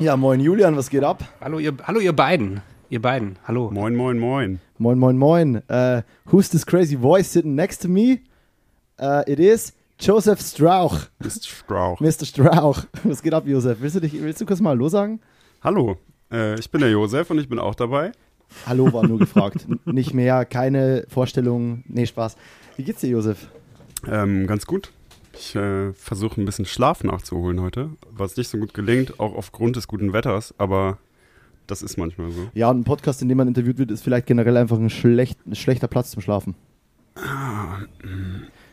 Ja, moin Julian, was geht ab? Hallo ihr, hallo ihr beiden. Ihr beiden, hallo. Moin, moin, moin. Moin, moin, moin. Uh, who's this crazy voice sitting next to me? Uh, it is Joseph Strauch. Mr. Strauch. Mr. Strauch. Was geht ab, Josef? Willst du, dich, willst du kurz mal Hallo sagen? Hallo, äh, ich bin der Josef und ich bin auch dabei. Hallo war nur gefragt. Nicht mehr, keine Vorstellung. Nee, Spaß. Wie geht's dir, Josef? Ähm, ganz gut. Ich äh, versuche ein bisschen Schlaf nachzuholen heute, was nicht so gut gelingt, auch aufgrund des guten Wetters, aber das ist manchmal so. Ja, und ein Podcast, in dem man interviewt wird, ist vielleicht generell einfach ein, schlecht, ein schlechter Platz zum Schlafen.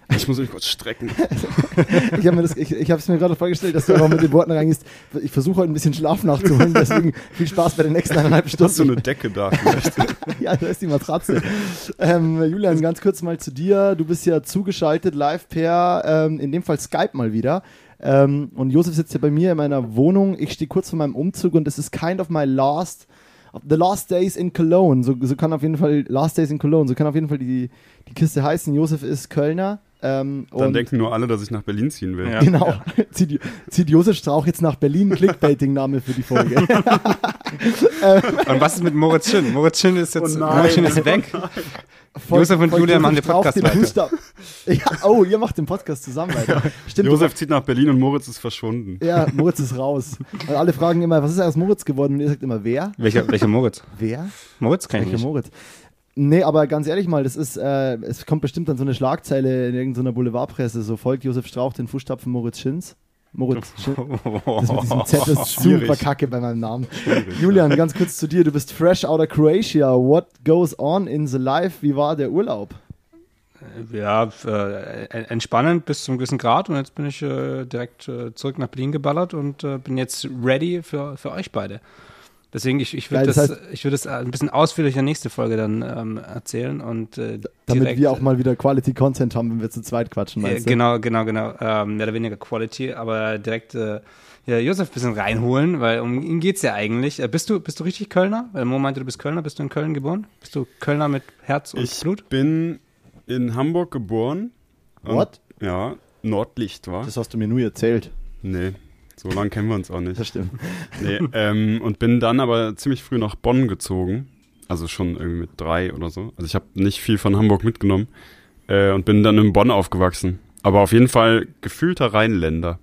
Ich muss mich kurz strecken. ich habe es ich mir gerade vorgestellt, dass du auch mit den Worten reingehst. Ich versuche heute ein bisschen Schlaf nachzuholen, deswegen viel Spaß bei den nächsten eineinhalb Stunden. Hast du eine Decke da vielleicht? ja, da ist die Matratze. Ähm, Julian, ganz kurz mal zu dir. Du bist ja zugeschaltet live per, ähm, in dem Fall Skype mal wieder. Ähm, und Josef sitzt ja bei mir in meiner Wohnung. Ich stehe kurz vor meinem Umzug und es ist kind of my last The Last Days in Cologne. So, so kann auf jeden Fall Last Days in Cologne. So kann auf jeden Fall die, die Kiste heißen. Josef ist Kölner. Ähm, Dann denken nur alle, dass ich nach Berlin ziehen will. Ja. Genau. Ja. Zieht, zieht Josef Strauch jetzt nach Berlin. Clickbaiting-Name für die Folge. und was ist mit Moritz Schön? Moritz Schön ist jetzt Oh oh Moritz Schön ist weg. Folgt- Josef und Julian machen den Podcast weiter. Ja, oh, ihr macht den Podcast zusammen weiter. Stimmt. Josef zieht nach Berlin und Moritz ist verschwunden. Ja, Moritz ist raus. Und alle fragen immer, was ist aus Moritz geworden? Und ihr sagt immer, wer? Welcher, welcher Moritz? Wer? Moritz kann ich Welcher nicht. Moritz? Nee, aber ganz ehrlich mal, das ist, äh, es kommt bestimmt dann so eine Schlagzeile in irgendeiner Boulevardpresse, so folgt Josef Strauch den Fußstapfen Moritz Schins. Moritz Schins. Das mit diesem Z ist Schwierig. super kacke bei meinem Namen. Julian, ganz kurz zu dir. Du bist fresh out of Croatia. What goes on in the life? Wie war der Urlaub? Ja, äh, entspannend bis zum gewissen Grad und jetzt bin ich äh, direkt äh, zurück nach Berlin geballert und äh, bin jetzt ready für, für euch beide. Deswegen, ich, ich würde Geil, das, das heißt- ich würd das ein bisschen ausführlicher nächste Folge dann ähm, erzählen und äh, Damit direkt, wir auch mal wieder Quality Content haben, wenn wir zu zweit quatschen, äh, meinst du? Genau, genau, genau. Ähm, mehr oder weniger Quality, aber direkt äh, ja, Josef ein bisschen reinholen, weil um ihn geht es ja eigentlich. Äh, bist, du, bist du richtig Kölner? Weil Mo meinte, du bist Kölner. Bist du in Köln geboren? Bist du Kölner mit Herz und Ich Blut? bin in Hamburg geboren. Und- What? Ja, Nordlicht war. Das hast du mir nur erzählt. Nee, so lange kennen wir uns auch nicht. Das stimmt. Nee, ähm, und bin dann aber ziemlich früh nach Bonn gezogen. Also schon irgendwie mit drei oder so. Also ich habe nicht viel von Hamburg mitgenommen. Äh, und bin dann in Bonn aufgewachsen. Aber auf jeden Fall gefühlter Rheinländer.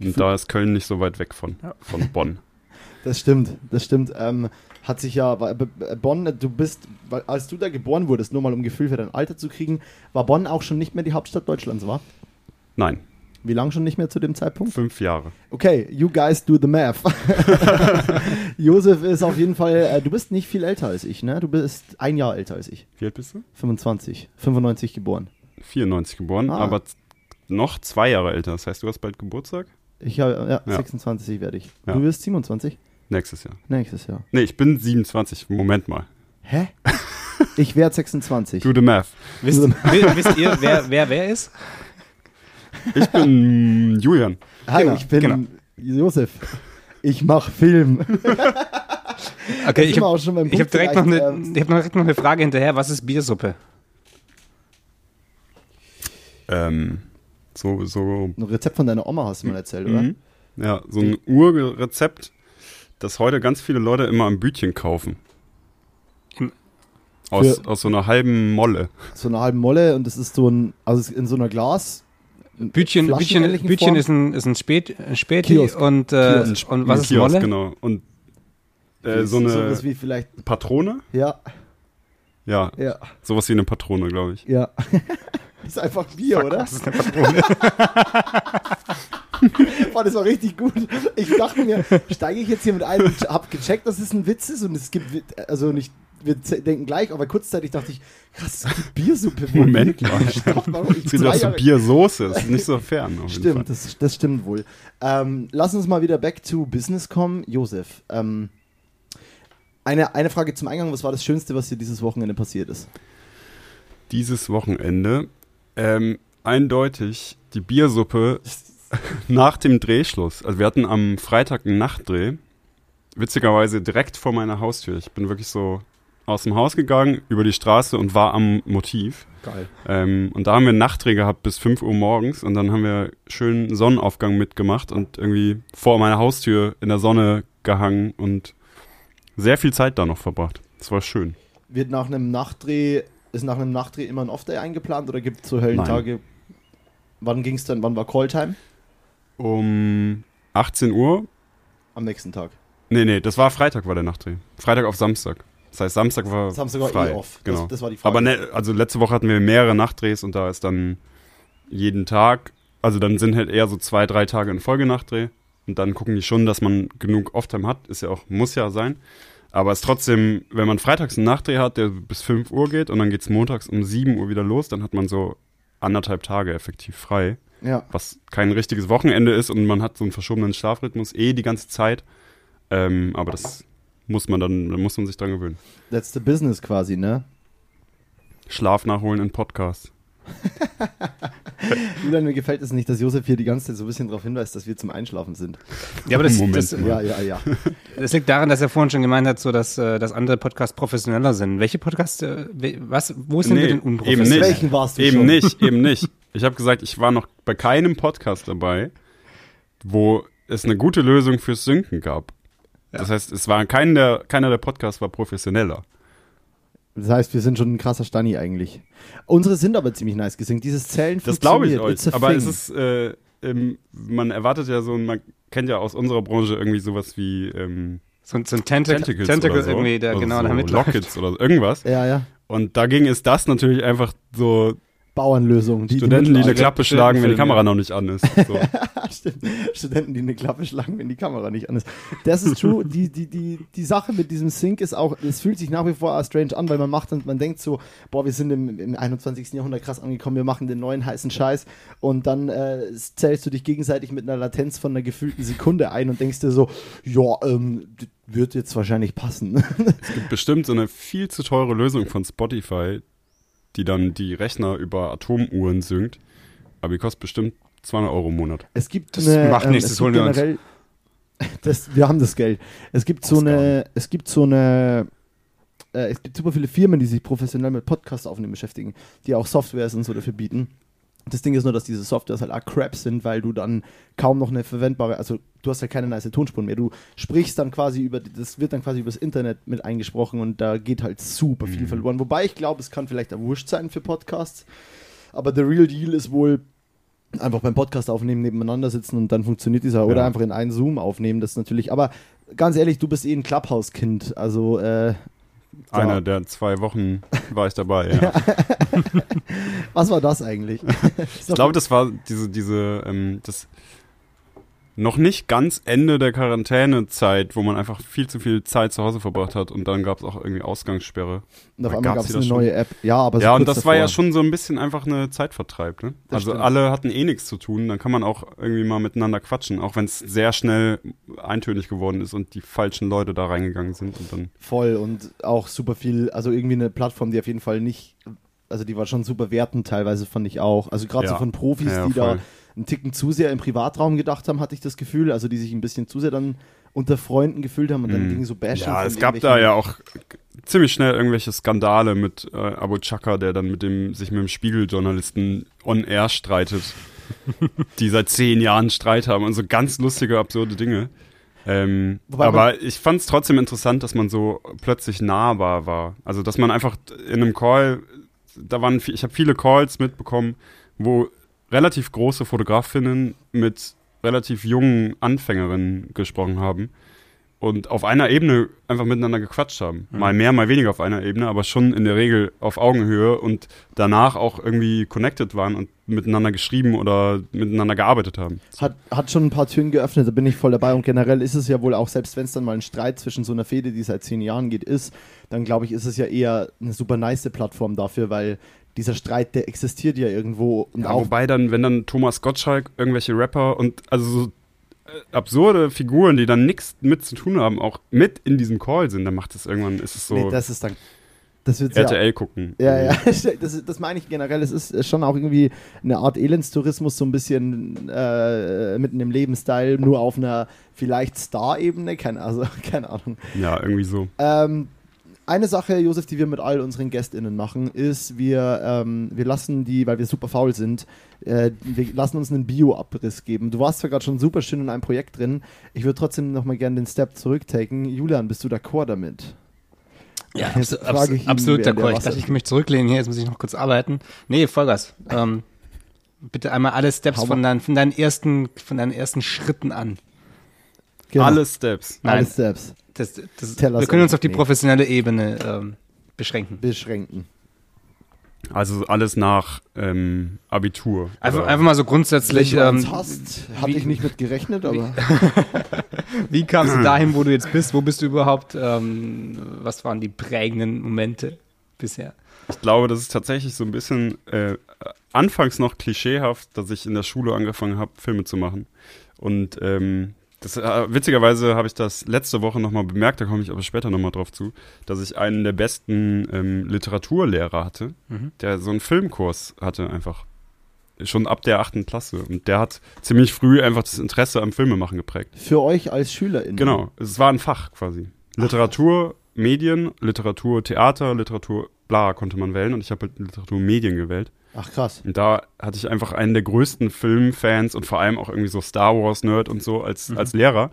Und da ist Köln nicht so weit weg von, von Bonn. Das stimmt, das stimmt. Ähm, hat sich ja, Bonn, du bist, weil- als du da geboren wurdest, nur mal um ein Gefühl für dein Alter zu kriegen, war Bonn auch schon nicht mehr die Hauptstadt Deutschlands, war? Nein, Wie lange schon nicht mehr zu dem Zeitpunkt? fünf Jahre. Okay, you guys do the math. Josef ist auf jeden Fall, äh, du bist nicht viel älter als ich, ne? Du bist ein Jahr älter als ich. Wie alt bist du? 25, 95 geboren. 94 geboren, Ah. aber noch zwei Jahre älter. Das heißt, du hast bald Geburtstag? Ich habe, ja, Ja. 26 werde ich. Ja. Du wirst 27? Nächstes Jahr. Nächstes Jahr. Nee, ich bin 27. Moment mal. Hä? Ich werde 26. Do the math. Wisst, wi- wisst ihr, wer, wer wer ist? Ich bin Julian. Hi, Genau, ich bin genau. Josef. Ich mache Film. Okay, ich habe auch schon beim ich hab direkt, noch eine- ähm, ich hab direkt noch eine Frage hinterher. Was ist Biersuppe? Ähm, so, so Ein Rezept von deiner Oma hast du mal erzählt, oder? Mhm. Ja, so ein Urrezept, das heute ganz viele Leute immer am Bütchen kaufen. Aus, aus so einer halben Molle. So eine halbe Molle und das ist so ein, also es ist in so einer Glas. Bütchen, Bütchen, Bütchen ist ein, ist ein, Spät, ein Späti Kiosk. und, äh, Kiosk. und was ist Kiosk, Molle? genau. Und äh, so eine Sowas wie vielleicht, Patrone? ja, Ja, ja, sowas wie eine Patrone, glaube ich. ja. ist einfach Bier, oder? Das ist eine Patrone. Boah, das war richtig gut. Ich dachte mir, steige ich jetzt hier mit ein und hab gecheckt, dass es ein Witz ist und es gibt, also nicht, wir denken gleich, aber kurzzeitig dachte ich, krass, Biersuppe. Moment mal. Stopp, warum ich zwei Jahre- Biersoße, ist nicht so fern. Stimmt, das, das stimmt wohl. Ähm, lass uns mal wieder back to business kommen. Josef, ähm, eine, eine Frage zum Eingang. Was war das Schönste, was dir dieses Wochenende passiert ist? Dieses Wochenende ähm, eindeutig die Biersuppe nach dem Drehschluss. Also wir hatten am Freitag einen Nachtdreh. Witzigerweise direkt vor meiner Haustür. Ich bin wirklich so aus dem Haus gegangen, über die Straße und war am Motiv. Geil. Ähm, und da haben wir einen Nachtdreh gehabt bis 5 Uhr morgens und dann haben wir schönen Sonnenaufgang mitgemacht und irgendwie vor meiner Haustür in der Sonne gehangen und sehr viel Zeit da noch verbracht. Das war schön. Wird nach einem Nachtdreh, ist nach einem Nachtdreh immer ein Off-Day eingeplant oder gibt es so Höllentage? Wann ging es dann, wann war Calltime? Um 18 Uhr. Am nächsten Tag. Nee, nee, das war Freitag war der Nachtdreh. Freitag auf Samstag. Das heißt, Samstag war Samstag war frei. eh off. Genau. Das, das war die Frage. Aber ne, also letzte Woche hatten wir mehrere Nachtdrehs und da ist dann jeden Tag, also dann sind halt eher so zwei, drei Tage in Folge Nachtdreh und dann gucken die schon, dass man genug Offtime hat, ist ja auch, muss ja sein. Aber es ist trotzdem, wenn man freitags einen Nachtdreh hat, der bis 5 Uhr geht und dann geht es montags um 7 Uhr wieder los, dann hat man so anderthalb Tage effektiv frei, ja. was kein richtiges Wochenende ist und man hat so einen verschobenen Schlafrhythmus eh die ganze Zeit. Ähm, aber das muss man dann, da muss man sich dran gewöhnen. That's the business quasi, ne? Schlaf nachholen in Podcasts. Julian, mir gefällt es nicht, dass Josef hier die ganze Zeit so ein bisschen darauf hinweist, dass wir zum Einschlafen sind. Ja, aber das, Moment das. Ja, ja, ja. das liegt daran, dass er vorhin schon gemeint hat, so dass, äh, dass andere Podcasts professioneller sind. Welche Podcasts, äh, was, wo sind Nee, wir denn eben unprofessionell? nicht. Welchen warst du Eben schon? nicht, eben nicht. Ich habe gesagt, ich war noch bei keinem Podcast dabei, wo es eine gute Lösung fürs Synken gab. Das heißt, es war kein der, keiner der Podcasts war professioneller. Das heißt, wir sind schon ein krasser Stani eigentlich. Unsere sind aber ziemlich nice gesynkt. Dieses Zählen Das glaube ich euch. Aber thing. es ist, äh, ähm, man erwartet ja so, man kennt ja aus unserer Branche irgendwie sowas wie ähm, So, ein- so ein Tentacle, Tentacles Tentacle oder so. irgendwie, der oder genau so damit Lockets oder irgendwas. Ja, ja. Und dagegen ist das natürlich einfach so Bauernlösung. Die, Studenten, die eine mitmachen. Klappe schlagen, wenn die Kamera ja. noch nicht an ist. So. Stimmt. Studenten, die eine Klappe schlagen, wenn die Kamera nicht an ist. Das ist true. Die, die, die, die Sache mit diesem Sync ist auch, es fühlt sich nach wie vor strange an, weil man macht und man denkt so, boah, wir sind im, im 21. Jahrhundert krass angekommen, wir machen den neuen heißen Scheiß und dann äh, zählst du dich gegenseitig mit einer Latenz von einer gefühlten Sekunde ein und denkst dir so, ja, ähm, wird jetzt wahrscheinlich passen. Es gibt bestimmt so eine viel zu teure Lösung von Spotify, die dann die Rechner über Atomuhren synkt. Aber die kostet bestimmt 200 Euro im Monat. Es gibt Das eine, macht nichts, es das gibt holen wir uns. generell, Das, wir haben das Geld. Es gibt so eine, es gibt so eine, äh, es gibt super viele Firmen, die sich professionell mit Podcast aufnehmen beschäftigen, die auch Softwares und so dafür bieten. Das Ding ist nur, dass diese Softwares halt auch crap sind, weil du dann kaum noch eine verwendbare, also du hast ja keine nice Tonspuren mehr. Du sprichst dann quasi über, das wird dann quasi übers Internet mit eingesprochen und da geht halt super viel Mhm. verloren. Wobei ich glaube, es kann vielleicht auch wurscht sein für Podcasts. Aber the real deal ist wohl einfach beim Podcast aufnehmen, nebeneinander sitzen und dann funktioniert dieser. Oder Ja. einfach in einen Zoom aufnehmen, das ist natürlich. Aber ganz ehrlich, du bist eh ein Clubhouse-Kind. Also, äh, Einer der zwei Wochen war ich dabei, ja. was war das eigentlich? Ich glaube, das war diese, diese, ähm, das noch nicht ganz Ende der Quarantänezeit, wo man einfach viel zu viel Zeit zu Hause verbracht hat und dann gab es auch irgendwie Ausgangssperre. und auf da einmal gab es die eine schon. neue App. Ja, aber so ja, und das war ja davor. schon so ein bisschen einfach eine Zeitvertreib, ne? Das also stimmt. alle hatten eh nichts zu tun, dann kann man auch irgendwie mal miteinander quatschen, auch wenn es sehr schnell eintönig geworden ist und die falschen Leute da reingegangen sind und dann voll und auch super viel. Also, irgendwie eine Plattform, die auf jeden Fall nicht. Also, die war schon super wertend, teilweise fand ich auch. Also, gerade so Ja. von Profis, Ja, die da voll. Einen Ticken zu sehr im Privatraum gedacht haben, hatte ich das Gefühl. Also, die sich ein bisschen zu sehr dann unter Freunden gefühlt haben und dann Mhm. ging so Bashing. Ja, es gab da ja auch ziemlich schnell irgendwelche Skandale mit äh, Abu Chaka, der dann mit dem, sich mit dem Spiegeljournalisten on air streitet, die seit zehn Jahren Streit haben und so ganz lustige, absurde Dinge. Ähm, Wobei aber ich fand es trotzdem interessant, dass man so plötzlich nahbar war. Also, dass man einfach in einem Call, da waren, ich habe viele Calls mitbekommen, wo relativ große Fotografinnen mit relativ jungen Anfängerinnen gesprochen haben und auf einer Ebene einfach miteinander gequatscht haben. Mhm. Mal mehr, mal weniger auf einer Ebene, aber schon in der Regel auf Augenhöhe und danach auch irgendwie connected waren und miteinander geschrieben oder miteinander gearbeitet haben. Hat, hat schon ein paar Türen geöffnet, da bin ich voll dabei. Und generell ist es ja wohl auch, selbst wenn es dann mal ein Streit zwischen so einer Fehde, die seit zehn Jahren geht, ist, dann glaube ich, ist es ja eher eine super nice Plattform dafür, weil dieser Streit, der existiert ja irgendwo. Und Ja, auch wobei dann, wenn dann Thomas Gottschalk, irgendwelche Rapper und also so äh, absurde Figuren, die dann nichts mit zu tun haben, auch mit in diesem Call sind, dann macht es irgendwann, ist es so nee, das ist dann. Das wird sehr, RTL gucken. Ja, ja, das, das meine ich generell. Es ist schon auch irgendwie eine Art Elendstourismus, so ein bisschen äh, mitten im Lebensstil, nur auf einer vielleicht Star-Ebene, keine, also, keine Ahnung. Ja, irgendwie so. Ähm, eine Sache, Josef, die wir mit all unseren GästInnen machen, ist, wir, ähm, wir lassen die, weil wir super faul sind, äh, wir lassen uns einen Bio-Abriss geben. Du warst zwar gerade schon super schön in einem Projekt drin, ich würde trotzdem nochmal gerne den Step zurücktaken. Julian, bist du d'accord damit? Ja, Jetzt abs frage ich abs ihn, absolut d'accord. Ich dachte, ich möchte zurücklehnen hier, jetzt muss ich noch kurz arbeiten. Nee, Vollgas. Ähm, bitte einmal alle Steps von, deinen, von, deinen ersten, von deinen ersten Schritten an. Genau. Alle Steps. Nein, Alle Steps das, das, wir können uns auf die everything. professionelle Ebene ähm, beschränken. beschränken. Also alles nach ähm, Abitur. Einfach, einfach mal so grundsätzlich, Wenn du ähm, hast, hatte wie- ich nicht mit gerechnet, aber wie kamst du dahin, wo du jetzt bist? Wo bist du überhaupt? Ähm, was waren die prägenden Momente bisher? Ich glaube, das ist tatsächlich so ein bisschen äh, anfangs noch klischeehaft, dass ich in der Schule angefangen habe, Filme zu machen. Und ähm, das, äh, witzigerweise habe ich das letzte Woche nochmal bemerkt, da komme ich aber später nochmal drauf zu, dass ich einen der besten ähm, Literaturlehrer hatte, Mhm. der so einen Filmkurs hatte einfach. Schon ab der achten Klasse. Und der hat ziemlich früh einfach das Interesse am Filmemachen geprägt. für euch als SchülerInnen. Genau, es war ein Fach quasi. Literatur, Medien, Literatur, Theater, Literatur, bla konnte man wählen und ich habe halt Literatur, Medien gewählt. Ach krass. Und da hatte ich einfach einen der größten Filmfans und vor allem auch irgendwie so Star Wars-Nerd und so als, als Lehrer,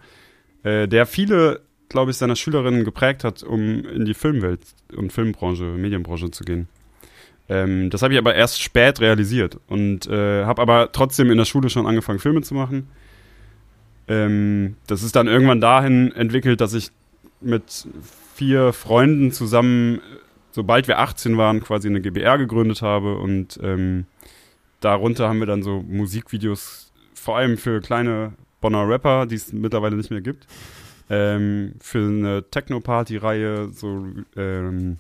äh, der viele, glaube ich, seiner Schülerinnen geprägt hat, um in die Filmwelt und Filmbranche, Medienbranche zu gehen. Ähm, das habe ich aber erst spät realisiert und äh, habe aber trotzdem in der Schule schon angefangen, Filme zu machen. Ähm, das ist dann irgendwann dahin entwickelt, dass ich mit vier Freunden zusammen, sobald wir 18 waren, quasi eine GBR gegründet habe und ähm, darunter haben wir dann so Musikvideos, vor allem für kleine Bonner Rapper, die es mittlerweile nicht mehr gibt, ähm, für eine Techno-Party-Reihe, so ähm,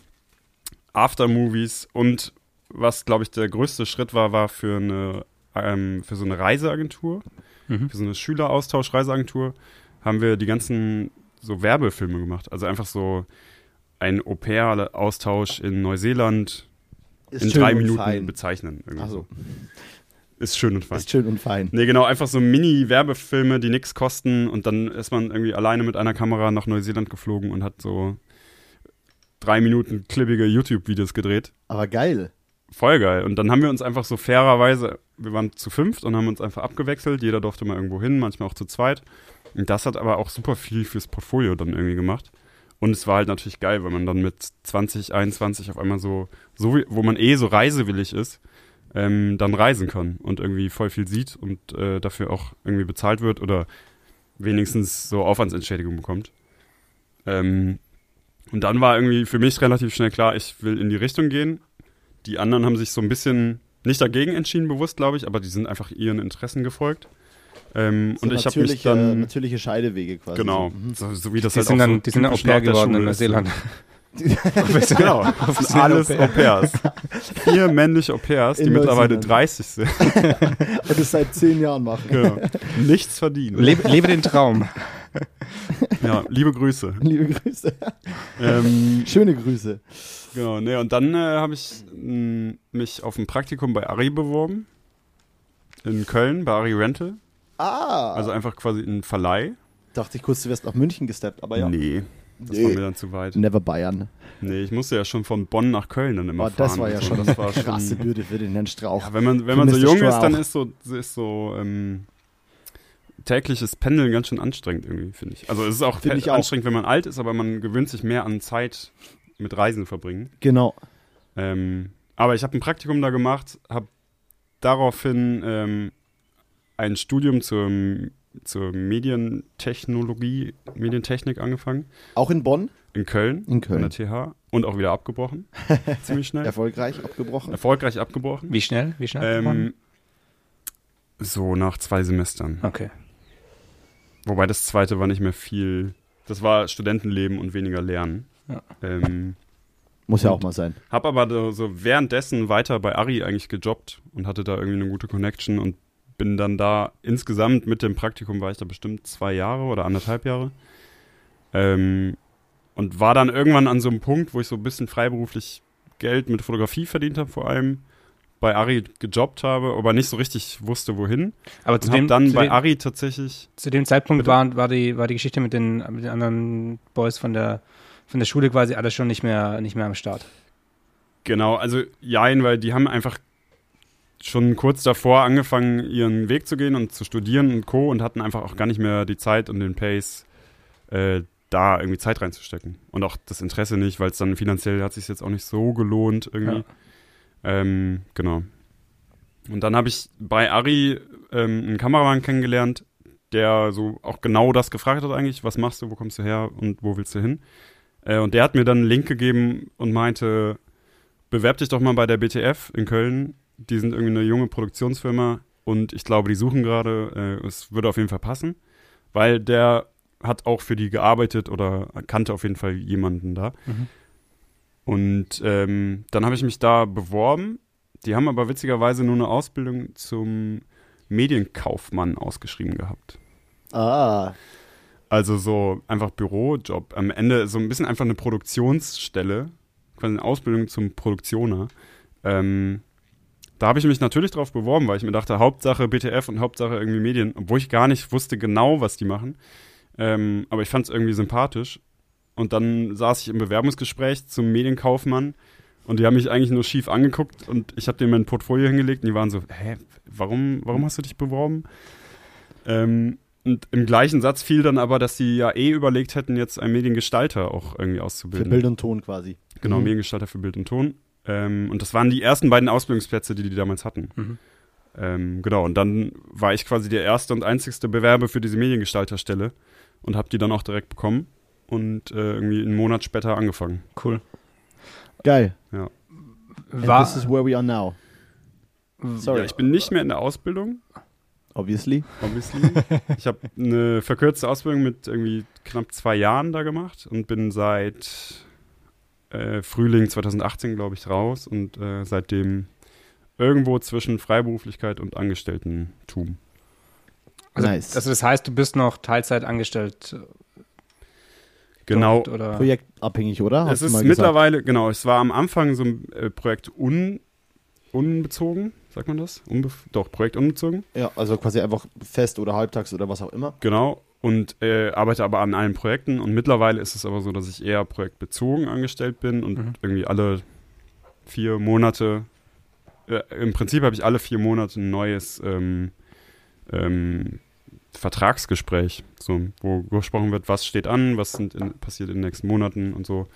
Aftermovies und was, glaube ich, der größte Schritt war, war für eine ähm, für so eine Reiseagentur, Mhm. für so eine Schüleraustausch-Reiseagentur, haben wir die ganzen so Werbefilme gemacht. Also einfach so ein Au-pair-Austausch in Neuseeland Ist in drei Minuten fein. bezeichnen. Also, so. Ist schön und fein. ist schön und fein. Nee, genau, einfach so Mini-Werbefilme, die nichts kosten und dann ist man irgendwie alleine mit einer Kamera nach Neuseeland geflogen und hat so drei Minuten klippige YouTube-Videos gedreht. Aber geil. Voll geil. Und dann haben wir uns einfach so fairerweise, wir waren zu fünft und haben uns einfach abgewechselt. Jeder durfte mal irgendwo hin, manchmal auch zu zweit. Und das hat aber auch super viel fürs Portfolio dann irgendwie gemacht. Und es war halt natürlich geil, weil man dann mit 20, 21 auf einmal so, so wo man eh so reisewillig ist, ähm, dann reisen kann und irgendwie voll viel sieht und äh, dafür auch irgendwie bezahlt wird oder wenigstens so Aufwandsentschädigung bekommt. Ähm, und dann war irgendwie für mich relativ schnell klar, ich will in die Richtung gehen. Die anderen haben sich so ein bisschen nicht dagegen entschieden, bewusst, glaube ich, aber die sind einfach ihren Interessen gefolgt. Ähm, So und ich habe mich natürliche, dann natürliche Scheidewege quasi. Genau, So. Mhm. so, so wie das Die halt sind auch dann, so die sind dann Au typisch pair geworden in. Neuseeland. Genau, alles Au pairs. Vier männliche Au pairs, die mittlerweile Neuseeland. 30 sind. Und das seit zehn Jahren machen. Genau. Nichts verdienen. Lebe, lebe den Traum. Ja, liebe Grüße. Liebe Grüße. Ähm, Schöne Grüße. genau, ne, und dann äh, habe ich mh, mich auf ein Praktikum bei Ari beworben. In Köln, bei Ari Rental. Ah. Also einfach quasi ein Verleih. dachte ich kurz, du wärst nach München gesteppt, aber ja. Nee, das Nee. war mir dann zu weit. Never Bayern. Nee, ich musste ja schon von Bonn nach Köln dann immer Oh, fahren. das war ja und so. schon das war krasse schon, Bürde für den Herrn Strauch. Ja, wenn man, wenn man so jung ist, Strauch. dann ist so, ist so ähm, tägliches Pendeln ganz schön anstrengend irgendwie, finde ich. Also es ist auch, ich auch. anstrengend, wenn man alt ist, aber man gewöhnt sich mehr an Zeit mit Reisen verbringen. Genau. Ähm, aber ich habe ein Praktikum da gemacht, habe daraufhin ähm, ein Studium zur, zur Medientechnologie, Medientechnik angefangen. Auch in Bonn. In Köln. In Köln. An der TH. Und auch wieder abgebrochen. Ziemlich schnell. Erfolgreich abgebrochen. Erfolgreich abgebrochen. Wie schnell? Wie schnell? Ähm, so nach zwei Semestern. okay. Wobei das zweite war nicht mehr viel. Das war Studentenleben und weniger Lernen. Ja. Ähm, Muss ja auch mal sein. hab aber so währenddessen weiter bei Ari eigentlich gejobbt und hatte da irgendwie eine gute Connection und bin dann da insgesamt mit dem Praktikum war ich da bestimmt zwei Jahre oder anderthalb Jahre. Ähm, und war dann irgendwann an so einem Punkt, wo ich so ein bisschen freiberuflich Geld mit Fotografie verdient habe, vor allem bei Ari gejobbt habe, aber nicht so richtig wusste, wohin. Aber zu dem, dann zu, bei dem, Ari tatsächlich zu dem Zeitpunkt war, war, die, war die Geschichte mit den, mit den anderen Boys von der von der Schule quasi alles schon nicht mehr, nicht mehr am Start. Genau, also jein, weil die haben einfach schon kurz davor angefangen, ihren Weg zu gehen und zu studieren und Co. und hatten einfach auch gar nicht mehr die Zeit und den Pace, äh, da irgendwie Zeit reinzustecken. Und auch das Interesse nicht, weil es dann finanziell hat sich jetzt auch nicht so gelohnt irgendwie. Ja. Ähm, genau. Und dann habe ich bei Ari ähm, einen Kameramann kennengelernt, der so auch genau das gefragt hat eigentlich, was machst du, wo kommst du her und wo willst du hin? Äh, und der hat mir dann einen Link gegeben und meinte, bewerb dich doch mal bei der BTF in Köln. Die sind irgendwie eine junge Produktionsfirma und ich glaube, die suchen gerade, äh, es würde auf jeden Fall passen, weil der hat auch für die gearbeitet oder kannte auf jeden Fall jemanden da. Mhm. Und ähm, dann habe ich mich da beworben. Die haben aber witzigerweise nur eine Ausbildung zum Medienkaufmann ausgeschrieben gehabt. Ah, Also so einfach Bürojob. Am Ende so ein bisschen einfach eine Produktionsstelle, quasi eine Ausbildung zum Produktioner. Ähm, da habe ich mich natürlich drauf beworben, weil ich mir dachte, Hauptsache BTF und Hauptsache irgendwie Medien, obwohl ich gar nicht wusste genau, was die machen. Ähm, aber ich fand es irgendwie sympathisch. Und dann saß ich im Bewerbungsgespräch zum Medienkaufmann und die haben mich eigentlich nur schief angeguckt und ich habe denen mein Portfolio hingelegt und die waren so, hä, warum, warum hast du dich beworben? Ähm, und im gleichen Satz fiel dann aber, dass sie ja eh überlegt hätten, jetzt einen Mediengestalter auch irgendwie für auszubilden. Bild und Ton quasi. Genau, Mhm. Mediengestalter für Bild und Ton. Ähm, und das waren die ersten beiden Ausbildungsplätze, die die damals hatten. Mhm. Ähm, genau, und dann war ich quasi der erste und einzigste Bewerber für diese Mediengestalterstelle und habe die dann auch direkt bekommen und äh, irgendwie einen Monat später angefangen. Cool. Geil. And War, this is where we are now. Sorry. Ja, ich bin nicht mehr in der Ausbildung, Obviously. obviously. ich habe eine verkürzte Ausbildung mit irgendwie knapp zwei Jahren da gemacht und bin seit äh, Frühling 2018, glaube ich, raus und äh, seitdem irgendwo zwischen Freiberuflichkeit und Angestellten-Tum. also, nice. also das heißt, du bist noch Teilzeit angestellt. Genau. dort, Oder? Projektabhängig, oder? Es Hast du ist gesagt. mittlerweile, genau, es war am Anfang so ein äh, Projekt un, unbezogen, sagt man das? Unbef doch, Projekt unbezogen, Ja, also quasi einfach fest oder halbtags oder was auch immer. genau. Und äh, arbeite aber an allen Projekten. Und mittlerweile ist es aber so, dass ich eher projektbezogen angestellt bin und Mhm. irgendwie alle vier Monate, äh, im Prinzip habe ich alle vier Monate ein neues ähm, ähm, Vertragsgespräch, so, wo gesprochen wird, was steht an, was sind in, passiert in den nächsten Monaten und so.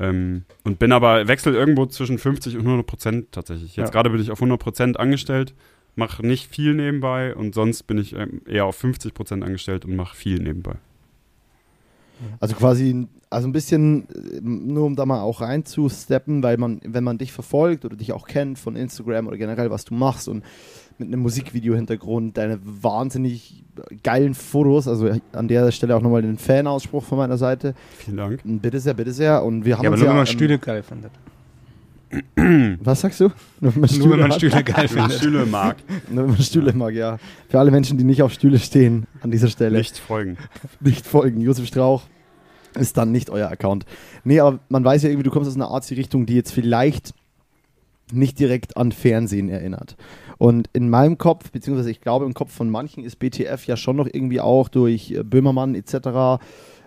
Ähm, und bin aber, wechsel irgendwo zwischen 50 und 100 Prozent tatsächlich. Jetzt Ja. gerade bin ich auf 100 Prozent angestellt, mache nicht viel nebenbei und sonst bin ich ähm, eher auf 50 Prozent angestellt und mache viel nebenbei. Also quasi, also ein bisschen, äh, nur um da mal auch reinzusteppen, weil man, wenn man dich verfolgt oder dich auch kennt von Instagram oder generell, was du machst und mit einem Musikvideo-Hintergrund, deine wahnsinnig geilen Fotos, also an der Stelle auch nochmal den Fan-Ausspruch von meiner Seite. Vielen Dank. Bitte sehr, bitte sehr. Und wir haben Ja, aber uns nur ja, wenn man ähm, Stühle geil findet. Was sagst du? Nur wenn man Nur wenn man hat? Stühle geil findet. Stühle mag, Nur wenn man Stühle mag, ja. Für alle Menschen, die nicht auf Stühle stehen, an dieser Stelle. nicht folgen. nicht folgen. Josef Strauch ist dann nicht euer Account. Nee, aber man weiß ja irgendwie, du kommst aus einer Arzi-Richtung, die jetzt vielleicht nicht direkt an Fernsehen erinnert. Und in meinem Kopf, beziehungsweise ich glaube im Kopf von manchen, ist BTF ja schon noch irgendwie auch durch äh, Böhmermann etc.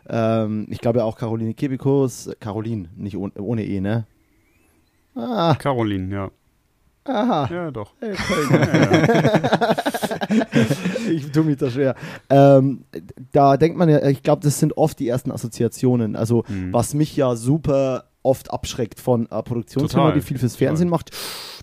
Ähm, ich glaube ja auch Caroline Kebikus, Caroline, nicht ohne, ohne E, ne? Ah, Caroline, ja. aha. Ja, doch. Hey, ich tue mich da schwer. Ähm, da denkt man ja, ich glaube, das sind oft die ersten Assoziationen. Also, Mhm. was mich ja super oft abschreckt von einer Produktionsfirma, Total. die viel fürs Fernsehen macht,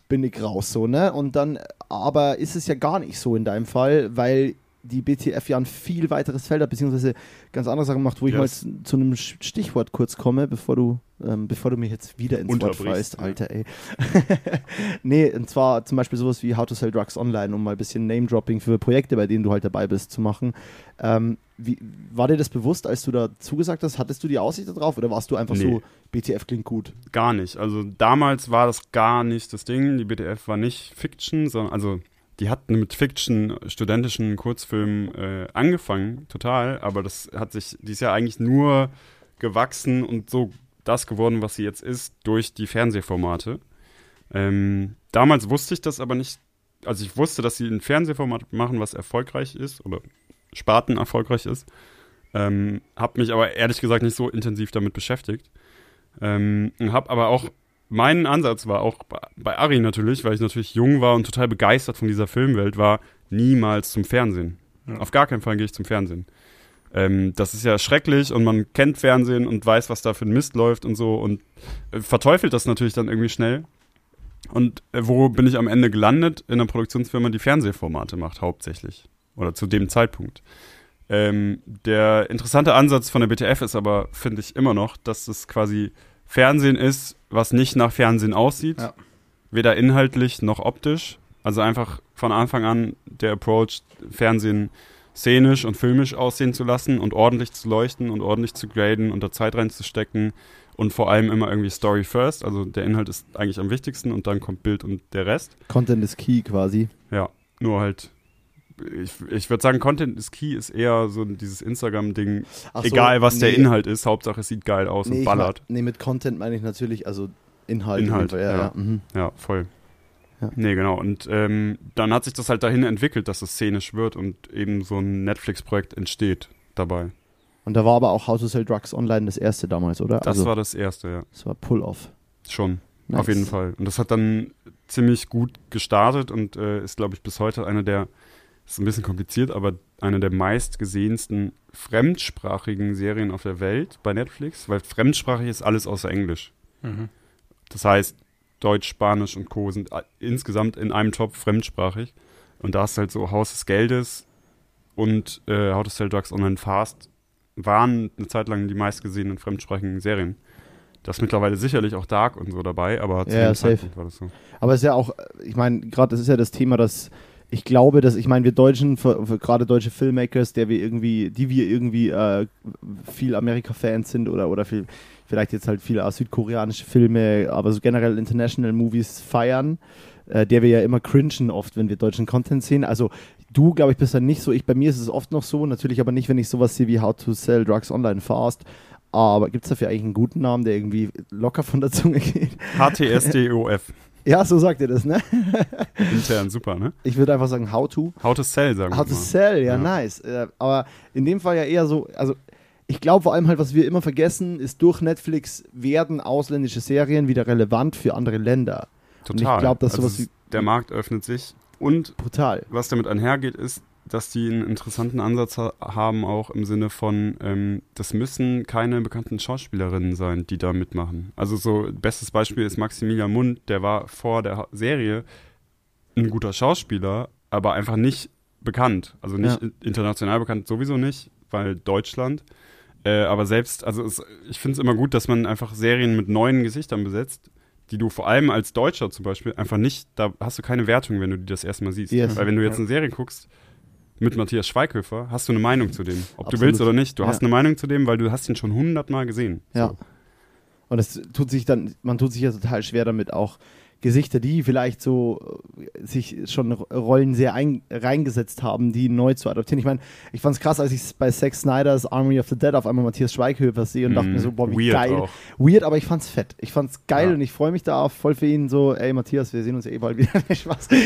bin ich raus so, ne? Und dann, aber ist es ja gar nicht so in deinem Fall, weil die BTF ja ein viel weiteres Feld hat, beziehungsweise ganz andere Sachen macht, wo ich mal Yes. zu, einem Stichwort kurz komme, bevor du, ähm, bevor du mich jetzt wieder ins Wort freist, Alter, ey. nee, und zwar zum Beispiel sowas wie How to Sell Drugs Online, um mal ein bisschen Name-Dropping für Projekte, bei denen du halt dabei bist, zu machen. Ähm, wie, war dir das bewusst, als du da zugesagt hast? Hattest du die Aussicht darauf oder warst du einfach Nee. so, BTF klingt gut? Gar nicht. Also damals war das gar nicht das Ding. Die BTF war nicht Fiction, sondern also die hat mit Fiction, studentischen Kurzfilmen äh, angefangen, total, aber das hat sich, die ist ja eigentlich nur gewachsen und so das geworden, was sie jetzt ist, durch die Fernsehformate. Ähm, damals wusste ich das aber nicht, also ich wusste, dass sie ein Fernsehformat machen, was erfolgreich ist oder Sparten erfolgreich ist. Ähm, hab mich aber ehrlich gesagt nicht so intensiv damit beschäftigt. Ähm, hab aber auch, mein Ansatz war auch bei, Ari natürlich, weil ich natürlich jung war und total begeistert von dieser Filmwelt war, niemals zum Fernsehen. Ja. Auf gar keinen Fall gehe ich zum Fernsehen. Ähm, das ist ja schrecklich und man kennt Fernsehen und weiß, was da für ein Mist läuft und so und äh, verteufelt das natürlich dann irgendwie schnell. Und äh, wo bin ich am Ende gelandet? In einer Produktionsfirma, die Fernsehformate macht, hauptsächlich. Oder zu dem Zeitpunkt. Ähm, der interessante Ansatz von der BTF ist aber, finde ich immer noch, dass es quasi Fernsehen ist, was nicht nach Fernsehen aussieht. Ja. Weder inhaltlich noch optisch. Also einfach von Anfang an der Approach, Fernsehen szenisch und filmisch aussehen zu lassen und ordentlich zu leuchten und ordentlich zu graden und da Zeit reinzustecken und vor allem immer irgendwie Story first. Also der Inhalt ist eigentlich am wichtigsten und dann kommt Bild und der Rest. Content is key quasi. Ja, nur halt. Ich, ich würde sagen, Content is key ist eher so dieses Instagram-Ding. So, Egal, was der nee. Inhalt ist, Hauptsache es sieht geil aus Nee, und ich ballert. mein- nee, mit Content meine ich natürlich, also Inhalt. Inhalt, ja. ja. ja. Mhm. Ja, voll. Ja. Nee, genau. Und ähm, dann hat sich das halt dahin entwickelt, dass es szenisch wird und eben so ein Netflix-Projekt entsteht dabei. Und da war aber auch How to Sell Drugs Online das erste damals, oder? Das also, war das erste, ja. das war Pull-Off. Schon. Nice. Auf jeden Fall. Und das hat dann ziemlich gut gestartet und äh, ist, glaube ich, bis heute eine der, ist ein bisschen kompliziert, aber eine der meistgesehensten fremdsprachigen Serien auf der Welt bei Netflix, weil fremdsprachig ist alles außer Englisch. Mhm. Das heißt, Deutsch, Spanisch und Co. sind insgesamt in einem Topf fremdsprachig. Und da ist halt so Haus des Geldes und äh, How to Sell Drugs Online Fast waren eine Zeit lang die meistgesehenen fremdsprachigen Serien. Da ist mittlerweile sicherlich auch Dark und so dabei, aber zu Ja, dem safe. Zeitpunkt war das so. Aber es ist ja auch, ich meine, gerade das ist ja das Thema, dass ich glaube, dass, ich meine, wir Deutschen, für, für gerade deutsche Filmmakers, der wir irgendwie, die wir irgendwie äh, viel Amerika-Fans sind oder, oder viel, vielleicht jetzt halt viele südkoreanische Filme, aber so generell International Movies feiern, äh, der wir ja immer cringen oft, wenn wir deutschen Content sehen. Also du, glaube ich, bist dann nicht so. Ich, bei mir ist es oft noch so, natürlich aber nicht, wenn ich sowas sehe wie How to Sell Drugs Online Fast. Aber gibt es dafür eigentlich einen guten Namen, der irgendwie locker von der Zunge geht? HTSDOF. Ja, so sagt ihr das, ne? Intern, super, ne? Ich würde einfach sagen How to. How to Sell, sagen wir How to mal. sell, ja, Ja. nice. Äh, aber in dem Fall ja eher so, also ich glaube vor allem halt, was wir immer vergessen, ist durch Netflix werden ausländische Serien wieder relevant für andere Länder. Und ich Total. glaub, dass also sowas es- wie- Der Markt öffnet sich und Brutal. was damit einhergeht, ist, dass die einen interessanten Ansatz ha haben, auch im Sinne von, ähm, das müssen keine bekannten Schauspielerinnen sein, die da mitmachen. Also so, bestes Beispiel ist Maximilian Mund, der war vor der Ha- Serie ein guter Schauspieler, aber einfach nicht bekannt. Also nicht Ja. in- international bekannt, sowieso nicht, weil Deutschland. Äh, aber selbst, also es, ich finde es immer gut, dass man einfach Serien mit neuen Gesichtern besetzt, die du vor allem als Deutscher zum Beispiel einfach nicht, da hast du keine Wertung, wenn du die das erste Mal siehst. Yes. Weil wenn du jetzt eine Serie guckst mit Matthias Schweighöfer, hast du eine Meinung zu dem. Ob du Absolut. willst oder nicht. Du Ja. hast eine Meinung zu dem, weil du hast ihn schon hundertmal gesehen. Ja. So. Und es tut sich dann, man tut sich ja total schwer damit auch Gesichter, die vielleicht so äh, sich schon Rollen sehr ein, reingesetzt haben, die neu zu adaptieren. Ich meine, ich fand es krass, als ich bei Zack Snyder's Army of the Dead auf einmal Matthias Schweighöfer sehe und dachte mir so, boah, wie. Weird geil. auch. Weird, aber ich fand's fett. Ich fand's geil Ja. und ich freue mich da voll für ihn so, ey Matthias, wir sehen uns ja eh bald wieder. Spaß.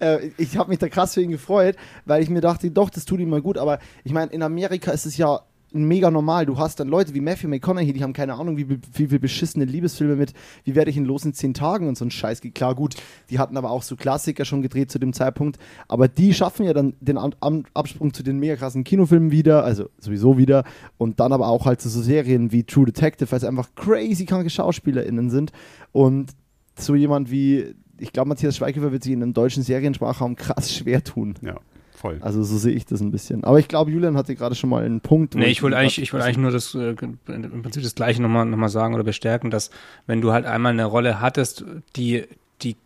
Äh, ich habe mich da krass für ihn gefreut, weil ich mir dachte, doch, das tut ihm mal gut. Aber ich meine, in Amerika ist es ja mega normal. Du hast dann Leute wie Matthew McConaughey, die haben keine Ahnung, wie, wie viel beschissene Liebesfilme mit Wie werde ich ihn los in zehn Tagen und so ein Scheiß. Klar, gut, die hatten aber auch so Klassiker schon gedreht zu dem Zeitpunkt. Aber die schaffen ja dann den Absprung zu den mega krassen Kinofilmen wieder, also sowieso wieder. Und dann aber auch halt zu so Serien wie True Detective, weil es einfach crazy kranke SchauspielerInnen sind. Und so jemand wie, ich glaube, Matthias Schweighöfer wird sich in einem deutschen Seriensprachraum krass schwer tun. Ja, voll. Also so sehe ich das ein bisschen. Aber ich glaube, Julian hatte gerade schon mal einen Punkt. Nee, ich wollte eigentlich, ich wollte eigentlich nur das, äh, im Prinzip das Gleiche nochmal noch mal sagen oder bestärken, dass wenn du halt einmal eine Rolle hattest, die, die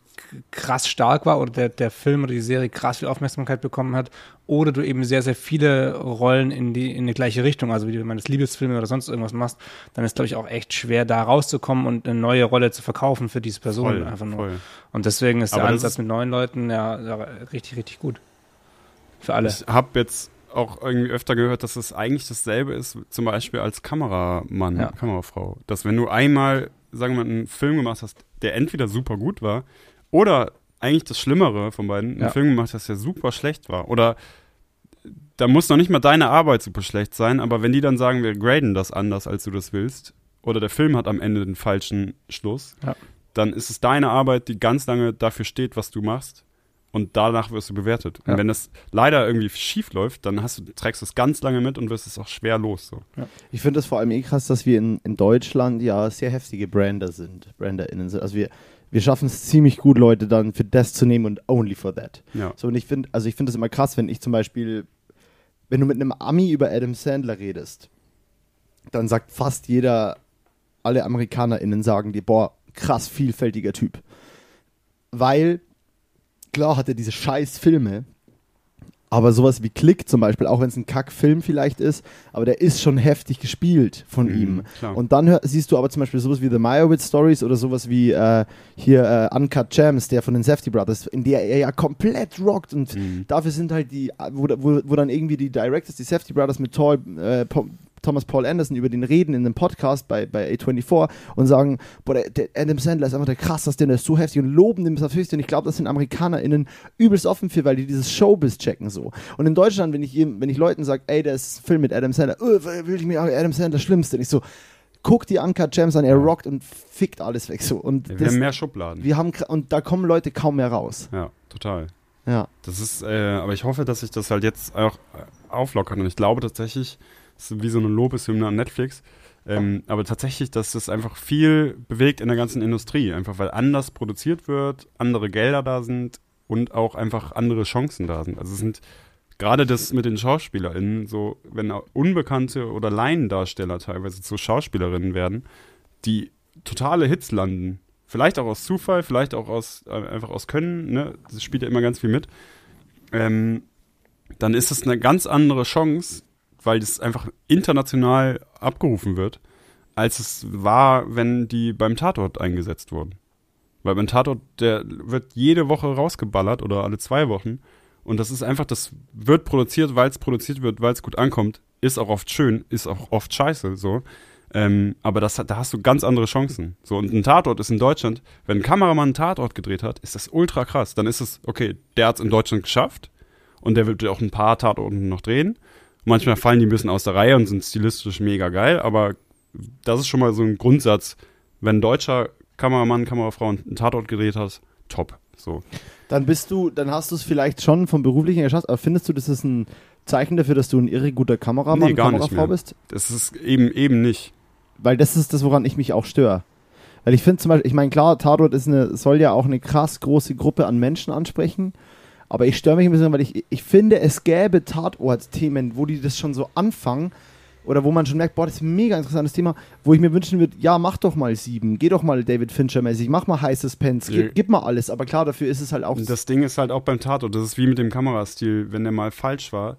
krass stark war oder der, der Film oder die Serie krass viel Aufmerksamkeit bekommen hat oder du eben sehr, sehr viele Rollen in die, in die gleiche Richtung, also wie du meinst Liebesfilme oder sonst irgendwas machst, dann ist, glaube ich, auch echt schwer, da rauszukommen und eine neue Rolle zu verkaufen für diese Person Voll, einfach nur. voll. Und deswegen ist der Aber das Ansatz ist- mit neuen Leuten ja, ja richtig, richtig gut. Für alle. Ich habe jetzt auch irgendwie öfter gehört, dass es eigentlich dasselbe ist, zum Beispiel als Kameramann, Ja. Kamerafrau. Dass wenn du einmal, sagen wir mal, einen Film gemacht hast, der entweder super gut war oder eigentlich das Schlimmere von beiden, Ja. einen Film gemacht hast, der super schlecht war. Oder da muss noch nicht mal deine Arbeit super schlecht sein, aber wenn die dann sagen, wir graden das anders, als du das willst, oder der Film hat am Ende den falschen Schluss, Ja. dann ist es deine Arbeit, die ganz lange dafür steht, was du machst. Und danach wirst du bewertet. Und Ja. wenn das leider irgendwie schief läuft, dann hast du, trägst du es ganz lange mit und wirst es auch schwer los. So. Ich finde es vor allem eh krass, dass wir in, in Deutschland ja sehr heftige Brander sind, BranderInnen sind. Also wir, wir schaffen es ziemlich gut, Leute dann für das zu nehmen und only for that. Ja. So, und ich finde, also ich finde es immer krass, wenn ich zum Beispiel, wenn du mit einem Ami über Adam Sandler redest, dann sagt fast jeder, alle AmerikanerInnen sagen dir, boah, krass vielfältiger Typ. Weil, klar hat er diese scheiß Filme, aber sowas wie Click zum Beispiel, auch wenn es ein Kackfilm vielleicht ist, aber der ist schon heftig gespielt von Mhm, ihm. klar. Und dann hör, siehst du aber zum Beispiel sowas wie The Meyerowitz Stories oder sowas wie äh, hier äh, Uncut Gems, der von den Safety Brothers, in der er ja komplett rockt und Mhm. dafür sind halt die, wo, wo, wo dann irgendwie die Directors, die Safety Brothers mit Tol, äh, Thomas Paul Anderson über den reden in einem Podcast bei, bei A24 und sagen, boah, der, der Adam Sandler ist einfach der krasseste, der ist so heftig und loben den aufs Höchste und ich glaube, das sind AmerikanerInnen übelst offen für, weil die dieses Showbiz checken so. Und in Deutschland, wenn ich, jedem- wenn ich Leuten sage, ey, der ist ein Film mit Adam Sandler, öh, will ich mir Adam Sandler das Schlimmste, und ich so, guck die Uncut Gems an, er rockt und fickt alles weg so. Und Wir das, haben mehr Schubladen. wir haben, und da kommen Leute kaum mehr raus. ja, total. Ja. Das ist, äh, aber ich hoffe, dass sich das halt jetzt auch auflockert. Und ich glaube tatsächlich, es ist wie so eine Lobeshymne an Netflix. Ähm, aber tatsächlich, dass das einfach viel bewegt in der ganzen Industrie. Einfach weil anders produziert wird, andere Gelder da sind und auch einfach andere Chancen da sind. Also es sind gerade das mit den SchauspielerInnen, so, wenn unbekannte oder Laiendarsteller teilweise zu Schauspielerinnen werden, die totale Hits landen. Vielleicht auch aus Zufall, vielleicht auch aus, äh, einfach aus Können, ne? Das spielt ja immer ganz viel mit. Ähm, dann ist es eine ganz andere Chance, weil das einfach international abgerufen wird, als es war, wenn die beim Tatort eingesetzt wurden. Weil beim Tatort, der wird jede Woche rausgeballert oder alle zwei Wochen. Und das ist einfach, das wird produziert, weil es produziert wird, weil es gut ankommt. Ist auch oft schön, ist auch oft scheiße, so. Ähm, aber das, da hast du ganz andere Chancen. So, und ein Tatort ist in Deutschland, wenn ein Kameramann einen Tatort gedreht hat, ist das ultra krass. Dann ist es, okay, der hat es in Deutschland geschafft und der wird auch ein paar Tatorten noch drehen. Manchmal fallen die ein bisschen aus der Reihe und sind stilistisch mega geil, aber das ist schon mal so ein Grundsatz. Wenn ein deutscher Kameramann, Kamerafrau einen Tatort gedreht hat, top. So. Dann bist du, dann hast du es vielleicht schon vom beruflichen geschafft, aber findest du, das ist ein Zeichen dafür, dass du ein irre guter Kameramann, Nee, gar nicht Kamerafrau mehr. bist? Das ist eben, eben nicht. Weil das ist das, woran ich mich auch störe. Weil ich finde zum Beispiel, ich meine, klar, Tatort ist eine, soll ja auch eine krass große Gruppe an Menschen ansprechen. Aber ich störe mich ein bisschen, weil ich, ich finde, es gäbe Tatort-Themen, wo die das schon so anfangen oder wo man schon merkt, boah, das ist ein mega interessantes Thema, wo ich mir wünschen würde, ja, mach doch mal sieben, geh doch mal David Fincher-mäßig, mach mal High Suspense, gib, gib mal alles. Aber klar, dafür ist es halt auch Und das Ding ist halt auch beim Tatort, das ist wie mit dem Kamerastil, wenn der mal falsch war.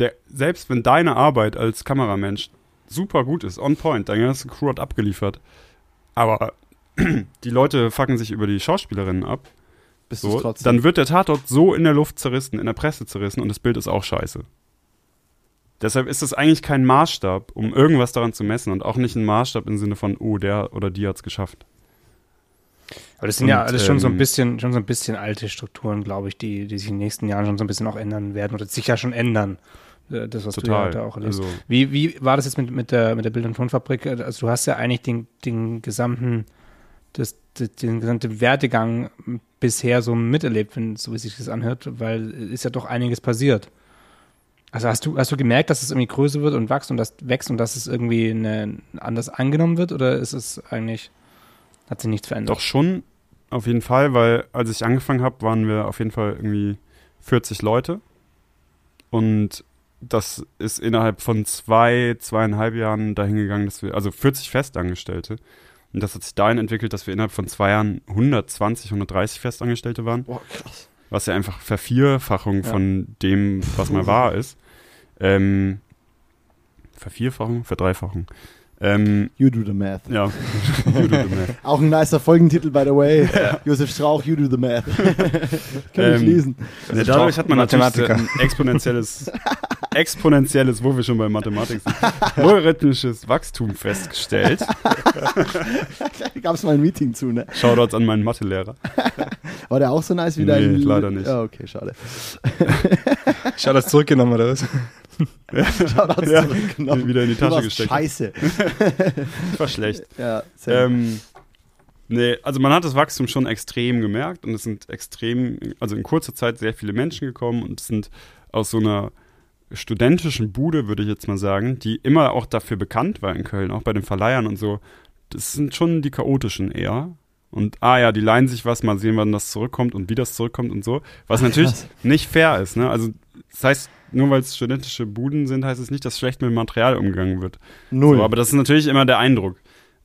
Der, selbst wenn deine Arbeit als Kameramensch super gut ist, on point, deine ganze Crew hat abgeliefert, aber die Leute fucken sich über die Schauspielerinnen ab, bist so, trotzdem. dann wird der Tatort so in der Luft zerrissen, in der Presse zerrissen und das Bild ist auch scheiße. Deshalb ist es eigentlich kein Maßstab, um irgendwas daran zu messen und auch nicht ein Maßstab im Sinne von, oh, der oder die hat's geschafft. Aber das sind ja Und, alles schon so ein ähm, bisschen, schon so ein bisschen alte Strukturen, glaube ich, die, die sich in den nächsten Jahren schon so ein bisschen auch ändern werden oder sich ja schon ändern. Äh, Das, was du ja Total. heute auch erlebst. Also, Wie, wie war das jetzt mit, mit, der, mit der Bild- und Tonfabrik? Also du hast ja eigentlich den, den gesamten, das, das, den gesamten Werdegang bisher so miterlebt, wenn, so wie sich das anhört, weil ist ja doch einiges passiert. Also hast du, hast du gemerkt, dass es irgendwie größer wird und wächst und das wächst und dass es irgendwie eine, anders angenommen wird oder ist es eigentlich, hat sich nichts verändert? Doch schon, auf jeden Fall, weil als ich angefangen habe, waren wir auf jeden Fall irgendwie 40 Leute. Und das ist innerhalb von zwei, zweieinhalb Jahren dahin gegangen, dass wir, also 40 Festangestellte. Und das hat sich dahin entwickelt, dass wir innerhalb von zwei Jahren 120, 130 Festangestellte waren. Boah, krass. Was ja einfach Vervierfachung Ja. von dem, was mal wahr ist. Ähm, Vervierfachung, Verdreifachung. Ähm, You do the math. ja. You do the math. Auch ein nicer Folgentitel, by the way. Josef Strauch, You do the math. Kann ich Ähm, lesen. Ne, dadurch hat man natürlich Mathematiker. ein exponentielles, exponentielles, wo wir schon bei Mathematik sind, logarithmisches Wachstum festgestellt. Da gab es mal ein Meeting zu, ne? Shoutouts an meinen Mathelehrer. War der auch so nice wie Nee, dein... leider nicht. Ja, okay, schade. Schau, das zurückgenommen oder was? Shoutouts Ja, zurückgenommen. wieder in die Tasche gesteckt. Scheiße. War schlecht. Ja, sehr Ähm, nee, also man hat das Wachstum schon extrem gemerkt und es sind extrem, also in kurzer Zeit sehr viele Menschen gekommen und es sind aus so einer studentischen Bude, würde ich jetzt mal sagen, die immer auch dafür bekannt war in Köln, auch bei den Verleihern und so. Das sind schon die chaotischen eher. Und ah ja, die leihen sich was, mal sehen, wann das zurückkommt und wie das zurückkommt und so. Was natürlich krass. nicht fair ist, ne? Also das heißt, nur weil es studentische Buden sind, heißt es nicht, dass schlecht mit Material umgegangen wird. Null. So, aber das ist natürlich immer der Eindruck.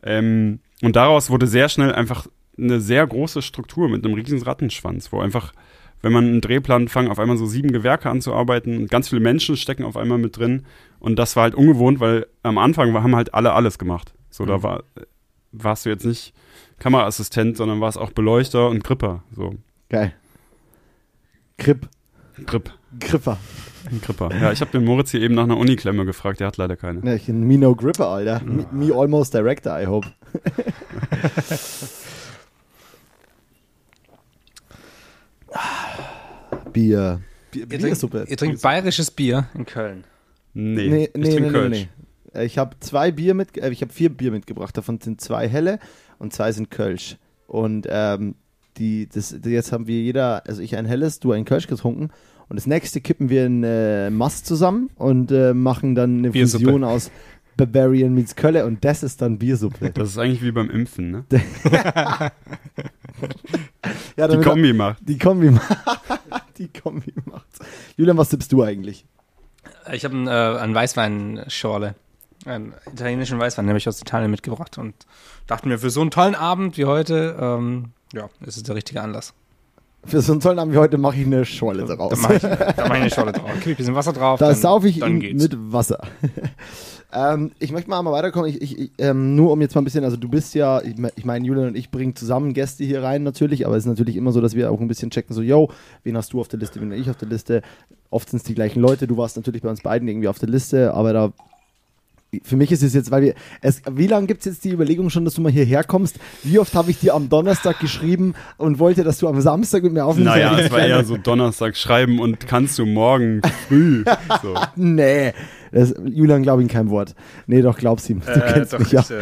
Ähm, und daraus wurde sehr schnell einfach eine sehr große Struktur mit einem riesen Rattenschwanz, wo einfach, wenn man einen Drehplan fangen, auf einmal so sieben Gewerke anzuarbeiten und ganz viele Menschen stecken auf einmal mit drin. Und das war halt ungewohnt, weil am Anfang haben halt alle alles gemacht. So, da Mhm. war, warst du jetzt nicht Kameraassistent, sondern warst auch Beleuchter und Gripper. So, Geil. Grip. Grip, Gripper. Gripper. Ja, ich habe den Moritz hier eben nach einer Uniklemme gefragt, der hat leider keine. Ne, ich me no gripper, Alter. Me, me almost director, I hope. Bier. Bier Ihr trinkt, ihr trinkt bayerisches Bier in Köln. Nee, Nee, ich nee, trinke nee, nee, Kölsch. nee. Äh, Ich habe zwei Bier mit, äh, ich habe vier Bier mitgebracht. Davon sind zwei helle und zwei sind Kölsch. Und ähm, die, das, jetzt haben wir jeder, also ich ein helles, du ein Kölsch getrunken. Und das nächste kippen wir in äh, Mast zusammen und äh, machen dann eine Biersuppe. Fusion aus Bavarian meets Kölle und das ist dann Biersuppe. Das ist eigentlich wie beim Impfen, ne? Ja, Die Kombi macht. Die Kombi macht. die Kombi macht. Julian, was tippst du eigentlich? Ich habe einen, äh, einen Weißweinschorle. Einen italienischen Weißwein, den habe ich aus Italien mitgebracht und dachte mir, für so einen tollen Abend wie heute, ähm, ja, ist es der richtige Anlass. Für so einen tollen Abend wie heute mache ich eine Schorle Da daraus. mache ich, da mach ich eine Schorle drauf. Kippe ich ein bisschen Wasser drauf. Da dann, saufe ich dann ihn geht's. mit Wasser. ähm, ich möchte mal einmal weiterkommen. Ich, ich, ich, ähm, nur um jetzt mal ein bisschen, also du bist ja, ich, me- ich meine, Julian und ich bringen zusammen Gäste hier rein natürlich, aber es ist natürlich immer so, dass wir auch ein bisschen checken, so, yo, wen hast du auf der Liste, wen hab ich auf der Liste. Oft sind es die gleichen Leute. Du warst natürlich bei uns beiden irgendwie auf der Liste, aber da für mich ist es jetzt, weil wir, es, wie lange gibt es jetzt die Überlegung schon, dass du mal hierher kommst? Wie oft habe ich dir am Donnerstag geschrieben und wollte, dass du am Samstag mit mir aufnimmst? Naja, es war eher so Donnerstag schreiben und kannst du morgen früh. So. Nee, das, Julian glaube ich kein Wort. Nee, doch, glaub's ihm. Du Äh, kennst doch, mich ja. ich, äh,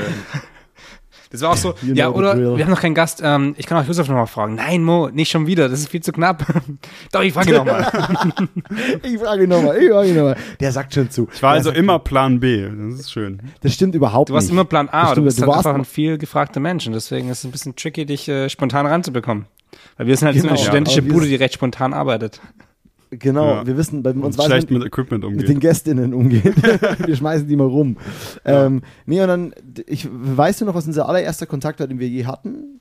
das war auch so, You ja, oder wir haben noch keinen Gast, ähm, ich kann auch Josef nochmal fragen. Nein, Mo, nicht schon wieder, das ist viel zu knapp. Doch, ich frage nochmal. Ich frage ihn nochmal, ich frage ihn nochmal. Der sagt schon zu. Ich war Der also immer Plan B. Das ist schön. Das stimmt überhaupt Du warst nicht. immer Plan A, aber du stimmt, bist du halt warst einfach ein viel gefragter Mensch und deswegen ist es ein bisschen tricky, dich äh, spontan ranzubekommen. Weil wir sind halt so Genau, eine studentische Bude, die recht spontan arbeitet. Genau, Ja. wir wissen, bei uns weiß schlecht man, mit Equipment mit den umgeht. Gästinnen umgeht. wir schmeißen die mal rum. Ähm, nee, und dann, ich, weißt du noch, was unser allererster Kontakt war, den wir je hatten?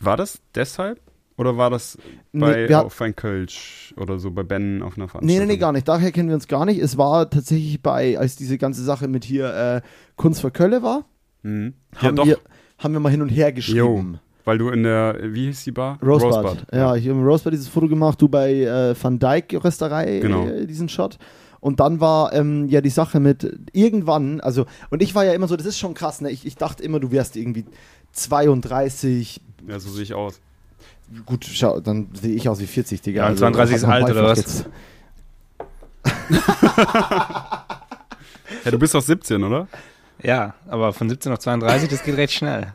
War das deshalb? Oder war das Nee, bei hat- auf ein Kölsch oder so bei Ben auf einer Nee, Veranstaltung? nee, nee, gar nicht. Daher kennen wir uns gar nicht. Es war tatsächlich bei, als diese ganze Sache mit hier äh, Kunst für Kölle war, Mhm. Ja, haben, wir, haben wir mal hin und her geschrieben. Weil du in der, wie hieß die Bar? Rosebud. Ja, ich habe im Rosebud dieses Foto gemacht, du bei äh, Van Dyke Rösterei Genau. äh, diesen Shot. Und dann war ähm, ja die Sache mit irgendwann, also, und ich war ja immer so, das ist schon krass, ne? Ich, ich dachte immer, du wärst irgendwie 32. Ja, so sehe ich aus. Gut, schau, dann sehe ich aus wie 40, Digga. Ja, und 32 ist alt, oder was? Ja, du bist doch 17, oder? Ja, aber von 17 auf 32, das geht recht schnell.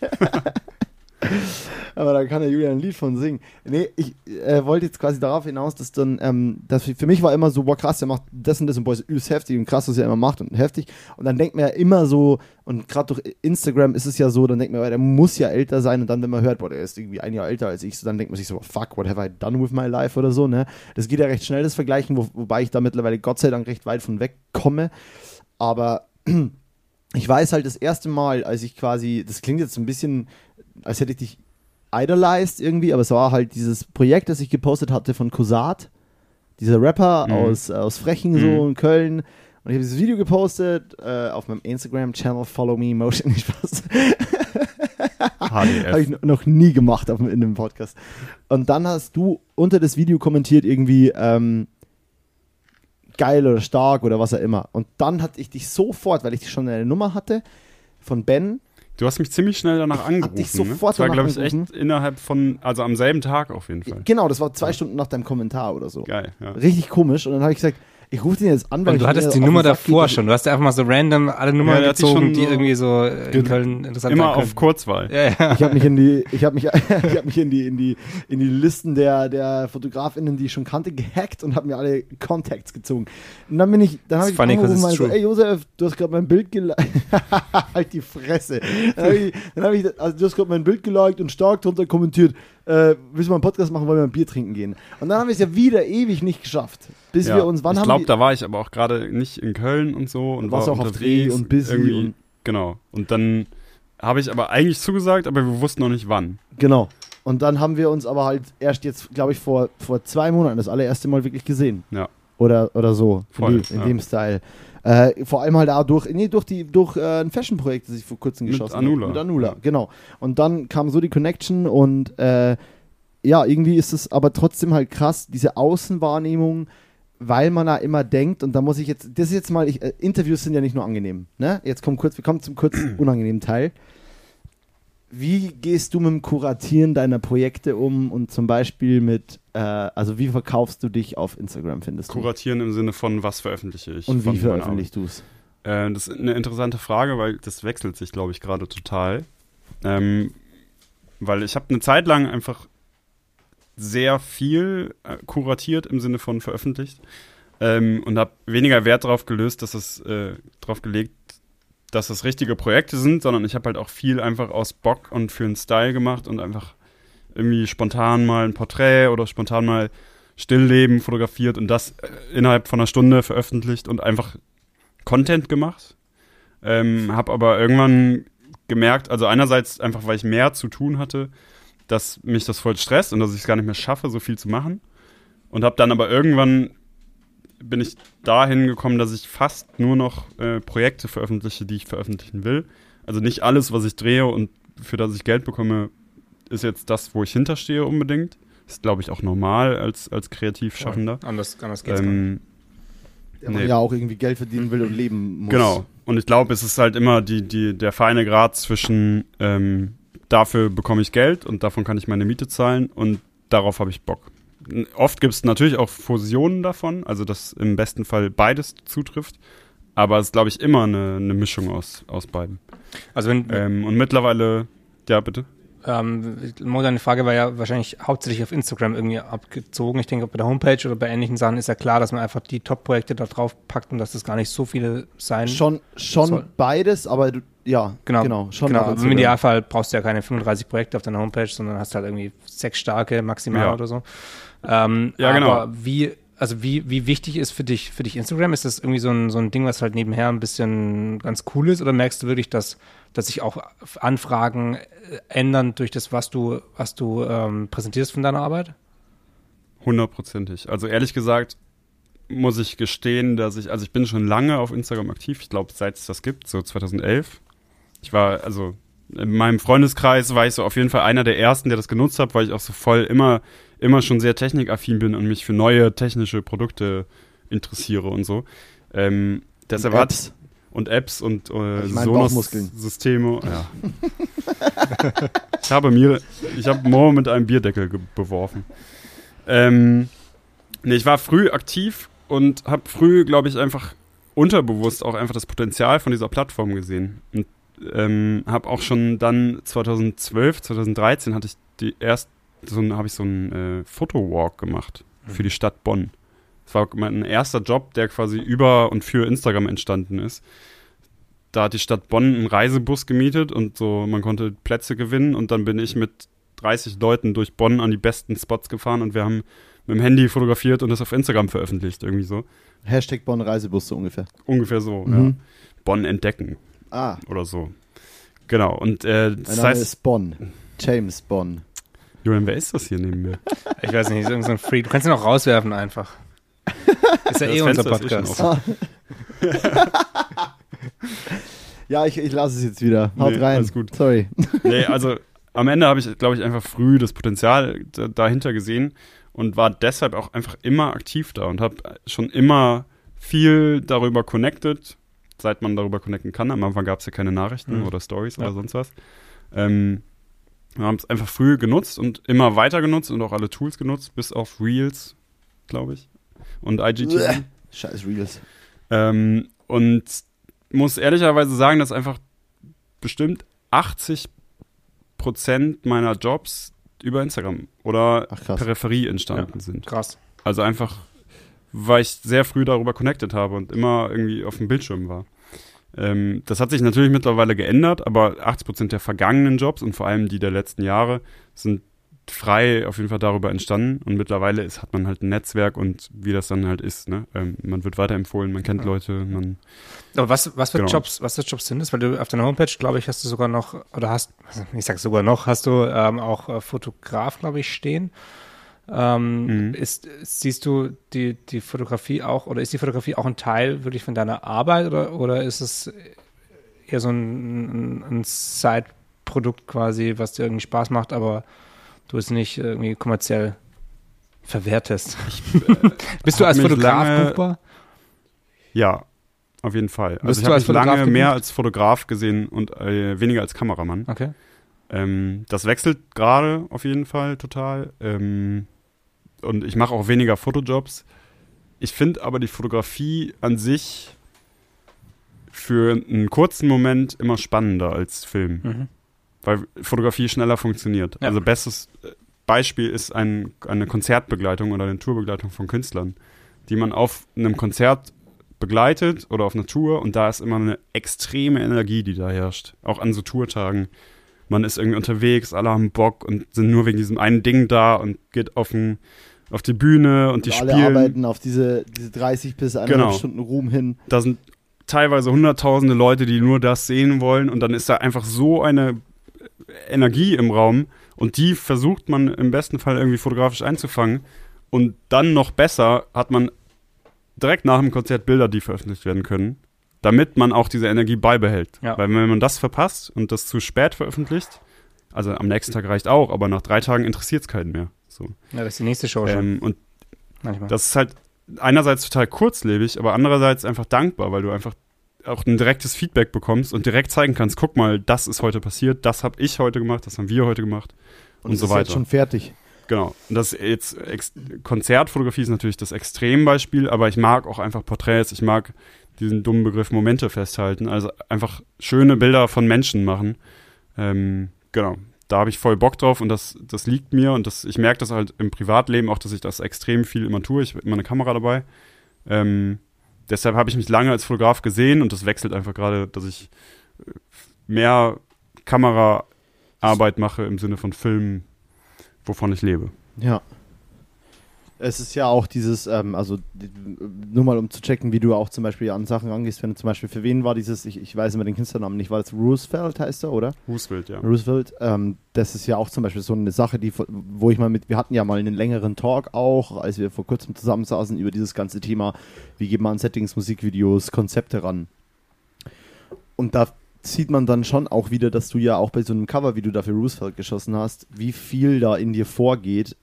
Aber da kann der Julian ein Lied von singen. Nee, ich äh, wollte jetzt quasi darauf hinaus, dass dann, ähm, dass für mich war immer so, boah krass, der macht das und das und boah, ist übelst heftig und krass, was er immer macht und heftig. Und dann denkt man ja immer so, und gerade durch Instagram ist es ja so, dann denkt man, der muss ja älter sein und dann, wenn man hört, boah, der ist irgendwie ein Jahr älter als ich, so, dann denkt man sich so, fuck, what have I done with my life oder so, ne? Das geht ja recht schnell, das Vergleichen, wo, wobei ich da mittlerweile Gott sei Dank recht weit von weg komme. Aber ich weiß halt das erste Mal, als ich quasi, das klingt jetzt ein bisschen, als hätte ich dich idolized irgendwie, aber es war halt dieses Projekt, das ich gepostet hatte von Cosat, dieser Rapper Mhm. aus, aus Frechen Mhm. so in Köln. Und ich habe dieses Video gepostet äh, auf meinem Instagram-Channel, Follow Me Motion. Nicht Spaß. Habe ich no- noch nie gemacht auf, in einem Podcast. Und dann hast du unter das Video kommentiert irgendwie ähm, geil oder stark oder was auch immer. Und dann hatte ich dich sofort, weil ich schon eine Nummer hatte von Ben, Du hast mich ziemlich schnell danach hab angerufen. dich ne? sofort Das war, glaube ich, echt innerhalb von, also am selben Tag auf jeden Fall. genau, das war zwei Stunden nach deinem Kommentar oder so. Geil, ja. Richtig komisch. Und dann habe ich gesagt, ich rufe den jetzt an, weil Und du ich hattest die Nummer davor geht. schon. Du hast ja einfach mal so random alle Nummern Ja, gezogen, die so- irgendwie so in Ge- Köln interessant Immer auf. Kurzwahl. Ja, ja. Ich habe mich in die, ich habe mich, ich habe mich in die, in die, in die Listen der, der Fotografinnen, die ich schon kannte, gehackt und habe mir alle Contacts gezogen. Und dann bin ich, dann habe ich angerufen und meinte so, ey Josef, du hast gerade mein Bild geliked. halt die Fresse. Dann habe ich, dann hab ich, also du hast gerade mein Bild geliked und stark drunter kommentiert, äh, willst du mal einen Podcast machen, wollen wir ein Bier trinken gehen. Und dann haben wir es ja wieder ewig nicht geschafft. Bis Ja. wir uns, wann ich haben glaube, wir, da war ich aber auch gerade nicht in Köln und so und war auch auf Dreh und busy irgendwie, und- genau. Und dann habe ich aber eigentlich zugesagt, aber wir wussten noch nicht wann. Genau. Und dann haben wir uns aber halt erst jetzt, glaube ich, vor, vor zwei Monaten das allererste Mal wirklich gesehen. Ja. Oder, oder so. Voll, in, dem, in ja. dem Style. Äh, vor allem halt auch durch, nee, durch, die, durch äh, ein Fashion-Projekt, das ich vor kurzem geschossen habe. Mit Anula, genau. Und dann kam so die Connection und äh, ja, irgendwie ist es aber trotzdem halt krass, diese Außenwahrnehmung, weil man da immer denkt, und da muss ich jetzt, das ist jetzt mal, ich, äh, Interviews sind ja nicht nur angenehm, ne? Jetzt kommen kurz, wir kommen zum kurz unangenehmen Teil. Wie gehst du mit dem Kuratieren deiner Projekte um und zum Beispiel mit, äh, also wie verkaufst du dich auf Instagram, findest du? Kuratieren im Sinne von, was veröffentliche ich. Und wie veröffentlichst du es? Äh, das ist eine interessante Frage, weil das wechselt sich, glaube ich, gerade total. Ähm, weil ich habe eine Zeit lang einfach sehr viel äh, kuratiert im Sinne von veröffentlicht ähm, und habe weniger Wert darauf gelöst, dass es äh, darauf gelegt, dass es richtige Projekte sind, sondern ich habe halt auch viel einfach aus Bock und für einen Style gemacht und einfach irgendwie spontan mal ein Porträt oder spontan mal Stillleben fotografiert und das äh, innerhalb von einer Stunde veröffentlicht und einfach Content gemacht. Ähm, habe aber irgendwann gemerkt, also einerseits einfach, weil ich mehr zu tun hatte, dass mich das voll stresst und dass ich es gar nicht mehr schaffe, so viel zu machen. Und habe dann aber irgendwann bin ich dahin gekommen, dass ich fast nur noch äh, Projekte veröffentliche, die ich veröffentlichen will. Also nicht alles, was ich drehe und für das ich Geld bekomme, ist jetzt das, wo ich hinterstehe unbedingt. Ist, glaube ich, auch normal als, als Kreativschaffender. Anders, anders geht's gar nicht. Ähm, Der man Nee. ja auch irgendwie Geld verdienen will und leben muss. Genau. Und ich glaube, es ist halt immer die, die, der feine Grad zwischen ähm, dafür bekomme ich Geld und davon kann ich meine Miete zahlen und darauf habe ich Bock. Oft gibt es natürlich auch Fusionen davon, also dass im besten Fall beides zutrifft. Aber es ist, glaube ich, immer eine, eine Mischung aus, aus beiden. Also wenn, Ähm, und mittlerweile, ja, bitte. Ähm, Mo, deine Frage war ja wahrscheinlich hauptsächlich auf Instagram irgendwie abgezogen. Ich denke, bei der Homepage oder bei ähnlichen Sachen ist ja klar, dass man einfach die Top-Projekte da drauf packt und dass das gar nicht so viele sein. Schon, schon Soll. beides, aber du, ja, Genau, genau, schon genau. aber Im. Idealfall brauchst du ja keine 35 Projekte auf deiner Homepage, sondern hast halt irgendwie sechs starke maximal Ja. oder so. Ähm, Ja, genau. Aber wie, also wie, wie wichtig ist für dich, für dich Instagram? Ist das irgendwie so ein, so ein Ding, was halt nebenher ein bisschen ganz cool ist? Oder merkst du wirklich, dass, dass sich auch Anfragen äh, ändern durch das, was du, was du ähm, präsentierst von deiner Arbeit? Hundertprozentig. Also ehrlich gesagt muss ich gestehen, dass ich, also ich bin schon lange auf Instagram aktiv. Ich glaube, seit es das gibt, so 2011. Ich war, also in meinem Freundeskreis war ich so auf jeden Fall einer der ersten, der das genutzt hat, weil ich auch so voll immer, immer schon sehr technikaffin bin und mich für neue technische Produkte interessiere und so. Ähm, deshalb hat Apps. und Apps und äh, Ich Bauchmuskeln. Sonos-Systeme. Ja. ich habe mir, ich habe Mo mit einem Bierdeckel beworfen. Ähm, nee, ich war früh aktiv und habe früh, glaube ich, einfach unterbewusst auch einfach das Potenzial von dieser Plattform gesehen. Und ähm, habe auch schon dann 2012, 2013 hatte ich die erst so ein- habe ich so einen äh, Fotowalk gemacht für die Stadt Bonn. Das war mein erster Job, der quasi über und für Instagram entstanden ist. Da hat die Stadt Bonn einen Reisebus gemietet und so, man konnte Plätze gewinnen und dann bin ich mit 30 Leuten durch Bonn an die besten Spots gefahren und wir haben mit dem Handy fotografiert und das auf Instagram veröffentlicht, irgendwie so. Hashtag Bonn Reisebus so ungefähr. Ungefähr so, Mhm. ja. Bonn entdecken Ah, oder so. Genau, und äh, mein das Name heißt, ist Bonn. James Bonn. Julian, wer ist das hier neben mir? Ich weiß nicht, ist irgend so ein Freak. Du kannst ihn auch rauswerfen einfach. Ist ja Das eh unser eh Podcast. ja, ich, ich lasse es jetzt wieder. Haut Nee, rein. alles gut. Sorry. Nee, also am Ende habe ich, glaube ich, einfach früh das Potenzial da- dahinter gesehen und war deshalb auch einfach immer aktiv da und habe schon immer viel darüber connected, seit man darüber connecten kann. Am Anfang gab es ja keine Nachrichten Mhm. oder Stories Ja. oder sonst was. Ähm, wir haben es einfach früh genutzt und immer weiter genutzt und auch alle Tools genutzt, bis auf Reels, glaube ich, und IGTV. Scheiß Reels. Ähm, und muss ehrlicherweise sagen, dass einfach bestimmt 80 Prozent meiner Jobs über Instagram oder Ach. Peripherie entstanden sind. Krass. Also einfach, weil ich sehr früh darüber connected habe und immer irgendwie auf dem Bildschirm war. Ähm, das hat sich natürlich mittlerweile geändert, aber 80 Prozent der vergangenen Jobs und vor allem die der letzten Jahre sind frei auf jeden Fall darüber entstanden und mittlerweile ist, hat man halt ein Netzwerk und wie das dann halt ist, ne? Ähm, man wird weiterempfohlen, man kennt. Leute, man Aber was, was für Genau. Jobs, was für Jobs sind das? Weil du auf deiner Homepage, glaube ich, hast du sogar noch, oder hast, ich sag sogar noch, hast du ähm, auch äh, Fotograf, glaube ich, stehen. Ähm, Mhm. ist, siehst du die, die Fotografie auch, oder ist die Fotografie auch ein Teil wirklich von deiner Arbeit oder, oder ist es eher so ein, ein, ein Side-Produkt quasi, was dir irgendwie Spaß macht, aber du es nicht irgendwie kommerziell verwertest? Bist du als Fotograf lange- buchbar? Ja, auf jeden Fall. Bist Also ich habe als mich Fotograf lange mehr gebucht? als Fotograf gesehen und äh, weniger als Kameramann. Okay. Ähm, das wechselt gerade auf jeden Fall total. Ähm, und ich mache auch weniger Fotojobs. Ich finde aber die Fotografie an sich für einen kurzen Moment immer spannender als Film, Mhm. weil Fotografie schneller funktioniert. Ja. Also bestes äh, Beispiel ist ein, eine Konzertbegleitung oder eine Tourbegleitung von Künstlern, die man auf einem Konzert begleitet oder auf einer Tour und da ist immer eine extreme Energie, die da herrscht. Auch an so Tourtagen. Man ist irgendwie unterwegs, alle haben Bock und sind nur wegen diesem einen Ding da und geht auf, den, auf die Bühne und die alle spielen. arbeiten auf diese, diese 30 bis 100 Genau. Stunden Ruhm hin. Da sind teilweise hunderttausende Leute, die nur das sehen wollen und dann ist da einfach so eine Energie im Raum und die versucht man im besten Fall irgendwie fotografisch einzufangen und dann noch besser hat man direkt nach dem Konzert Bilder, die veröffentlicht werden können, damit man auch diese Energie beibehält. Ja. Weil wenn man das verpasst und das zu spät veröffentlicht, also am nächsten Tag reicht auch, aber nach drei Tagen interessiert es keinen mehr. So. Ja, das ist die nächste Show schon. Ähm, und manchmal. das ist halt einerseits total kurzlebig, aber andererseits einfach dankbar, weil du einfach auch ein direktes Feedback bekommst und direkt zeigen kannst, guck mal, das ist heute passiert, das habe ich heute gemacht, das haben wir heute gemacht und, es so ist jetzt weiter. schon fertig. Genau. Und das jetzt ex Konzertfotografie ist natürlich das Extrembeispiel, aber ich mag auch einfach Porträts, ich mag diesen dummen Begriff Momente festhalten, also einfach schöne Bilder von Menschen machen. Ähm, genau. Da habe ich voll Bock drauf und das, das liegt mir und das, ich merke das halt im Privatleben auch, dass ich das extrem viel immer tue. Ich habe immer eine Kamera dabei. Ähm, deshalb habe ich mich lange als Fotograf gesehen und das wechselt einfach gerade, dass ich äh, mehr Kameraarbeit mache im Sinne von Filmen, wovon ich lebe. Ja. Es ist ja auch dieses, ähm, also nur mal um zu checken, wie du auch zum Beispiel an Sachen rangehst, wenn du zum Beispiel, für wen war dieses, ich, ich weiß immer den Künstlernamen nicht, war das Roosevelt heißt er, oder? Roosevelt, ja. Roosevelt, ähm, das ist ja auch zum Beispiel so eine Sache, die, wo ich mal mit, wir hatten ja mal einen längeren Talk auch, als wir vor kurzem zusammensaßen über dieses ganze Thema, wie geht man an Settings, Musikvideos, Konzepte ran. Und da sieht man dann schon auch wieder, dass du ja auch bei so einem Cover, wie du da für Roosevelt geschossen hast, wie viel da in dir vorgeht.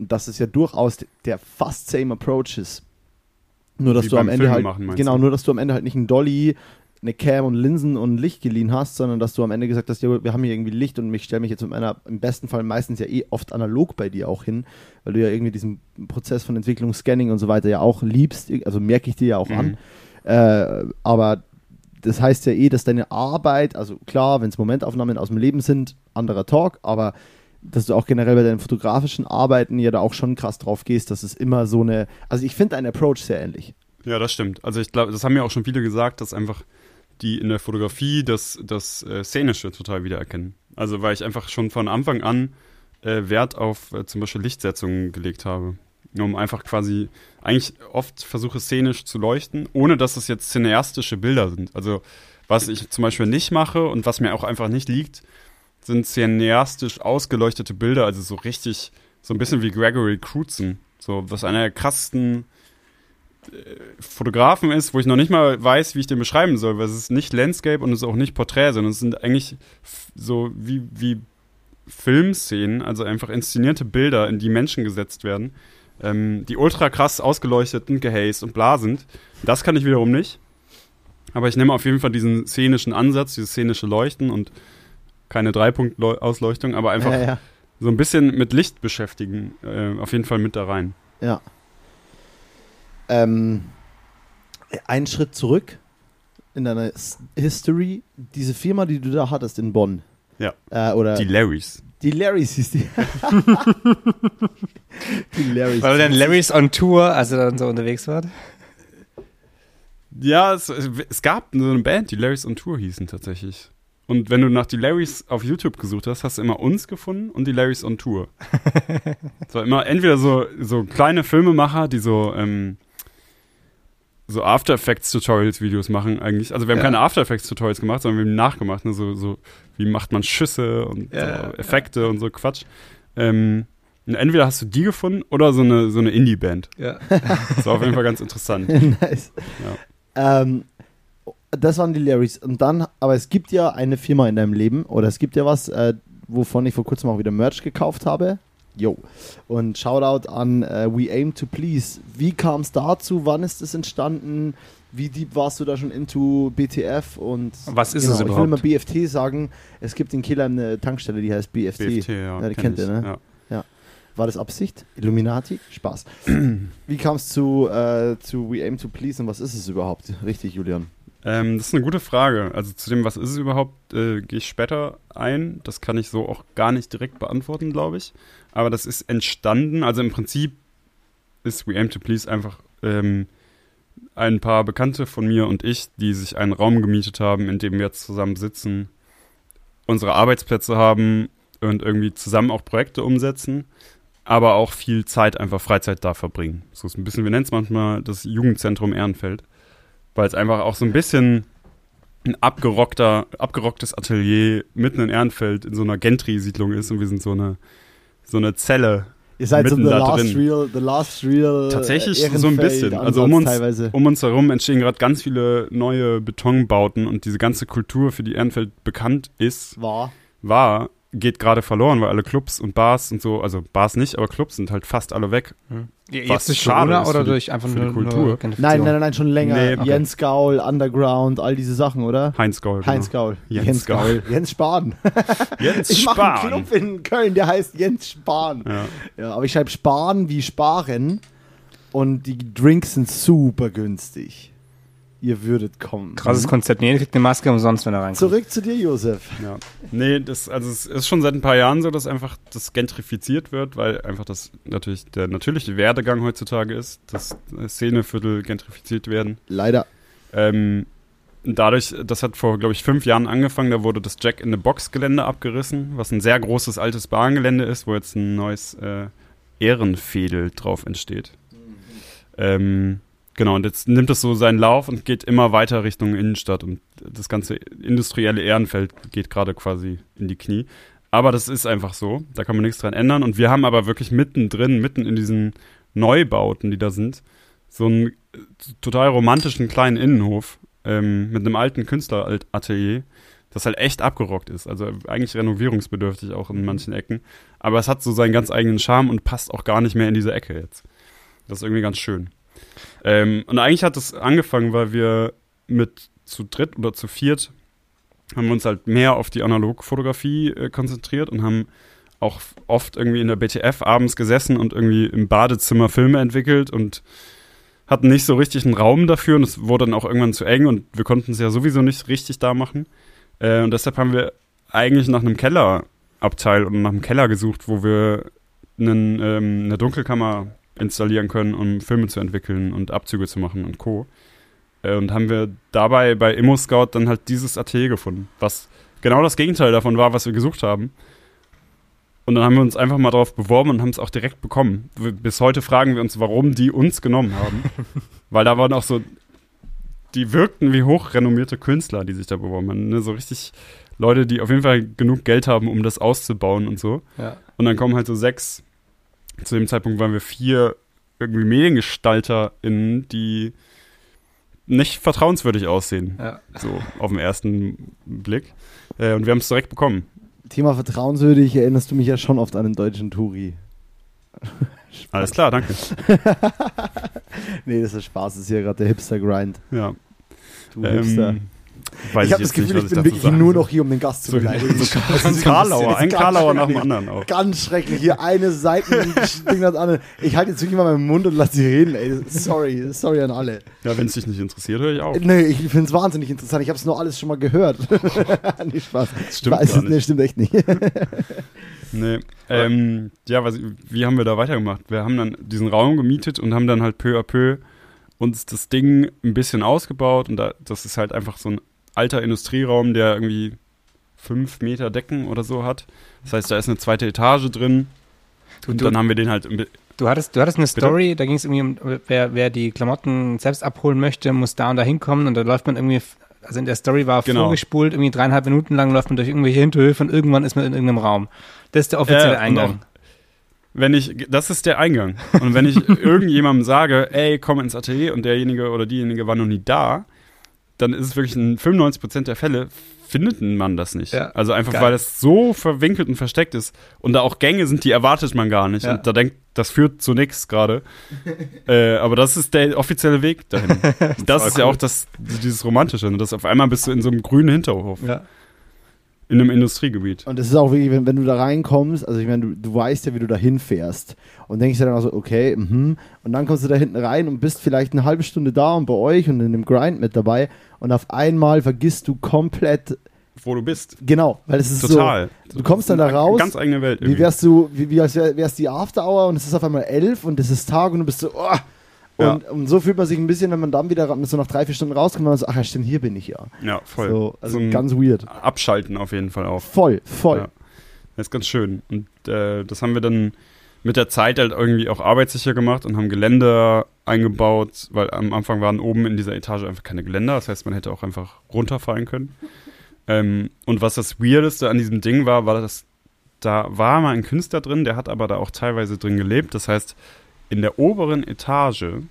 Und dass es ja durchaus der fast same approach ist. Nur, dass Wie du am Ende Filme halt, machen, genau, du? nur, dass du am Ende halt nicht einen Dolly, eine Cam und Linsen und Licht geliehen hast, sondern dass du am Ende gesagt hast, ja, wir haben hier irgendwie Licht und ich stelle mich jetzt mit meiner, im besten Fall meistens ja eh oft analog bei dir auch hin, weil du ja irgendwie diesen Prozess von Entwicklung, Scanning und so weiter ja auch liebst, also merke ich dir ja auch an. Äh, aber das heißt ja eh, dass deine Arbeit, also klar, wenn es Momentaufnahmen aus dem Leben sind, anderer Talk, aber dass du auch generell bei deinen fotografischen Arbeiten ja da auch schon krass drauf gehst, dass es immer so eine, also ich finde deinen Approach sehr ähnlich. Ja, das stimmt. Also ich glaube, das haben ja auch schon viele gesagt, dass einfach die in der Fotografie das, das äh, Szenische total wiedererkennen. Also weil ich einfach schon von Anfang an äh, Wert auf äh, zum Beispiel Lichtsetzungen gelegt habe. Um einfach quasi, eigentlich oft versuche szenisch zu leuchten, ohne dass es jetzt cineastische Bilder sind. Also was ich zum Beispiel nicht mache und was mir auch einfach nicht liegt, sind cineastisch ausgeleuchtete Bilder, also so richtig, so ein bisschen wie Gregory Crutzen. So, was einer der krassesten Fotografen ist, wo ich noch nicht mal weiß, wie ich den beschreiben soll, weil es ist nicht Landscape und es ist auch nicht Porträt, sondern es sind eigentlich so wie, wie Filmszenen, also einfach inszenierte Bilder, in die Menschen gesetzt werden, ähm, die ultra krass ausgeleuchtet und gehazed und bla sind. Das kann ich wiederum nicht. Aber ich nehme auf jeden Fall diesen szenischen Ansatz, dieses szenische Leuchten und keine Dreipunkt-Ausleuchtung, aber einfach ja, ja. so ein bisschen mit Licht beschäftigen, äh, auf jeden Fall mit da rein. Ja. Ähm, einen Schritt zurück in deiner S- History. Diese Firma, die du da hattest in Bonn. Ja. Äh, oder Die Larrys. die Larrys hieß die. die Larrys. Weil dann Larry's on Tour, als er dann so unterwegs war. Ja, es, es gab so eine Band, die Larrys on Tour hießen tatsächlich. Und wenn du nach die Larrys auf YouTube gesucht hast, hast du immer uns gefunden und die Larrys on Tour. Es war immer entweder so, so kleine Filmemacher, die so, ähm, so After Effects Tutorials Videos machen eigentlich. Also wir haben Ja. keine After Effects Tutorials gemacht, sondern wir haben nachgemacht. Ne? So, so, wie macht man Schüsse und Ja, so Effekte und so Quatsch. Ähm, und entweder hast du die gefunden oder so eine, so eine Indie-Band. Ja. Das war auf jeden Fall ganz interessant. nice. Ähm, das waren die Larrys. Und dann, aber es gibt ja eine Firma in deinem Leben, oder es gibt ja was, äh, wovon ich vor kurzem auch wieder Merch gekauft habe. Yo. Und Shoutout an äh, We Aim to Please. Wie kam es dazu? Wann ist es entstanden? Wie deep warst du da schon into BTF? Und Was ist es Ich will überhaupt? BFT sagen. Es gibt in Kiel eine Tankstelle, die heißt BFT. BFT, ja. Ja, die kenn kennt ihr, ne? Ja. War das Absicht? Illuminati? Spaß. Wie kam es zu, äh, zu We Aim to Please und was ist es überhaupt? Richtig, Julian. Ähm, das ist eine gute Frage. Also zu dem, was ist es überhaupt, äh, gehe ich später ein. Das kann ich so auch gar nicht direkt beantworten, glaube ich. Aber das ist entstanden. Also im Prinzip ist We Aim to Please einfach ähm, ein paar Bekannte von mir und ich, die sich einen Raum gemietet haben, in dem wir jetzt zusammen sitzen, unsere Arbeitsplätze haben und irgendwie zusammen auch Projekte umsetzen, aber auch viel Zeit, einfach Freizeit da verbringen. So ist ein bisschen, wir nennen es manchmal das Jugendzentrum Ehrenfeld weil es einfach auch so ein bisschen ein abgerockter, abgerocktes Atelier mitten in Ehrenfeld in so einer Gentry-Siedlung ist und wir sind so eine, so eine Zelle. Ihr seid so Mitten the da last, drin. real, the last real. Tatsächlich äh, so ein bisschen. Ehrenfeld- Also um uns- teilweise. Um uns herum entstehen gerade ganz viele neue Betonbauten und diese ganze Kultur, für die Ehrenfeld bekannt ist, war. war, geht gerade verloren, weil alle Clubs und Bars und so, also Bars nicht, aber Clubs sind halt fast alle weg. Jetzt Was durch schade Corona ist oder die- durch einfach nur, Kultur. Gentrifizierung? Nein, nein, nein, nein, schon länger. Nee, okay. Jens Gaul, Underground, all diese Sachen, oder? Heinz Gaul. Heinz genau. Gaul. Jens Gaul. Jens Spahn. Jens Ich mache einen Spahn. Club in Köln, der heißt Jens Spahn. Ja. Ja, aber ich schreibe Spahn wie Sparen und die Drinks sind super günstig. Ihr würdet kommen. Krasses Konzept. Nee, ihr kriegt eine Maske umsonst, wenn er reinkommt. Zurück zu dir, Josef. Ja. Nee, das, also es ist schon seit ein paar Jahren so, dass einfach das gentrifiziert wird, weil einfach das natürlich der natürliche Werdegang heutzutage ist, dass Szeneviertel gentrifiziert werden. Leider. Ähm, dadurch, das hat vor, glaube ich, fünf Jahren angefangen, da wurde das Jack in the Box Gelände abgerissen, was ein sehr großes altes Bahngelände ist, wo jetzt ein neues äh, Ehrenfädel drauf entsteht. Ähm, genau, und jetzt nimmt es so seinen Lauf und geht immer weiter Richtung Innenstadt und das ganze industrielle Ehrenfeld geht gerade quasi in die Knie. Aber das ist einfach so, da kann man nichts dran ändern und wir haben aber wirklich mittendrin, mitten in diesen Neubauten, die da sind, so einen total romantischen kleinen Innenhof ähm, mit einem alten Künstleratelier, das halt echt abgerockt ist. Also eigentlich renovierungsbedürftig auch in manchen Ecken. Aber es hat so seinen ganz eigenen Charme und passt auch gar nicht mehr in diese Ecke jetzt. Das ist irgendwie ganz schön. Ähm, und eigentlich hat es angefangen, weil wir mit zu dritt oder zu viert haben wir uns halt mehr auf die Analogfotografie äh, konzentriert und haben auch oft irgendwie in der BTF abends gesessen und irgendwie im Badezimmer Filme entwickelt und hatten nicht so richtig einen Raum dafür und es wurde dann auch irgendwann zu eng und wir konnten es ja sowieso nicht richtig da machen. Äh, und deshalb haben wir eigentlich nach einem Kellerabteil und nach einem Keller gesucht, wo wir einen, ähm, eine Dunkelkammer installieren können, um Filme zu entwickeln und Abzüge zu machen und Co. Äh, und haben wir dabei bei Immo Scout dann halt dieses Atelier gefunden, was genau das Gegenteil davon war, was wir gesucht haben. Und dann haben wir uns einfach mal darauf beworben und haben es auch direkt bekommen. Bis heute fragen wir uns, warum die uns genommen haben. Weil da waren auch so, die wirkten wie hochrenommierte Künstler, die sich da beworben haben. Ne? So richtig Leute, die auf jeden Fall genug Geld haben, um das auszubauen und so. Ja. Und dann kommen halt so sechs, zu dem Zeitpunkt waren wir vier irgendwie MediengestalterInnen, die nicht vertrauenswürdig aussehen. Ja. So auf den ersten Blick. Äh, und wir haben es direkt bekommen. Thema vertrauenswürdig erinnerst du mich ja schon oft an den deutschen Touri. Alles klar, danke. Nee, das ist Spaß, das ist hier gerade der Hipster-Grind. Ja. Du Hipster. Weiß ich habe das Gefühl, nicht, ich bin wirklich sagen nur noch hier, um den Gast zu So, beleidigen. so Das ist ein Karlauer, ein Karlauer nach dem anderen auch. Ganz schrecklich. Hier eine Seiten Ding das andere. Ich halte jetzt wirklich mal meinen Mund und lass sie reden, ey. Sorry, sorry an alle. Ja, wenn es dich nicht interessiert, höre ich auf. Nee, ich finde es wahnsinnig interessant. Ich habe es nur alles schon mal gehört. nee, Spaß. Das stimmt Weiß gar es- Nee, nicht. stimmt echt nicht. Nee. Ähm, ja, was, wie haben wir da weitergemacht? Wir haben dann diesen Raum gemietet und haben dann halt peu à peu uns das Ding ein bisschen ausgebaut und da, das ist halt einfach so ein alter Industrieraum, der irgendwie fünf Meter Decken oder so hat. Das heißt, da ist eine zweite Etage drin Du, und du, dann haben wir den halt, du, hattest, du hattest eine Story, da ging es irgendwie um, wer, wer die Klamotten selbst abholen möchte, muss da und da hinkommen und da läuft man irgendwie, also in der Story war Genau. vorgespult, irgendwie dreieinhalb Minuten lang läuft man durch irgendwelche Hinterhöfe und irgendwann ist man in irgendeinem Raum. Das ist der offizielle und Eingang. auch- wenn ich, das ist der Eingang. Und wenn ich irgendjemandem sage, ey, komm ins Atelier und derjenige oder diejenige war noch nie da, dann ist es wirklich in 95% der Fälle findet man das nicht. Ja, also einfach, geil. weil es so verwinkelt und versteckt ist und da auch Gänge sind, die erwartet man gar nicht. Ja. Und da denkt, das führt zu nichts gerade. äh, aber das ist der offizielle Weg dahin. das ist ja auch das, dieses Romantische. ne? Dass auf einmal bist du in so einem grünen Hinterhof, Ja. In einem Industriegebiet. Und es ist auch wirklich, wenn, wenn du da reinkommst, also ich meine, du, du weißt ja, wie du da hinfährst. Und denkst dir dann auch so, okay, mhm. Und dann kommst du da hinten rein und bist vielleicht eine halbe Stunde da und bei euch und in dem Grind mit dabei. Und auf einmal vergisst du komplett, Wo du bist. genau, weil es ist Total. so, du kommst dann da raus. Ganz eigene Welt. Wie irgendwie. wärst du, wie, wie als wär, wär's die After Hour und es ist auf einmal elf und es ist Tag und du bist so, oh. Und, und so fühlt man sich ein bisschen, wenn man dann wieder so nach drei, vier Stunden rauskommt, und man so, ach ja, stimmt, hier bin ich ja. Ja, voll. So, also So ganz weird. Abschalten auf jeden Fall auch. Voll, voll. Ja. Das ist ganz schön. Und äh, das haben wir dann mit der Zeit halt irgendwie auch arbeitssicher gemacht und haben Geländer eingebaut, weil am Anfang waren oben in dieser Etage einfach keine Geländer. Das heißt, man hätte auch einfach runterfallen können. Ähm, und was das Weirdeste an diesem Ding war, war, dass da war mal ein Künstler drin, der hat aber da auch teilweise drin gelebt. Das heißt, in der oberen Etage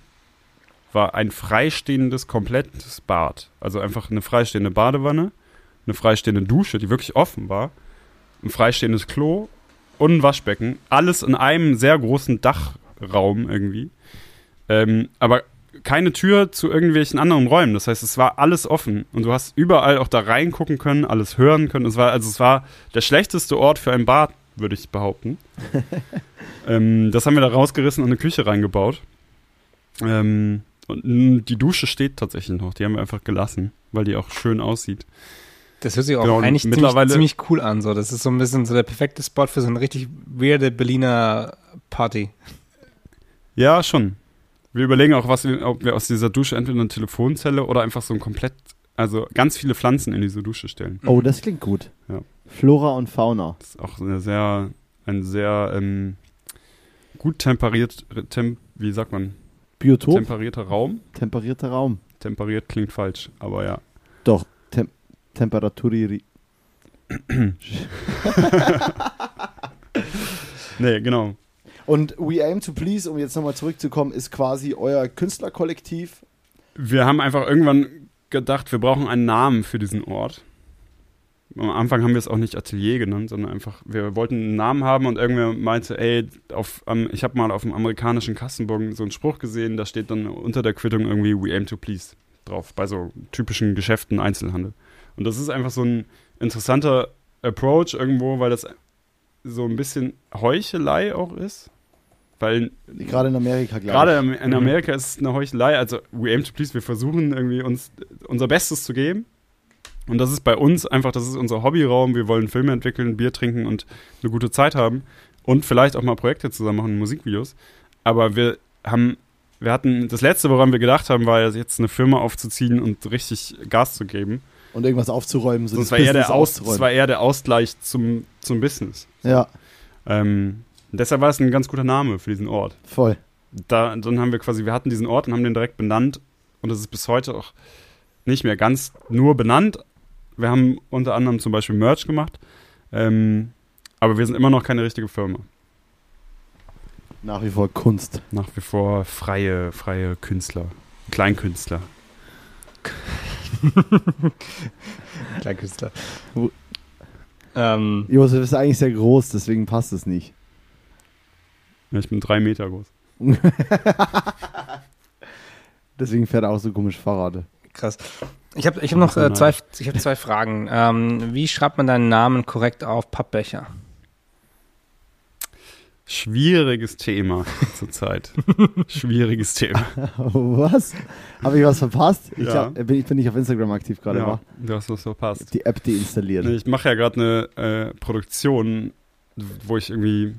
war ein freistehendes, komplettes Bad. Also einfach eine freistehende Badewanne, eine freistehende Dusche, die wirklich offen war, ein freistehendes Klo und ein Waschbecken. Alles in einem sehr großen Dachraum irgendwie. Ähm, aber keine Tür zu irgendwelchen anderen Räumen. Das heißt, es war alles offen und du hast überall auch da reingucken können, alles hören können. Es war, also es war der schlechteste Ort für ein Bad, würde ich behaupten. ähm, das haben wir da rausgerissen und eine Küche reingebaut. Ähm, und die Dusche steht tatsächlich noch. Die haben wir einfach gelassen, weil die auch schön aussieht. Das hört sich auch Genau, eigentlich ziemlich, ziemlich cool an. So. Das ist so ein bisschen so der perfekte Spot für so eine richtig weirde Berliner Party. Ja, schon. Wir überlegen auch, was ob wir aus dieser Dusche entweder eine Telefonzelle oder einfach so ein komplett, also ganz viele Pflanzen in diese Dusche stellen. Oh, das klingt gut. Ja. Flora und Fauna. Das ist auch eine sehr, ein sehr ähm, gut temperiert, tem, wie sagt man, Biotop, temperierter Raum. temperierter Raum. Temperiert klingt falsch, aber ja. Doch, Tem Temperaturi. Nee, genau. Und We Aim to Please, um jetzt nochmal zurückzukommen, ist quasi euer Künstlerkollektiv. Wir haben einfach irgendwann gedacht, wir brauchen einen Namen für diesen Ort. Am Anfang haben wir es auch nicht Atelier genannt, sondern einfach, wir wollten einen Namen haben und irgendwer meinte, ey, auf, ähm, ich habe mal auf dem amerikanischen Kassenbon so einen Spruch gesehen, da steht dann unter der Quittung irgendwie We aim to please drauf, bei so typischen Geschäften, Einzelhandel. Und das ist einfach so ein interessanter Approach irgendwo, weil das so ein bisschen Heuchelei auch ist. Weil Gerade in Amerika, glaube Gerade ich. im- in Amerika ist es eine Heuchelei. Also, we aim to please, wir versuchen irgendwie uns unser Bestes zu geben. Und das ist bei uns einfach, das ist unser Hobbyraum. Wir wollen Filme entwickeln, Bier trinken und eine gute Zeit haben. Und vielleicht auch mal Projekte zusammen machen, Musikvideos. Aber wir haben, wir hatten, das letzte, woran wir gedacht haben, war jetzt eine Firma aufzuziehen und richtig Gas zu geben. Und irgendwas aufzuräumen. So Das das war, eher der Aus, das war eher der Ausgleich zum, zum Business. Ja, Ähm, deshalb war es ein ganz guter Name für diesen Ort. voll. da, dann haben wir quasi, wir hatten diesen Ort und haben den direkt benannt. Und das ist bis heute auch nicht mehr ganz nur benannt. Wir haben unter anderem zum Beispiel Merch gemacht. Ähm, aber wir sind immer noch keine richtige Firma. Nach wie vor Kunst. Nach wie vor freie, freie Künstler. Kleinkünstler. Kleinkünstler. Ähm, Josef ist eigentlich sehr groß, deswegen passt es nicht. Ja, ich bin drei Meter groß. Deswegen fährt er auch so komisch Fahrrad. krass. Ich habe ich hab noch äh, zwei, ich hab zwei Fragen. Ähm, wie schreibt man deinen Namen korrekt auf Pappbecher? Schwieriges Thema zurzeit. Schwieriges Thema. Was? Habe ich was verpasst? Ich, Ja. hab, bin, ich bin nicht auf Instagram aktiv gerade, Ja, du hast was verpasst. Die App deinstalliert. Ich mache ja gerade eine äh, Produktion, wo ich irgendwie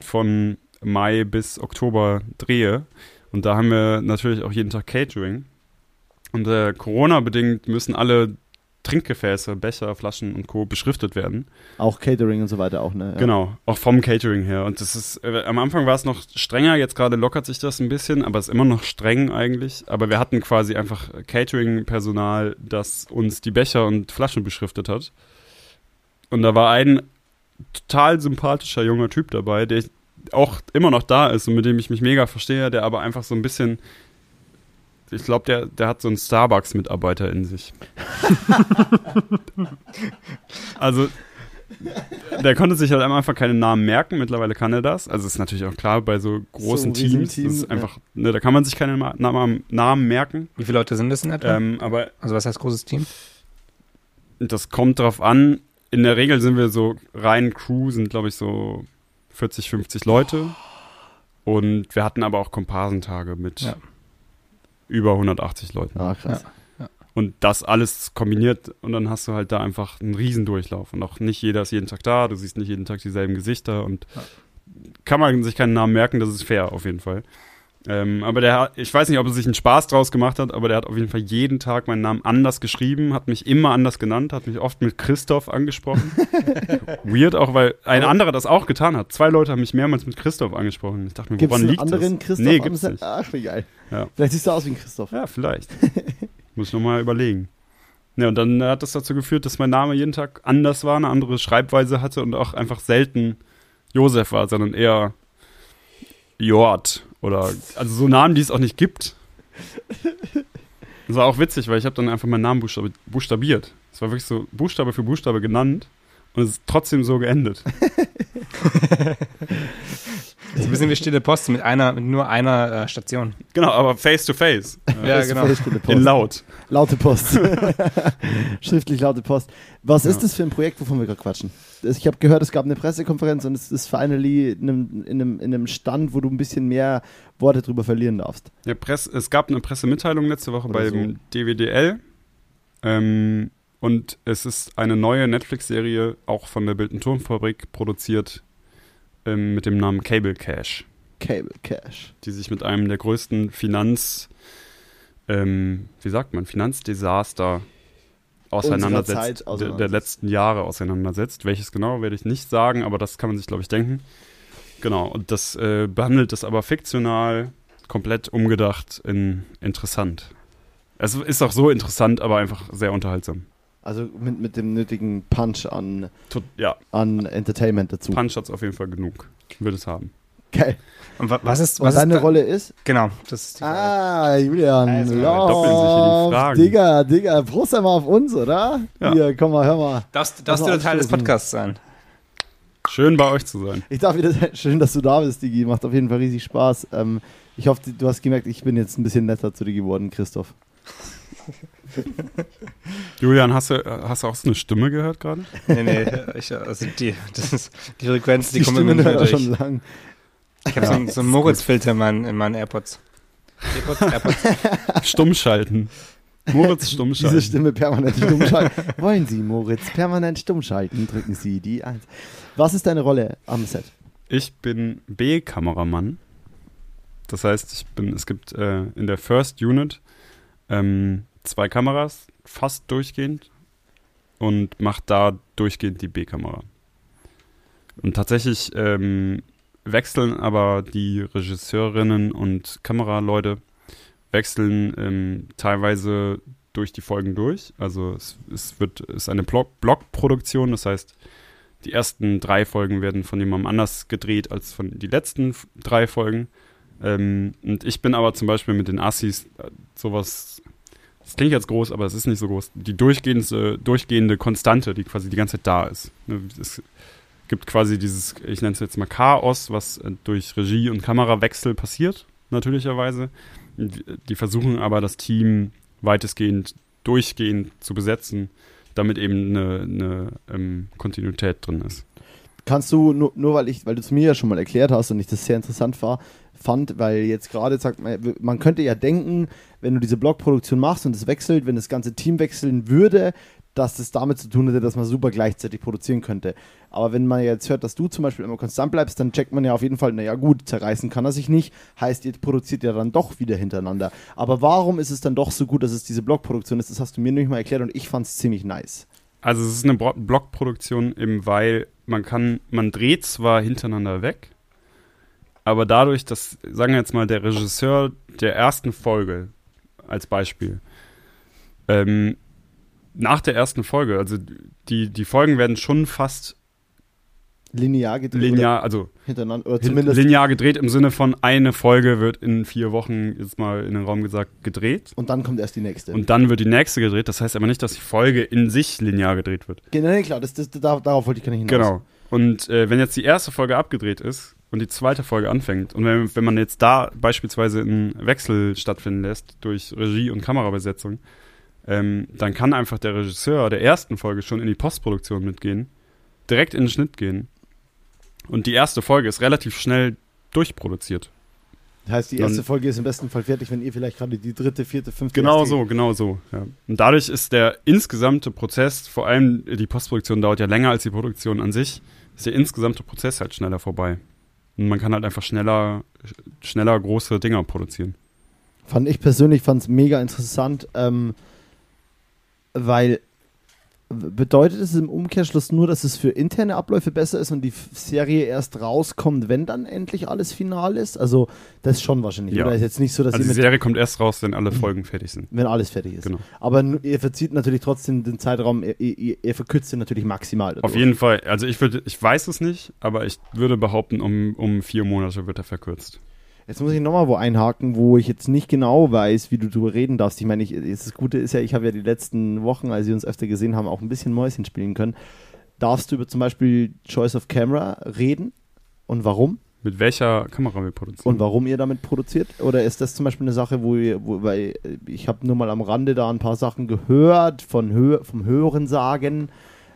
von Mai bis Oktober drehe. Und da haben wir natürlich auch jeden Tag Catering. Und äh, Corona-bedingt müssen alle Trinkgefäße, Becher, Flaschen und Co. beschriftet werden. Auch Catering und so weiter auch, ne? Ja. Genau, auch vom Catering her. Und das ist, äh, am Anfang war es noch strenger, jetzt gerade lockert sich das ein bisschen, aber es ist immer noch streng eigentlich. Aber wir hatten quasi einfach Catering-Personal, das uns die Becher und Flaschen beschriftet hat. Und da war ein total sympathischer junger Typ dabei, der auch immer noch da ist und mit dem ich mich mega verstehe, der aber einfach so ein bisschen. Ich glaube, der, der hat so einen Starbucks-Mitarbeiter in sich. also, der konnte sich halt am Anfang keine Namen merken, mittlerweile kann er das. Also ist natürlich auch klar bei so großen So Teams. Team, das ist ja. einfach, ne, da kann man sich keine Namen, Namen merken. Wie viele Leute sind das in etwa? Ähm, aber also was heißt großes Team? das kommt drauf an. In der Regel sind wir so rein Crew, sind glaube ich so 40, 50 Leute. Und wir hatten aber auch Komparsentage mit Ja. über 180 Leuten. Ah, krass. Und das alles kombiniert und dann hast du halt da einfach einen Riesendurchlauf. Und auch nicht jeder ist jeden Tag da, du siehst nicht jeden Tag dieselben Gesichter und Ja. kann man sich keinen Namen merken, das ist fair auf jeden Fall. Ähm, aber der, hat- ich weiß nicht, ob er sich einen Spaß draus gemacht hat, aber der hat auf jeden Fall jeden Tag meinen Namen anders geschrieben, hat mich immer anders genannt, hat mich oft mit Christoph angesprochen. Weird auch, weil ein Aber- anderer das auch getan hat. Zwei Leute haben mich mehrmals mit Christoph angesprochen. Ich dachte mir, Gibt es woran einen liegt anderen das? Christoph? nee, gibt's nicht. Ach, wie geil. Ja. Vielleicht siehst du aus wie ein Christoph. Ja, vielleicht. Muss ich nochmal überlegen. Ja, und dann hat das dazu geführt, dass mein Name jeden Tag anders war, eine andere Schreibweise hatte und auch einfach selten Josef war, sondern eher Jord oder also so Namen, die es auch nicht gibt. Das war auch witzig, weil ich habe dann einfach meinen Namen buchstabi buchstabiert. Es war wirklich so Buchstabe für Buchstabe genannt und es ist trotzdem so geendet. Das ist ein bisschen wie stille Post mit einer, mit nur einer äh, Station. Genau, aber face to face. Ja, ist genau. stille Post. In laut. Laute Post. Schriftlich laute Post. Was Ja. ist das für ein Projekt, wovon wir gerade quatschen? Das- Ich habe gehört, es gab eine Pressekonferenz und es ist finally in einem, in, einem, in einem Stand, wo du ein bisschen mehr Worte drüber verlieren darfst. Ja, Press, es gab eine Pressemitteilung letzte Woche Oder beim DWDL. Ähm, und es ist eine neue Netflix-Serie, auch von der Bild- und Tonfabrik, produziert ähm, mit dem Namen Cable Cash, Cable Cash. die sich mit einem der größten Finanz, ähm, wie sagt man, Finanzdesaster auseinandersetzt, der, der letzten Jahre auseinandersetzt. Welches genau, werde ich nicht sagen, aber das kann man sich, glaube ich, denken. Genau, und das äh, behandelt das aber fiktional, komplett umgedacht in interessant. Es ist auch so interessant, aber einfach sehr unterhaltsam. Also mit, mit dem nötigen Punch an, Tot, ja, an Entertainment dazu. Punch hat es auf jeden Fall genug. Will es haben. Geil. Und wa was ist, was deine ist Rolle ist? Genau, das ist die Frage. Ah, Julian. Also, doppeln sich hier die Lauf. Fragen. Digga, Digga, Prost einmal auf uns, oder? Ja. Hier, komm mal, hör mal. Darfst, darfst du Teil des. Podcasts sein? Schön bei euch zu sein. Ich darf wieder sein. Schön, dass du da bist, Digi. Macht auf jeden Fall riesig Spaß. Ähm, ich hoffe, du hast gemerkt, ich bin jetzt ein bisschen netter zu dir geworden, Christoph. Julian, hast du, hast du auch so eine Stimme gehört gerade? Nee, nee, ich, also die, das ist, die Frequenz, die, Die kommt Stimme immer hört nicht er mehr durch. schon lang. Ich habe so, einen- so einen Moritz-Filter in meinen, in meinen AirPods. AirPods, AirPods. Stummschalten. Moritz Stummschalten. Diese Stimme permanent stumm schalten. Wollen Sie, Moritz, permanent stumm schalten? Drücken Sie die Eins. Was ist deine Rolle am Set? Ich bin B-Kameramann. Das heißt, ich bin, es gibt äh, in der First Unit ähm, zwei Kameras, fast durchgehend, und mache da durchgehend die B-Kamera. Und tatsächlich ähm, wechseln aber die Regisseurinnen und Kameraleute wechseln ähm, teilweise durch die Folgen durch. Also es, es wird ist eine Block Blockproduktion, das heißt, die ersten drei Folgen werden von jemandem anders gedreht als von die letzten drei Folgen. Ähm, und ich bin aber zum Beispiel mit den Assis äh, sowas, das klingt jetzt groß, aber es ist nicht so groß, die durchgehende, durchgehende Konstante, die quasi die ganze Zeit da ist. Ne, Es gibt quasi dieses, ich nenne es jetzt mal Chaos, was äh, durch Regie und Kamerawechsel passiert, natürlicherweise. Die versuchen aber das Team weitestgehend durchgehend zu besetzen, damit eben eine, eine ähm, Kontinuität drin ist. Kannst du, nur, nur weil ich, weil du es mir ja schon mal erklärt hast und ich das sehr interessant war, fand, weil jetzt gerade sagt man, man könnte ja denken, wenn du diese Blogproduktion machst und es wechselt, wenn das ganze Team wechseln würde, dass das damit zu tun hätte, dass man super gleichzeitig produzieren könnte. Aber wenn man jetzt hört, dass du zum Beispiel immer konstant bleibst, dann checkt man ja auf jeden Fall, naja gut, zerreißen kann er sich nicht, heißt, ihr produziert ja dann doch wieder hintereinander. Aber warum ist es dann doch so gut, dass es diese Blogproduktion ist? Das hast du mir nämlich mal erklärt und ich fand es ziemlich nice. Also es ist eine Blockproduktion, eben weil man kann, man dreht zwar hintereinander weg, aber dadurch, dass, sagen wir jetzt mal, der Regisseur der ersten Folge als Beispiel, ähm, nach der ersten Folge, also die, die Folgen werden schon fast Linear gedreht linear, also hintereinander, oder zumindest linear gedreht im Sinne von eine Folge wird in vier Wochen, jetzt mal in den Raum gesagt, gedreht. und dann kommt erst die nächste. Und dann wird die nächste gedreht. Das heißt aber nicht, dass die Folge in sich linear gedreht wird. Generell klar, das, das, da, darauf wollte ich gar nicht hinaus. Genau. Und äh, wenn jetzt die erste Folge abgedreht ist und die zweite Folge anfängt und wenn, wenn man jetzt da beispielsweise einen Wechsel stattfinden lässt durch Regie und Kamerabesetzung, ähm, dann kann einfach der Regisseur der ersten Folge schon in die Postproduktion mitgehen, direkt in den Schnitt gehen und die erste Folge ist relativ schnell durchproduziert. Das heißt, die erste Dann- Folge ist im besten Fall fertig, wenn ihr vielleicht gerade die dritte, vierte, fünfte. Genau so, genau so. Ja. Und dadurch ist der insgesamte Prozess, vor allem die Postproduktion dauert ja länger als die Produktion an sich, ist der insgesamte Prozess halt schneller vorbei. Und man kann halt einfach schneller, schneller große Dinger produzieren. Fand ich persönlich fand es mega interessant, ähm, weil bedeutet es im Umkehrschluss nur, dass es für interne Abläufe besser ist und die Serie erst rauskommt, wenn dann endlich alles final ist? Also das ist schon wahrscheinlich. Ja. Oder ist jetzt nicht so, dass Also die Serie kommt erst raus, wenn alle Folgen fertig sind. wenn alles fertig ist. Genau. Aber ihr verzieht natürlich trotzdem den Zeitraum, ihr, ihr, ihr verkürzt ihn natürlich maximal. Auf dadurch. jeden Fall, also ich würde, ich weiß es nicht, aber ich würde behaupten, um, um vier Monate wird er verkürzt. Jetzt muss ich nochmal wo einhaken, wo ich jetzt nicht genau weiß, wie du darüber reden darfst. Ich meine, ich, das Gute ist ja, ich habe ja die letzten Wochen, als wir uns öfter gesehen haben, auch ein bisschen Mäuschen spielen können. Darfst du über zum Beispiel Choice of Camera reden und warum? Mit welcher Kamera wir produzieren? Und warum ihr damit produziert? Oder ist das zum Beispiel eine Sache, wo ihr, wo, weil äh, ich habe nur mal am Rande da ein paar Sachen gehört, von Hö vom Hören sagen.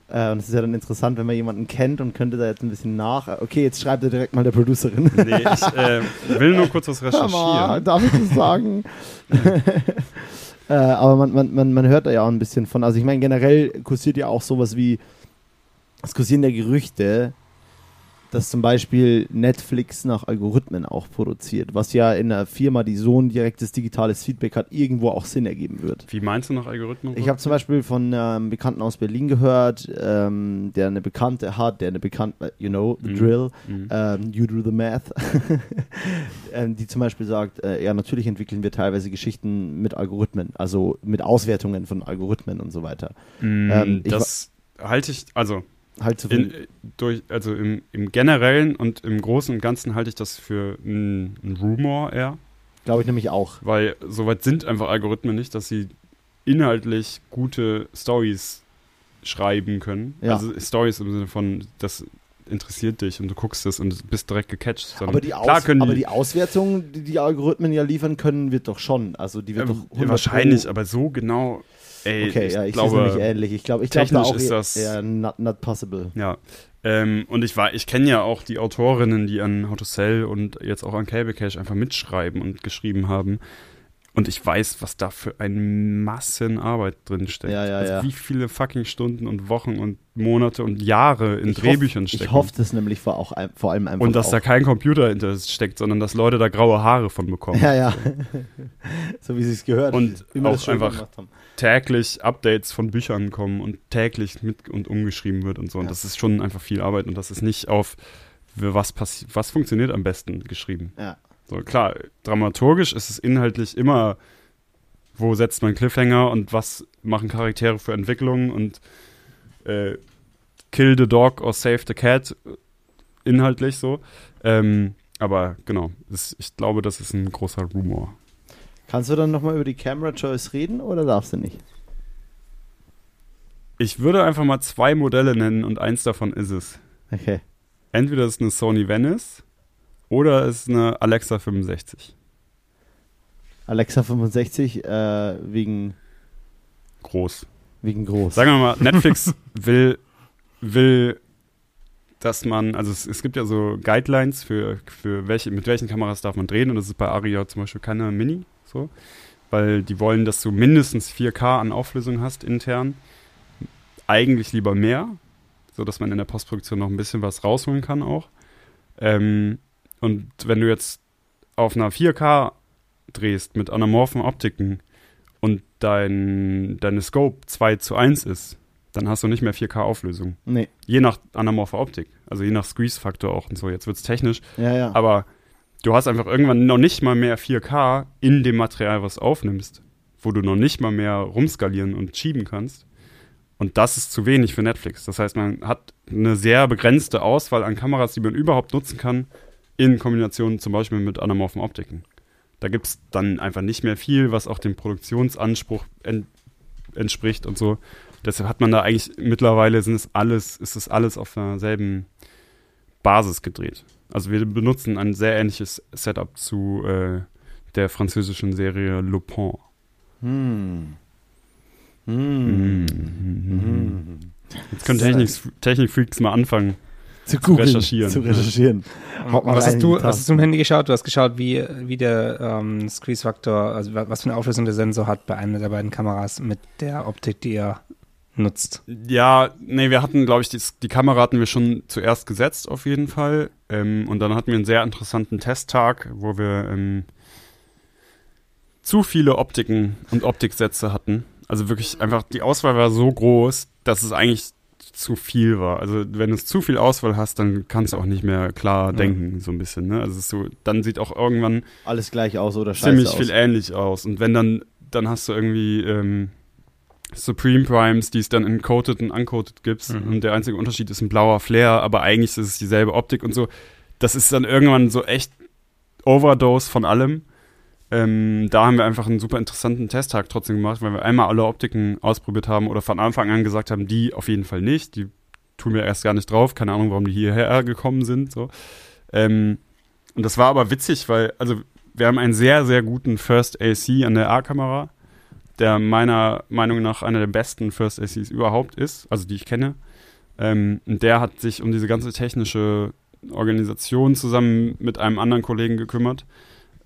Äh, und es ist ja dann interessant, wenn man jemanden kennt und könnte da jetzt ein bisschen nach. Okay, jetzt schreibt er direkt mal der Producerin. Nee, ich äh, will nur kurz was recherchieren. darf ich das sagen? äh, aber man, man, man, man hört da ja auch ein bisschen von. Also ich meine, generell kursiert ja auch sowas wie, es kursieren ja Gerüchte, dass zum Beispiel Netflix nach Algorithmen auch produziert, was ja in einer Firma, die so ein direktes digitales Feedback hat, irgendwo auch Sinn ergeben wird. Wie meinst du noch Algorithmen? Ich habe zum Beispiel von einem Bekannten aus Berlin gehört, ähm, der eine Bekannte hat, der eine Bekannte, you know, the Mhm. drill, Mhm. ähm, you do the math, ähm, die zum Beispiel sagt, äh, ja, natürlich entwickeln wir teilweise Geschichten mit Algorithmen, also mit Auswertungen von Algorithmen und so weiter. Ich das halte ich, also, Halt so in, viel. durch, also im, im Generellen und im Großen und Ganzen halte ich das für ein, Rumor eher, Glaube ich nämlich auch. weil soweit sind einfach Algorithmen nicht, dass sie inhaltlich gute Stories schreiben können. Ja. Also Stories im Sinne von, das interessiert dich und du guckst es und bist direkt gecatcht. Aber die, Aus können aber die, die Auswertung, die die Algorithmen ja liefern können, wird doch schon. Also die wird äh, doch ja, 100 wahrscheinlich, Pro- aber so genau, ey, Okay, ich ja, ich glaube, nämlich ähnlich. Ich glaube, ich glaube da auch ist das- eher not, not possible. Ja. Ähm, und ich war, ich kenne ja auch die Autorinnen, die an How to Sell und jetzt auch an Cable Cash einfach mitschreiben und geschrieben haben. Und ich weiß, was da für eine Massen Arbeit drin steckt. Ja, ja, also ja. wie viele fucking Stunden und Wochen und Monate und Jahre in Ich Drehbüchern hoff, stecken. Ich hoffe das nämlich vor, auch, vor allem einfach und dass auch. da kein Computer hinter steckt, sondern dass Leute da graue Haare von bekommen. Ja, ja. so wie sie es gehört. Und auch einfach- gemacht haben. Täglich Updates von Büchern kommen und täglich mit und umgeschrieben wird und so. Und Ja. das ist schon einfach viel Arbeit und das ist nicht auf was passi- was funktioniert am besten geschrieben. Ja. So klar, dramaturgisch ist es inhaltlich immer, wo setzt man Cliffhanger und was machen Charaktere für Entwicklungen und äh, Kill the Dog or Save the Cat inhaltlich so. Ähm, aber genau, das, ich glaube, das ist ein großer Rumor. Kannst du dann nochmal über die Camera Choice reden oder darfst du nicht? Ich würde einfach mal zwei Modelle nennen und eins davon ist es. Okay. Entweder es ist eine Sony Venice oder es ist eine Alexa 65. Alexa 65 äh, wegen, Groß. wegen groß. Sagen wir mal, Netflix will, will, dass man, also es, es gibt ja so Guidelines für, für welche, mit welchen Kameras darf man drehen und das ist bei Aria zum Beispiel keine Mini, so, weil die wollen, dass du mindestens 4K an Auflösung hast intern. Eigentlich lieber mehr, so dass man in der Postproduktion noch ein bisschen was rausholen kann auch. Ähm, und wenn du jetzt auf einer 4K drehst mit anamorphen Optiken und dein, deine Scope 2 zu 1 ist, dann hast du nicht mehr 4K Auflösung. Nee. Je nach anamorpher Optik, also je nach Squeeze-Faktor auch und so. Jetzt wird es technisch, Ja, ja. aber du hast einfach irgendwann noch nicht mal mehr 4K in dem Material, was aufnimmst, wo du noch nicht mal mehr rumskalieren und schieben kannst. Und das ist zu wenig für Netflix. Das heißt, man hat eine sehr begrenzte Auswahl an Kameras, die man überhaupt nutzen kann, in Kombination zum Beispiel mit anamorphen Optiken. Da gibt es dann einfach nicht mehr viel, was auch dem Produktionsanspruch en entspricht und so. Deshalb hat man da eigentlich mittlerweile sind es alles, ist es alles auf derselben Basis gedreht. Also wir benutzen ein sehr ähnliches Setup zu äh, der französischen Serie Lupin. Hm. Hm. Mhm. Jetzt können Technik, Technikfreaks mal anfangen. Zu googeln, recherchieren. Zu recherchieren. Haut mal Was hast, du, was hast du im Handy geschaut? Du hast geschaut, wie, wie der ähm, Squeeze-Faktor, also wa- was für eine Auflösung der Sensor hat bei einer der beiden Kameras mit der Optik, die ihr nutzt. Ja, nee, wir hatten, glaube ich, die, die Kamera hatten wir schon zuerst gesetzt, auf jeden Fall. Ähm, und dann hatten wir einen sehr interessanten Testtag, wo wir ähm, zu viele Optiken und Optiksätze hatten. Also wirklich einfach, die Auswahl war so groß, dass es eigentlich zu viel war. Also wenn du zu viel Auswahl hast, dann kannst du auch nicht mehr klar Ja. denken, so ein bisschen. Ne? Also es ist so, dann sieht auch irgendwann Alles gleich aus oder scheiße ziemlich aus. viel ähnlich aus. Und wenn dann, dann hast du irgendwie ähm, Supreme Primes, die es dann in Coated und Uncoated gibt. Mhm. Und der einzige Unterschied ist ein blauer Flare, aber eigentlich ist es dieselbe Optik und so. Das ist dann irgendwann so echt Overdose von allem. Ähm, da haben wir einfach einen super interessanten Testtag trotzdem gemacht, weil wir einmal alle Optiken ausprobiert haben oder von Anfang an gesagt haben, die auf jeden Fall nicht. Die tun wir erst gar nicht drauf. Keine Ahnung, warum die hierher gekommen sind. So. Ähm, und das war aber witzig, weil, also wir haben einen sehr, sehr guten First AC an der A-Kamera, der meiner Meinung nach einer der besten First ACs überhaupt ist, also die ich kenne. Ähm, der hat sich um diese ganze technische Organisation zusammen mit einem anderen Kollegen gekümmert.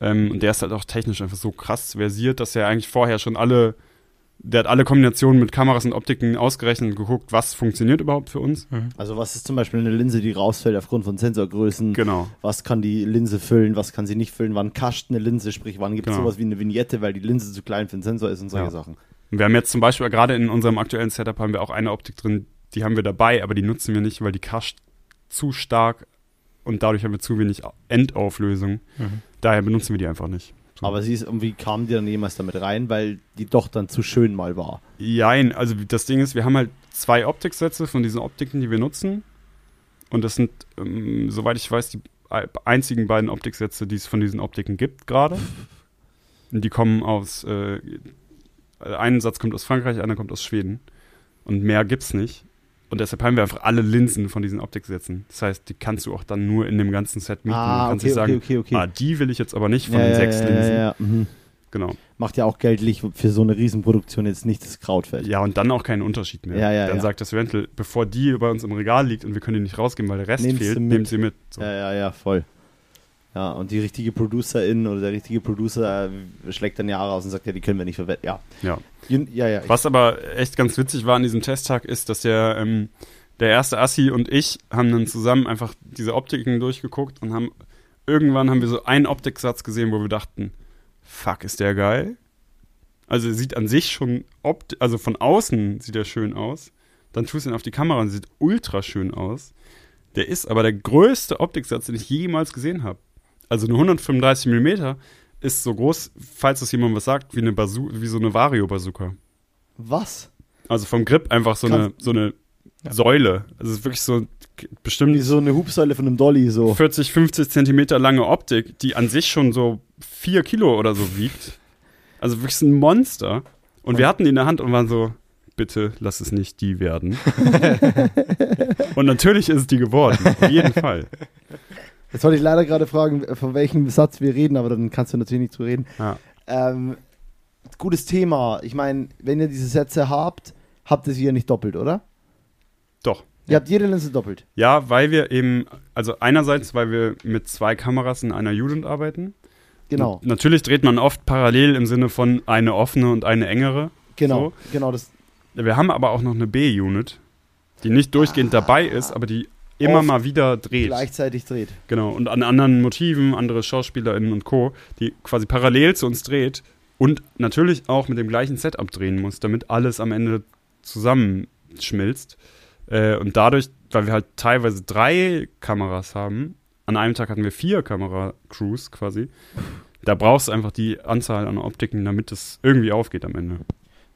Ähm, und der ist halt auch technisch einfach so krass versiert, dass er eigentlich vorher schon alle, der hat alle Kombinationen mit Kameras und Optiken ausgerechnet und geguckt, was funktioniert überhaupt für uns. Also was ist zum Beispiel eine Linse, die rausfällt aufgrund von Sensorgrößen? Genau. Was kann die Linse füllen, was kann sie nicht füllen? Wann kascht eine Linse? Sprich, wann gibt es Genau. sowas wie eine Vignette, weil die Linse zu klein für den Sensor ist und solche Ja. Sachen. Und wir haben jetzt zum Beispiel, gerade in unserem aktuellen Setup haben wir auch eine Optik drin, die haben wir dabei, aber die nutzen wir nicht, weil die kascht zu stark und dadurch haben wir zu wenig Endauflösung. Mhm. Daher benutzen wir die einfach nicht. So. Aber sie ist irgendwie kam die dann jemals damit rein, weil die doch dann zu schön mal war. Jein, also das Ding ist, wir haben halt zwei Optiksätze von diesen Optiken, die wir nutzen. Und das sind, ähm, soweit ich weiß, die ei- einzigen beiden Optiksätze, die es von diesen Optiken gibt gerade. Und die kommen aus, äh, ein Satz kommt aus Frankreich, einer kommt aus Schweden. Und mehr gibt's nicht. Und deshalb haben wir einfach alle Linsen von diesen Optiksätzen. Das heißt, die kannst du auch dann nur in dem ganzen Set mieten. Ah, du kannst okay, sagen, okay, okay, okay. ah, die will ich jetzt aber nicht von ja, den sechs ja, Linsen. Ja. Mhm. Genau. Macht ja auch geldlich für so eine Riesenproduktion jetzt nicht das Krautfeld. Ja, und dann auch keinen Unterschied mehr. Ja, ja, dann ja. sagt das Rental, bevor die bei uns im Regal liegt und wir können die nicht rausgeben, weil der Rest sie fehlt, nehmt sie mit. So. Ja, ja, ja, voll. Ja, und die richtige Producerin oder der richtige Producer äh, schlägt dann Jahre aus und sagt, ja, die können wir nicht verwenden. Ja. Ja. Ja, ja. Was aber echt ganz witzig war an diesem Testtag ist, dass der, ähm, der erste Assi und ich haben dann zusammen einfach diese Optiken durchgeguckt und haben irgendwann haben wir so einen Optiksatz gesehen, wo wir dachten, fuck, ist der geil? Also er sieht an sich schon, opt also von außen sieht er schön aus. Dann tust du ihn auf die Kamera und sieht ultra schön aus. Der ist aber der größte Optiksatz, den ich jemals gesehen habe. Also eine 135 mm ist so groß, falls das jemand was sagt, wie eine Basu wie so eine Vario-Bazooka. Was? Also vom Grip einfach so eine, Kannst- so eine Säule. Also es ist wirklich so bestimmt Wie so eine Hubsäule von einem Dolly, so. 40, 50 Zentimeter lange Optik, die an sich schon so 4 Kilo oder so wiegt. Also wirklich ein Monster. Und wir hatten die in der Hand und waren so, bitte lass es nicht die werden. und natürlich ist es die geworden, auf jeden Fall. Jetzt wollte ich leider gerade fragen, von welchem Satz wir reden, aber dann kannst du natürlich nicht zu reden. Ja. Ähm, gutes Thema. Ich meine, wenn ihr diese Sätze habt, habt ihr sie ja nicht doppelt, oder? Doch. Ihr habt jede Linse doppelt. Ja, weil wir eben, also einerseits, weil wir mit zwei Kameras in einer Unit arbeiten. Genau, N- Natürlich dreht man oft parallel im Sinne von eine offene und eine engere. genau, genau. Das, Wir haben aber auch noch eine B-Unit, die nicht durchgehend dabei ist, aber die immer mal wieder dreht. gleichzeitig dreht. Genau. Und an anderen Motiven, andere SchauspielerInnen und Co., die quasi parallel zu uns dreht und natürlich auch mit dem gleichen Setup drehen muss, damit alles am Ende zusammenschmilzt. Äh, und dadurch, weil wir halt teilweise drei Kameras haben, an einem Tag hatten wir vier Kamera-Crews quasi, da brauchst du einfach die Anzahl an Optiken, damit es irgendwie aufgeht am Ende.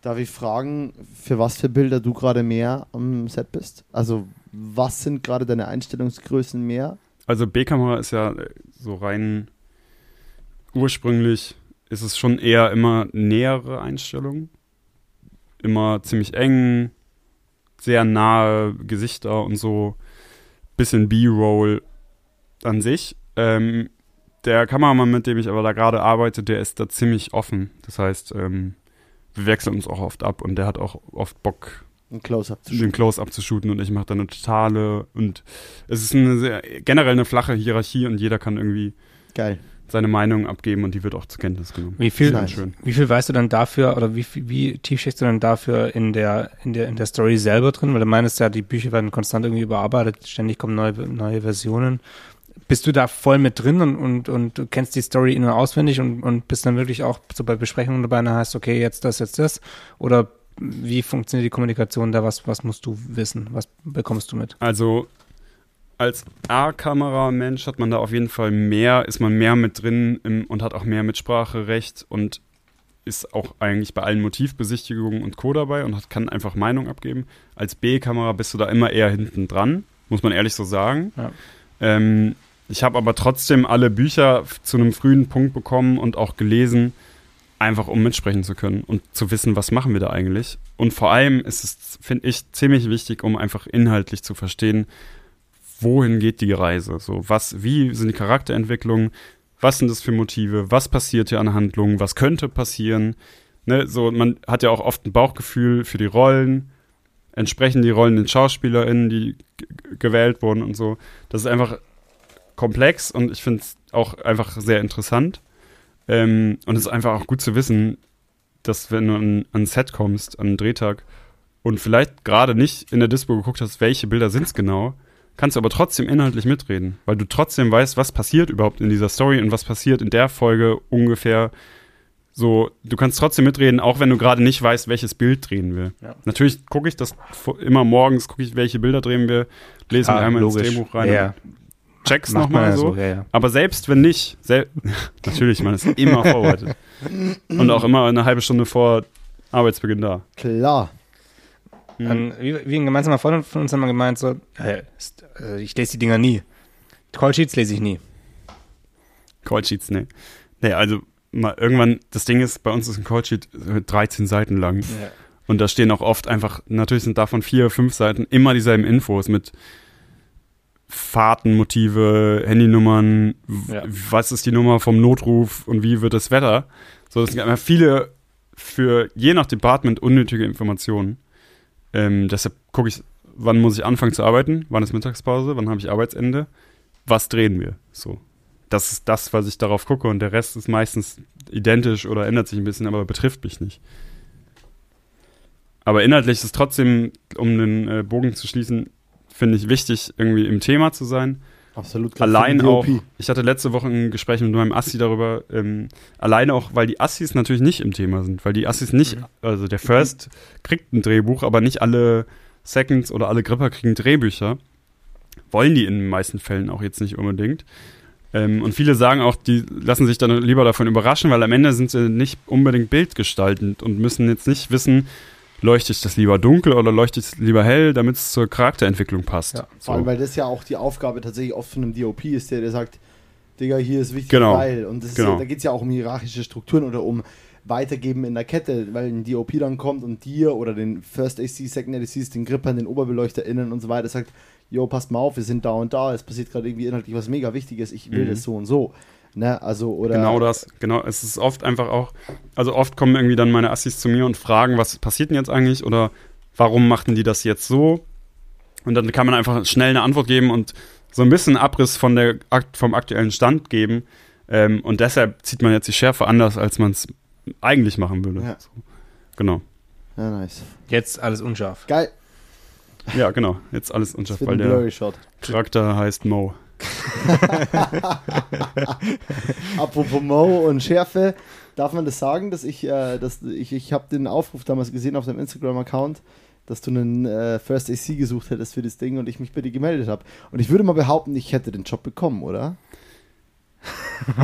Darf ich fragen, für was für Bilder du gerade mehr am Set bist? Also, was sind gerade deine Einstellungsgrößen mehr? Also B-Kamera ist ja so rein ursprünglich ist es schon eher immer nähere Einstellungen. Immer ziemlich eng, sehr nahe Gesichter und so. Bisschen B-Roll an sich. Ähm, der Kameramann, mit dem ich aber da gerade arbeite, der ist da ziemlich offen. Das heißt, ähm, wir wechseln uns auch oft ab und der hat auch oft Bock, Ein Close-Up zu den shooten. Close-up zu shooten und ich mache dann eine totale und es ist eine sehr, generell eine flache Hierarchie und jeder kann irgendwie Geil. seine Meinung abgeben und die wird auch zur Kenntnis genommen. Wie viel, Nice. Schön. wie viel weißt du dann dafür oder wie, wie tief steckst du dann dafür in der, in der, in der Story selber drin? Weil du meinst ja, die Bücher werden konstant irgendwie überarbeitet, ständig kommen neue, neue Versionen. Bist du da voll mit drin und, und, und du kennst die Story in- und auswendig und, und bist dann wirklich auch so bei Besprechungen dabei und dann heißt, okay, jetzt das, jetzt das? Oder wie funktioniert die Kommunikation da? Was, was musst du wissen? Was bekommst du mit? Also als A-Kamera-Mensch hat man da auf jeden Fall mehr, ist man mehr mit drin im, und hat auch mehr Mitspracherecht und ist auch eigentlich bei allen Motivbesichtigungen und Co. dabei und hat, kann einfach Meinung abgeben. Als B-Kamera bist du da immer eher hinten dran, muss man ehrlich so sagen. Ja. Ähm, ich habe aber trotzdem alle Bücher zu einem frühen Punkt bekommen und auch gelesen, einfach um mitsprechen zu können und zu wissen, was machen wir da eigentlich. Und vor allem ist es, finde ich, ziemlich wichtig, um einfach inhaltlich zu verstehen, wohin geht die Reise? So, was, wie sind die Charakterentwicklungen? Was sind das für Motive? Was passiert hier an Handlungen? Was könnte passieren? Ne, so, man hat ja auch oft ein Bauchgefühl für die Rollen. Entsprechen die Rollen den SchauspielerInnen, die gewählt wurden und so. Das ist einfach komplex und ich finde es auch einfach sehr interessant. Ähm, und es ist einfach auch gut zu wissen, dass wenn du an, an ein Set kommst, an einen Drehtag und vielleicht gerade nicht in der Dispo geguckt hast, welche Bilder sind es genau, kannst du aber trotzdem inhaltlich mitreden, weil du trotzdem weißt, was passiert überhaupt in dieser Story und was passiert in der Folge ungefähr. So, du kannst trotzdem mitreden, auch wenn du gerade nicht weißt, welches Bild drehen wir. Ja. Natürlich gucke ich das immer morgens, gucke ich, welche Bilder drehen wir, lese Ah, einmal logisch. ins Drehbuch rein, Ja, check's macht man nochmal ja so. Ja, ja. Aber selbst wenn nicht, sel natürlich, man ist immer vorbereitet. Und auch immer eine halbe Stunde vor Arbeitsbeginn da. Klar. Dann, wie, wie ein gemeinsamer Freund von uns haben wir gemeint, so, äh, ist, äh, ich lese die Dinger nie. Call Sheets lese ich nie. Call Sheets, nee. Nee, also mal irgendwann, das Ding ist, bei uns ist ein Call Sheet äh, 13 Seiten lang. Und da stehen auch oft einfach, natürlich sind davon vier, fünf Seiten immer dieselben Infos mit Fahrtenmotive, Handynummern, Ja. was ist die Nummer vom Notruf und wie wird das Wetter. So, es sind einfach viele für je nach Department unnötige Informationen. Ähm, deshalb gucke ich, wann muss ich anfangen zu arbeiten, wann ist Mittagspause, wann habe ich Arbeitsende, was drehen wir. So. Das ist das, was ich darauf gucke und der Rest ist meistens identisch oder ändert sich ein bisschen, aber betrifft mich nicht. Aber inhaltlich ist es trotzdem, um den äh, Bogen zu schließen, finde ich wichtig, irgendwie im Thema zu sein. Absolut. gerade Allein auch, ich hatte letzte Woche ein Gespräch mit meinem Assi darüber, ähm, alleine auch, weil die Assis natürlich nicht im Thema sind, weil die Assis nicht, Mhm. also der First kriegt ein Drehbuch, aber nicht alle Seconds oder alle Gripper kriegen Drehbücher. Wollen die in den meisten Fällen auch jetzt nicht unbedingt. Ähm, und viele sagen auch, die lassen sich dann lieber davon überraschen, weil am Ende sind sie nicht unbedingt bildgestaltend und müssen jetzt nicht wissen, leuchte ich das lieber dunkel oder leuchte ich es lieber hell, damit es zur Charakterentwicklung passt. Ja. Vor allem, So. weil das ja auch die Aufgabe tatsächlich oft von einem DOP ist, der, der sagt, Digga, hier ist wichtig, Genau. weil. Und das Genau. ja, da geht es ja auch um hierarchische Strukturen oder um Weitergeben in der Kette, weil ein DOP dann kommt und dir oder den First AC, Second ACs, den Grippern, den OberbeleuchterInnen und so weiter sagt, jo, passt mal auf, wir sind da und da, es passiert gerade irgendwie inhaltlich was mega Wichtiges, ich will Mhm. das so und so. Ne? Also, oder Genau das, genau. Es ist oft einfach auch, also oft kommen irgendwie dann meine Assis zu mir und fragen, was passiert denn jetzt eigentlich oder warum machten die das jetzt so? Und dann kann man einfach schnell eine Antwort geben und so ein bisschen Abriss von der, vom aktuellen Stand geben. Ähm, und deshalb zieht man jetzt die Schärfe anders, als man es eigentlich machen würde. Ja. So. Genau. Ja, nice. Jetzt alles unscharf. Geil. Ja, genau. Jetzt alles unscharf, weil der. Charakter heißt Mo. Apropos Mo und Schärfe, darf man das sagen, dass ich, äh, dass ich, ich habe den Aufruf damals gesehen auf deinem Instagram-Account, dass du einen äh, First AC gesucht hättest für das Ding und ich mich bei dir gemeldet habe. Und ich würde mal behaupten, ich hätte den Job bekommen, oder?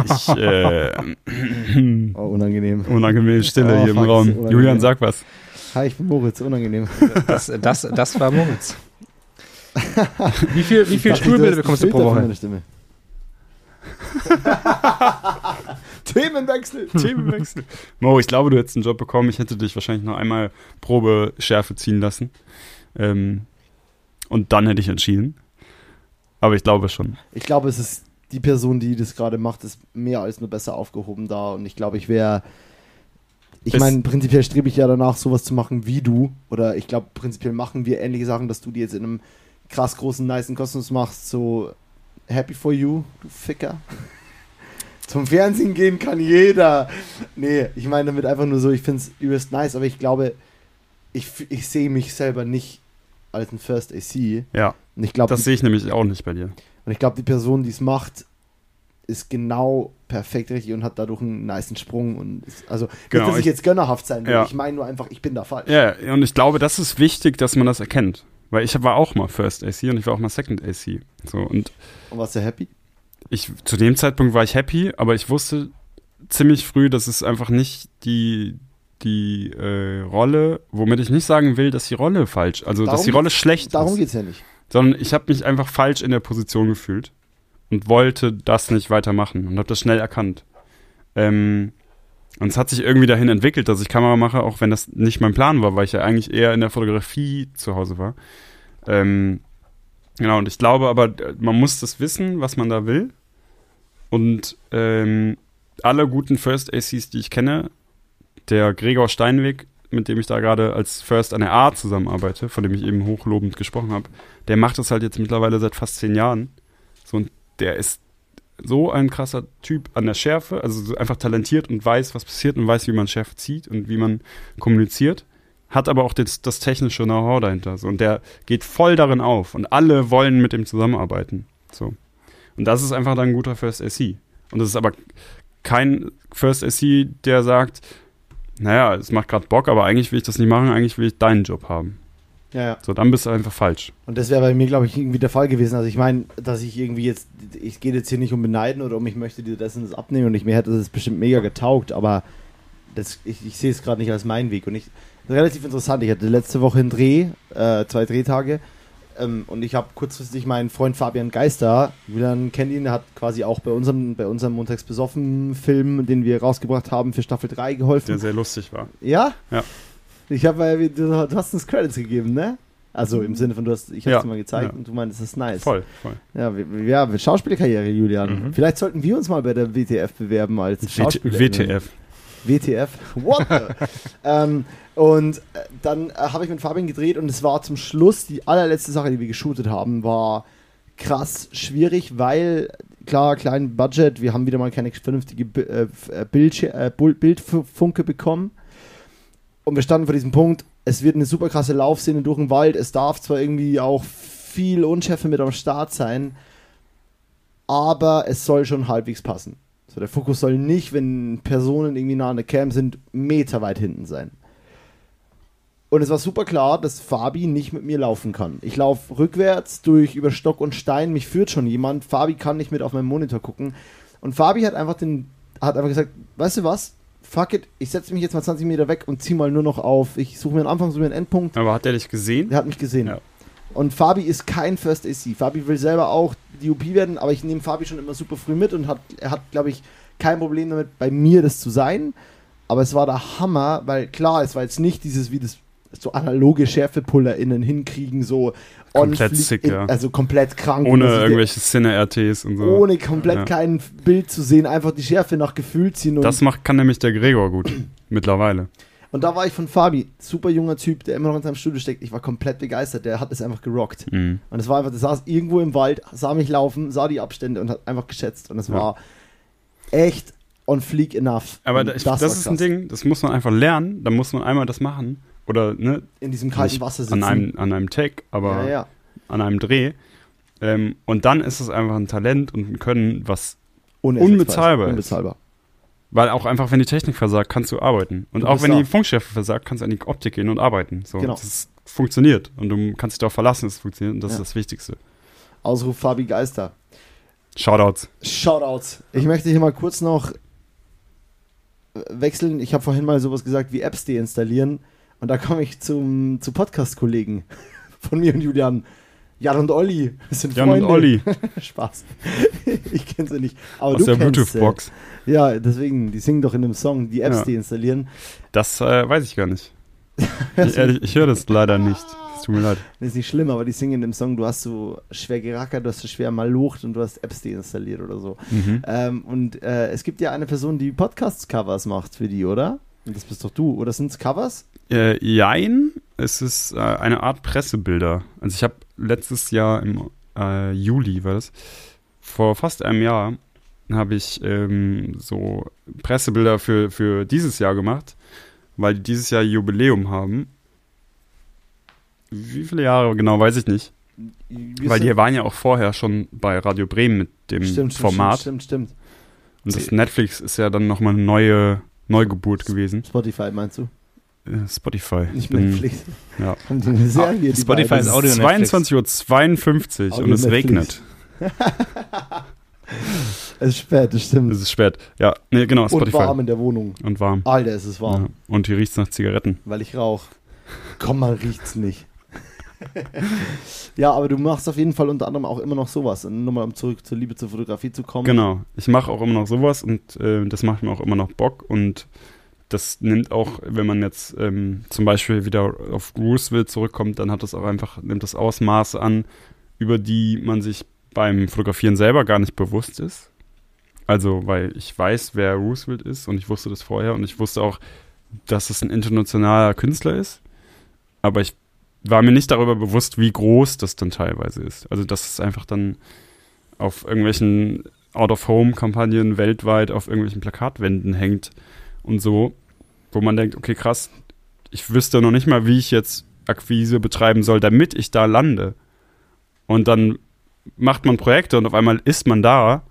Ich, äh, Oh, unangenehm. unangenehme Stille Oh, hier im Raum. unangenehm. Julian, sag was. Hi, ich bin Moritz, unangenehm. Das, das, das war Moritz. Wie viel, wie viel Stuhlbilder bekommst du pro Woche? Themenwechsel. Themenwechsel. Mo, ich glaube, du hättest einen Job bekommen. Ich hätte dich wahrscheinlich noch einmal Probeschärfe ziehen lassen. Ähm, und dann hätte ich entschieden. Aber ich glaube schon. Ich glaube, es ist die Person, die das gerade macht, ist mehr als nur besser aufgehoben da. Und ich glaube, ich wäre. Ich meine, prinzipiell strebe ich ja danach, sowas zu machen wie du. Oder ich glaube, prinzipiell machen wir ähnliche Sachen, dass du die jetzt in einem krass großen, niceen Kosmos machst. So happy for you, du Ficker. Zum Fernsehen gehen kann jeder. Nee, ich meine damit einfach nur so, ich finde es übelst nice, aber ich glaube, ich, ich sehe mich selber nicht als ein First AC. Ja, Und ich glaube, das sehe ich nämlich auch nicht bei dir. und ich glaube, die Person, die es macht, ist genau perfekt richtig und hat dadurch einen niceen Sprung. Und ist, also, Genau, nicht, dass ich, ich- jetzt gönnerhaft sein will. Ja. Ich meine nur einfach, ich bin da falsch. Ja, und ich glaube, das ist wichtig, dass man das erkennt. Weil ich war auch mal First AC und ich war auch mal Second AC. So, und Und warst du happy? ich, zu dem Zeitpunkt war ich happy, aber ich wusste ziemlich früh, dass es einfach nicht die, die äh, Rolle, womit ich nicht sagen will, dass die Rolle falsch, also dass Darum die Rolle schlecht Darum ist, geht es ja nicht. sondern ich habe mich einfach falsch in der Position gefühlt und wollte das nicht weitermachen und habe das schnell erkannt. Ähm, und es hat sich irgendwie dahin entwickelt, dass ich Kamera mache, auch wenn das nicht mein Plan war, weil ich ja eigentlich eher in der Fotografie zu Hause war. Ähm, genau, und ich glaube aber, man muss das wissen, was man da will. Und ähm, alle guten First ACs, die ich kenne, der Gregor Steinweg, mit dem ich da gerade als First an der A zusammenarbeite, von dem ich eben hochlobend gesprochen habe, der macht das halt jetzt mittlerweile seit fast zehn Jahren. So, und der ist so ein krasser Typ an der Schärfe, also so einfach talentiert und weiß, was passiert und weiß, wie man Schärfe zieht und wie man kommuniziert, hat aber auch das, das technische Know-how dahinter. So, und der geht voll darin auf und alle wollen mit ihm zusammenarbeiten. So. Und das ist einfach dann ein guter First AC. Und das ist aber kein First AC, der sagt, naja, es macht gerade Bock, aber eigentlich will ich das nicht machen, eigentlich will ich deinen Job haben. Ja, ja. So, dann bist du einfach falsch. Und das wäre bei mir, glaube ich, irgendwie der Fall gewesen. Also ich meine, dass ich irgendwie jetzt, ich gehe jetzt hier nicht um beneiden oder um ich möchte dir das und das abnehmen und ich, mir hätte das bestimmt mega getaugt, aber das, ich, ich sehe es gerade nicht als meinen Weg. Und ich, relativ interessant. Ich hatte letzte Woche einen Dreh, äh, zwei Drehtage. Ähm, und ich habe kurzfristig meinen Freund Fabian Geister, Julian kennt ihn, der hat quasi auch bei unserem, bei unserem Montags besoffen Film, den wir rausgebracht haben, für Staffel 3 geholfen. Der sehr lustig war. Ja? Ja. Ich habe, du, du hast uns Credits gegeben, ne? Also im Sinne von, du hast, ich habe Ja, dir mal gezeigt ja. und du meinst, das ist nice. Voll, voll. Ja, ja, Schauspielkarriere, Julian. Mhm. Vielleicht sollten wir uns mal bei der WTF bewerben als Schauspieler. WTF. WTF. What? ähm, und äh, dann äh, habe ich mit Fabian gedreht und es war zum Schluss die allerletzte Sache, die wir geshootet haben, war krass schwierig, weil klar, klein Budget, wir haben wieder mal keine vernünftige äh, Bul- Bildfunke bekommen. Und wir standen vor diesem Punkt, es wird eine super krasse Laufszene durch den Wald, es darf zwar irgendwie auch viel Unschärfe mit am Start sein, aber es soll schon halbwegs passen. So, der Fokus soll nicht, wenn Personen irgendwie nah an der Cam sind, Meter weit hinten sein. Und es war super klar, dass Fabi nicht mit mir laufen kann. Ich laufe rückwärts durch über Stock und Stein, mich führt schon jemand. Fabi kann nicht mit auf meinen Monitor gucken. Und Fabi hat einfach den, hat einfach gesagt, weißt du was? Fuck it, ich setze mich jetzt mal 20 Meter weg und zieh mal nur noch auf. Ich suche mir einen Anfang, suche mir einen Endpunkt. Aber hat der dich gesehen? Der hat mich gesehen. Ja. Und Fabi ist kein First AC. Fabi will selber auch die UP werden, aber ich nehme Fabi schon immer super früh mit und hat, er hat, glaube ich, kein Problem damit, bei mir das zu sein. Aber es war der Hammer, weil klar, es war jetzt nicht dieses, wie das so analoge SchärfepullerInnen hinkriegen, so Komplett sick, in, ja. also komplett krank. Ohne irgendwelche Cine-RTs und so. ohne komplett Ja. kein Bild zu sehen, einfach die Schärfe nach Gefühl ziehen. Und, Das macht, kann nämlich der Gregor gut. Mittlerweile. und da war ich von Fabi, super junger Typ, der immer noch in seinem Studio steckt. Ich war komplett begeistert, der hat es einfach gerockt. Mhm. Und es war einfach, der saß irgendwo im Wald, sah mich laufen, sah die Abstände und hat einfach geschätzt. Und es Ja. war echt on fleek enough. Aber ich, das, war ist ein krass. Ding, das muss man einfach lernen. Da muss man einmal das machen. Oder ne, In diesem kalten Wasser sitzen. an einem, an einem Take, aber ja, ja. an einem Dreh. Ähm, und dann ist es einfach ein Talent und ein Können, was unbezahlbar ist. Unbezahlbar. Weil auch einfach, wenn die Technik versagt, kannst du arbeiten. Und Du auch wenn da. die Funkschärfe versagt, kannst du an die Optik gehen und arbeiten. So, Genau. Das funktioniert. Und du kannst dich darauf verlassen, dass es funktioniert. Und das Ja. ist das Wichtigste. Ausruf Fabi Geister. Shoutouts. Shoutouts. Ich möchte hier mal kurz noch äh, wechseln. Ich habe vorhin mal sowas gesagt wie Apps deinstallieren. Und da komme ich zum, zu Podcast-Kollegen von mir und Julian. Jan und Olli. Das sind Jan Freunde. und Olli Spaß. ich kenne sie nicht. Aber aus der. Bluetooth-Box. Ja, deswegen, die singen doch in dem Song, die Apps Ja. deinstallieren. Das äh, weiß ich gar nicht. ich ehrlich, ich höre das leider nicht. Es tut mir leid. Das ist nicht schlimm, aber die singen in dem Song, du hast so schwer gerackert, du hast so schwer malucht und du hast Apps deinstalliert oder so. Mhm. Ähm, und äh, es gibt ja eine Person, die Podcast-Covers macht für die, oder? Und das bist doch du. Oder sind es Covers? Äh, jein, es ist äh, eine Art Pressebilder. Also ich habe letztes Jahr im äh, Juli, war das, vor fast einem Jahr, habe ich ähm, so Pressebilder für, für dieses Jahr gemacht, weil die dieses Jahr Jubiläum haben. Wie viele Jahre genau, weiß ich nicht. Wir weil die waren ja auch vorher schon bei Radio Bremen mit dem stimmt, stimmt, Format. Stimmt, stimmt, Und das Netflix ist ja dann nochmal eine neue Neugeburt gewesen. stimmt. Spotify meinst du? Äh, Spotify. Ich bin- Netflix. ja. Serie, die Spotify beiden? ist Audio- Es ist Netflix. 22.52 Uhr und es Netflix. regnet. Es ist spät, das stimmt. Es ist spät. Ja, nee, genau, und Spotify. warm in der Wohnung. Und warm. Alter, es ist warm, Ja. Und hier riecht es nach Zigaretten. weil ich rauch. Komm, man riecht's nicht. ja, aber du machst auf jeden Fall unter anderem auch immer noch sowas. Nur mal um zurück zur Liebe zur Fotografie zu kommen. Genau. Ich mache auch immer noch sowas und äh, das macht mir auch immer noch Bock. Und das nimmt auch, wenn man jetzt ähm, zum Beispiel wieder auf Roosevelt zurückkommt, dann hat das auch einfach, nimmt das Ausmaße an, über die man sich beim Fotografieren selber gar nicht bewusst ist. Also, weil ich weiß, wer Roosevelt ist und ich wusste das vorher und ich wusste auch, dass es ein internationaler Künstler ist. Aber ich war mir nicht darüber bewusst, wie groß das dann teilweise ist. Also, dass es einfach dann auf irgendwelchen Out-of-Home-Kampagnen weltweit auf irgendwelchen Plakatwänden hängt und so, wo man denkt, okay, krass, ich wüsste noch nicht mal, wie ich jetzt Akquise betreiben soll, damit ich da lande. Und dann macht man Projekte und auf einmal ist man da,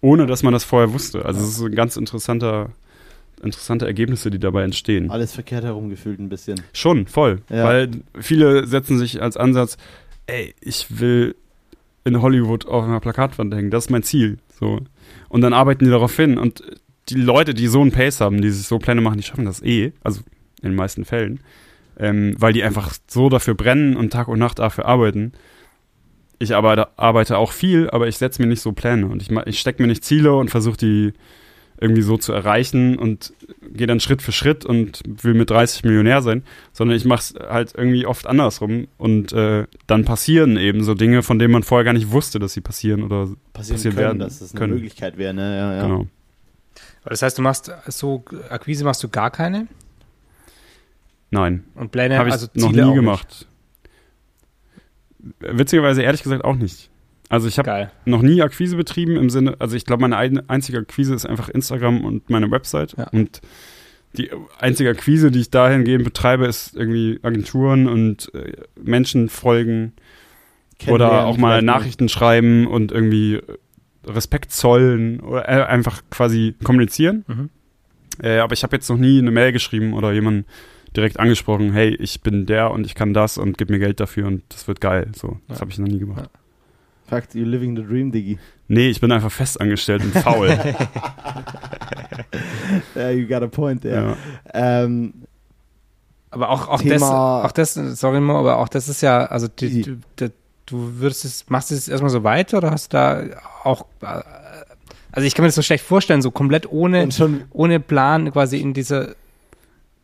ohne dass man das vorher wusste. Also es ist ein ganz interessanter, interessante Ergebnisse, die dabei entstehen. Alles verkehrt herumgefühlt ein bisschen. Schon, voll. Ja. Weil viele setzen sich als Ansatz, ey, ich will in Hollywood auf einer Plakatwand hängen, das ist mein Ziel. So. Und dann arbeiten die darauf hin. Und die Leute, die so einen Pace haben, die sich so Pläne machen, die schaffen das eh, also in den meisten Fällen, ähm, weil die einfach so dafür brennen und Tag und Nacht dafür arbeiten. Ich arbeite, arbeite auch viel, aber ich setze mir nicht so Pläne und ich, ich stecke mir nicht Ziele und versuche die irgendwie so zu erreichen und gehe dann Schritt für Schritt und will mit 30 Millionär sein, sondern ich mache es halt irgendwie oft andersrum und äh, dann passieren eben so Dinge, von denen man vorher gar nicht wusste, dass sie passieren oder Passieren, Passieren können, werden dass das eine können. Möglichkeit wäre. Ne? Ja, ja. genau. Das heißt, du machst so Akquise machst du gar keine Nein, und Pläne, habe ich also noch Ziele nie auch gemacht. Witzigerweise ehrlich gesagt auch nicht. Also ich Nicht. habe noch nie Akquise betrieben im Sinne, also ich glaube, meine ein, einzige Akquise ist einfach Instagram und meine Website. Ja. Und die einzige Akquise, die ich dahingehend betreibe, ist irgendwie Agenturen und äh, Menschen folgen oder auch mal. Nachrichten schreiben und irgendwie Respekt zollen oder äh, einfach quasi kommunizieren. Mhm. Äh, aber ich habe jetzt noch nie eine Mail geschrieben oder jemanden direkt angesprochen, hey, ich bin der und ich kann das und gib mir Geld dafür und das wird geil. So, das Ja. habe ich noch nie gemacht. Fact, you're living the dream, Diggi. Nee, ich bin einfach festangestellt und faul. yeah, you got a point there. Ja. Ähm, Aber auch, auch, Thema- das, auch das, sorry Mo, aber auch das ist ja, also die, Easy. du, du, würdest es, machst du es erstmal so weiter oder hast du da auch, äh, also ich kann mir das so schlecht vorstellen, so komplett ohne, ohne Plan quasi in dieser,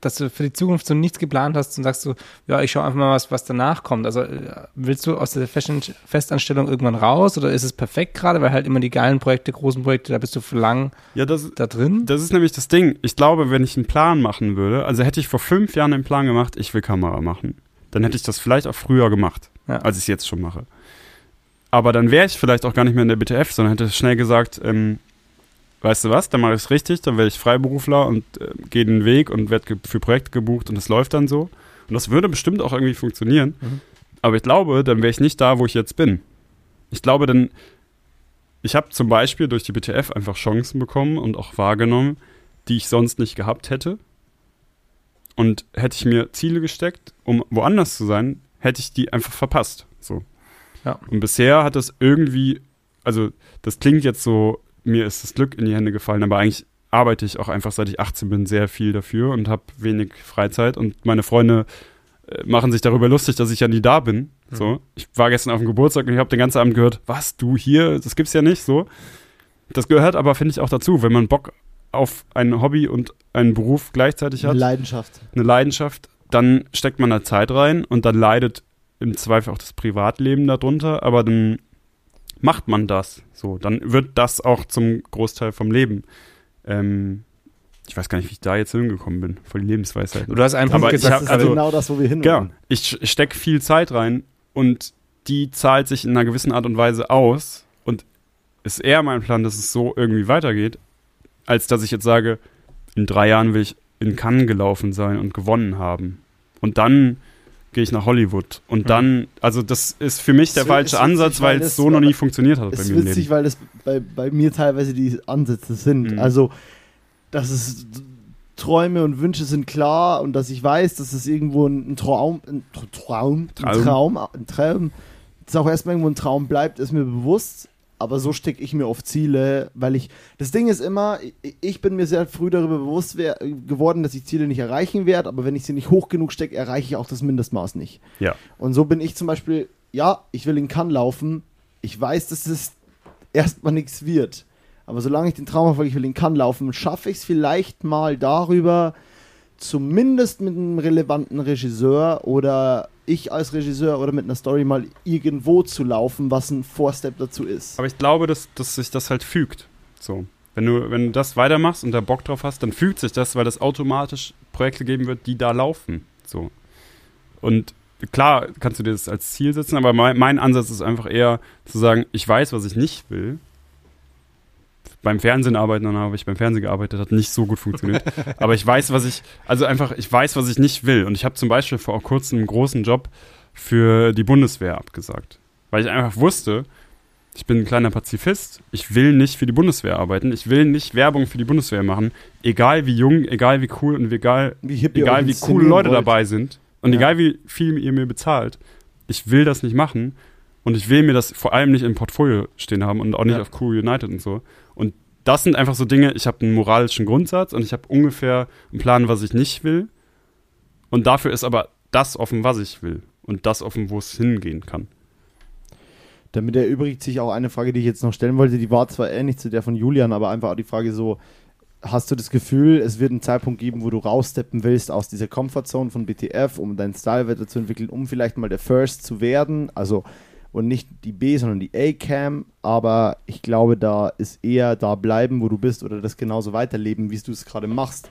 dass du für die Zukunft so nichts geplant hast und sagst so, ja, ich schaue einfach mal, was, was danach kommt. Also äh, willst du aus der Festen- Festanstellung irgendwann raus oder ist es perfekt gerade, weil halt immer die geilen Projekte, großen Projekte, da bist du für lang ja, das, da drin? das ist nämlich das Ding. Ich glaube, wenn ich einen Plan machen würde, also hätte ich vor fünf Jahren einen Plan gemacht, ich will Kamera machen, dann hätte ich das vielleicht auch früher gemacht, Ja. als ich es jetzt schon mache. Aber dann wäre ich vielleicht auch gar nicht mehr in der BTF, sondern hätte schnell gesagt, ähm, weißt du was, dann mache ich es richtig, dann werde ich Freiberufler und äh, gehe den Weg und werde für Projekte gebucht und es läuft dann so. Und das würde bestimmt auch irgendwie funktionieren. Mhm. Aber ich glaube, dann wäre ich nicht da, wo ich jetzt bin. Ich glaube, dann, ich habe zum Beispiel durch die BTF einfach Chancen bekommen und auch wahrgenommen, die ich sonst nicht gehabt hätte. Und hätte ich mir Ziele gesteckt, um woanders zu sein, hätte ich die einfach verpasst. So. Ja. Und bisher hat das irgendwie, also das klingt jetzt so, mir ist das Glück in die Hände gefallen, aber eigentlich arbeite ich auch einfach seit ich 18 bin sehr viel dafür und habe wenig Freizeit und meine Freunde äh, machen sich darüber lustig, dass ich ja nie da bin. Mhm. So, ich war gestern auf dem Geburtstag und ich habe den ganzen Abend gehört, was du hier, das gibt's ja nicht so. Das gehört aber finde ich auch dazu, wenn man Bock auf ein Hobby und einen Beruf gleichzeitig hat, Leidenschaft. eine Leidenschaft, dann steckt man da Zeit rein und dann leidet im Zweifel auch das Privatleben darunter, aber dann macht man das so. Dann wird das auch zum Großteil vom Leben. Ähm, ich weiß gar nicht, wie ich da jetzt hingekommen bin, voll die Lebensweisheit. Du hast einen Aber gesagt, Das ist also- genau das, wo wir hin Ja, ich stecke viel Zeit rein und die zahlt sich in einer gewissen Art und Weise aus und ist eher mein Plan, dass es so irgendwie weitergeht, als dass ich jetzt sage, in drei Jahren will ich in Cannes gelaufen sein und gewonnen haben. Und dann gehe ich nach Hollywood. Und Mhm. dann, also das ist für mich der Es ist falsche witzig, Ansatz, weil es so noch nie funktioniert hat bei Es mir ist im witzig, Leben. weil das bei, bei mir teilweise die Ansätze sind. Mhm. Also, dass es Träume und Wünsche sind klar und dass ich weiß, dass es irgendwo ein, Traum, ein Tr- Traum, ein Traum. Traum, ein Traum, dass auch erstmal irgendwo ein Traum bleibt, ist mir bewusst. Aber so stecke ich mir oft Ziele, weil ich, das Ding ist immer, ich, bin mir sehr früh darüber bewusst geworden, dass ich Ziele nicht erreichen werde, aber wenn ich sie nicht hoch genug stecke, erreiche ich auch das Mindestmaß nicht. Ja. Und so bin ich zum Beispiel, ja, ich will in Cannes laufen. Ich weiß, dass es erstmal nichts wird. Aber solange ich den Traum habe, ich will in Cannes laufen, schaffe ich es vielleicht mal darüber, zumindest mit einem relevanten Regisseur oder ich als Regisseur oder mit einer Story mal irgendwo zu laufen, was ein Vorstep dazu ist. Aber ich glaube, dass, dass sich das halt fügt. So. Wenn du, wenn du das weitermachst und da Bock drauf hast, dann fügt sich das, weil das automatisch Projekte geben wird, die da laufen. So. Und klar kannst du dir das als Ziel setzen, aber mein, mein Ansatz ist einfach eher zu sagen, ich weiß, was ich nicht will. Beim Fernsehen arbeiten, dann habe ich beim Fernsehen gearbeitet, hat nicht so gut funktioniert. aber ich weiß, was ich, also einfach, ich weiß, was ich nicht will. Und ich habe zum Beispiel vor kurzem einen großen Job für die Bundeswehr abgesagt. Weil ich einfach wusste, ich bin ein kleiner Pazifist. Ich will nicht für die Bundeswehr arbeiten. Ich will nicht Werbung für die Bundeswehr machen. Egal wie jung, egal wie cool und egal, Wie egal wie coole Leute wollt. dabei sind. Und Ja. egal wie viel ihr mir bezahlt. Ich will das nicht machen. Und ich will mir das vor allem nicht im Portfolio stehen haben und auch nicht Ja. auf Crew United und so. Das sind einfach so Dinge, ich habe einen moralischen Grundsatz und ich habe ungefähr einen Plan, was ich nicht will. Und dafür ist aber das offen, was ich will. Und das offen, wo es hingehen kann. Damit erübrigt sich auch eine Frage, die ich jetzt noch stellen wollte. Die war zwar ähnlich zu der von Julian, aber einfach auch die Frage so: Hast du das Gefühl, es wird einen Zeitpunkt geben, wo du raussteppen willst aus dieser Comfortzone von BTF, um deinen Style weiterzuentwickeln, um vielleicht mal der First zu werden? Also, und nicht die B, sondern die A-Cam. Aber ich glaube, da ist eher da bleiben, wo du bist, oder das genauso weiterleben, wie du es gerade machst.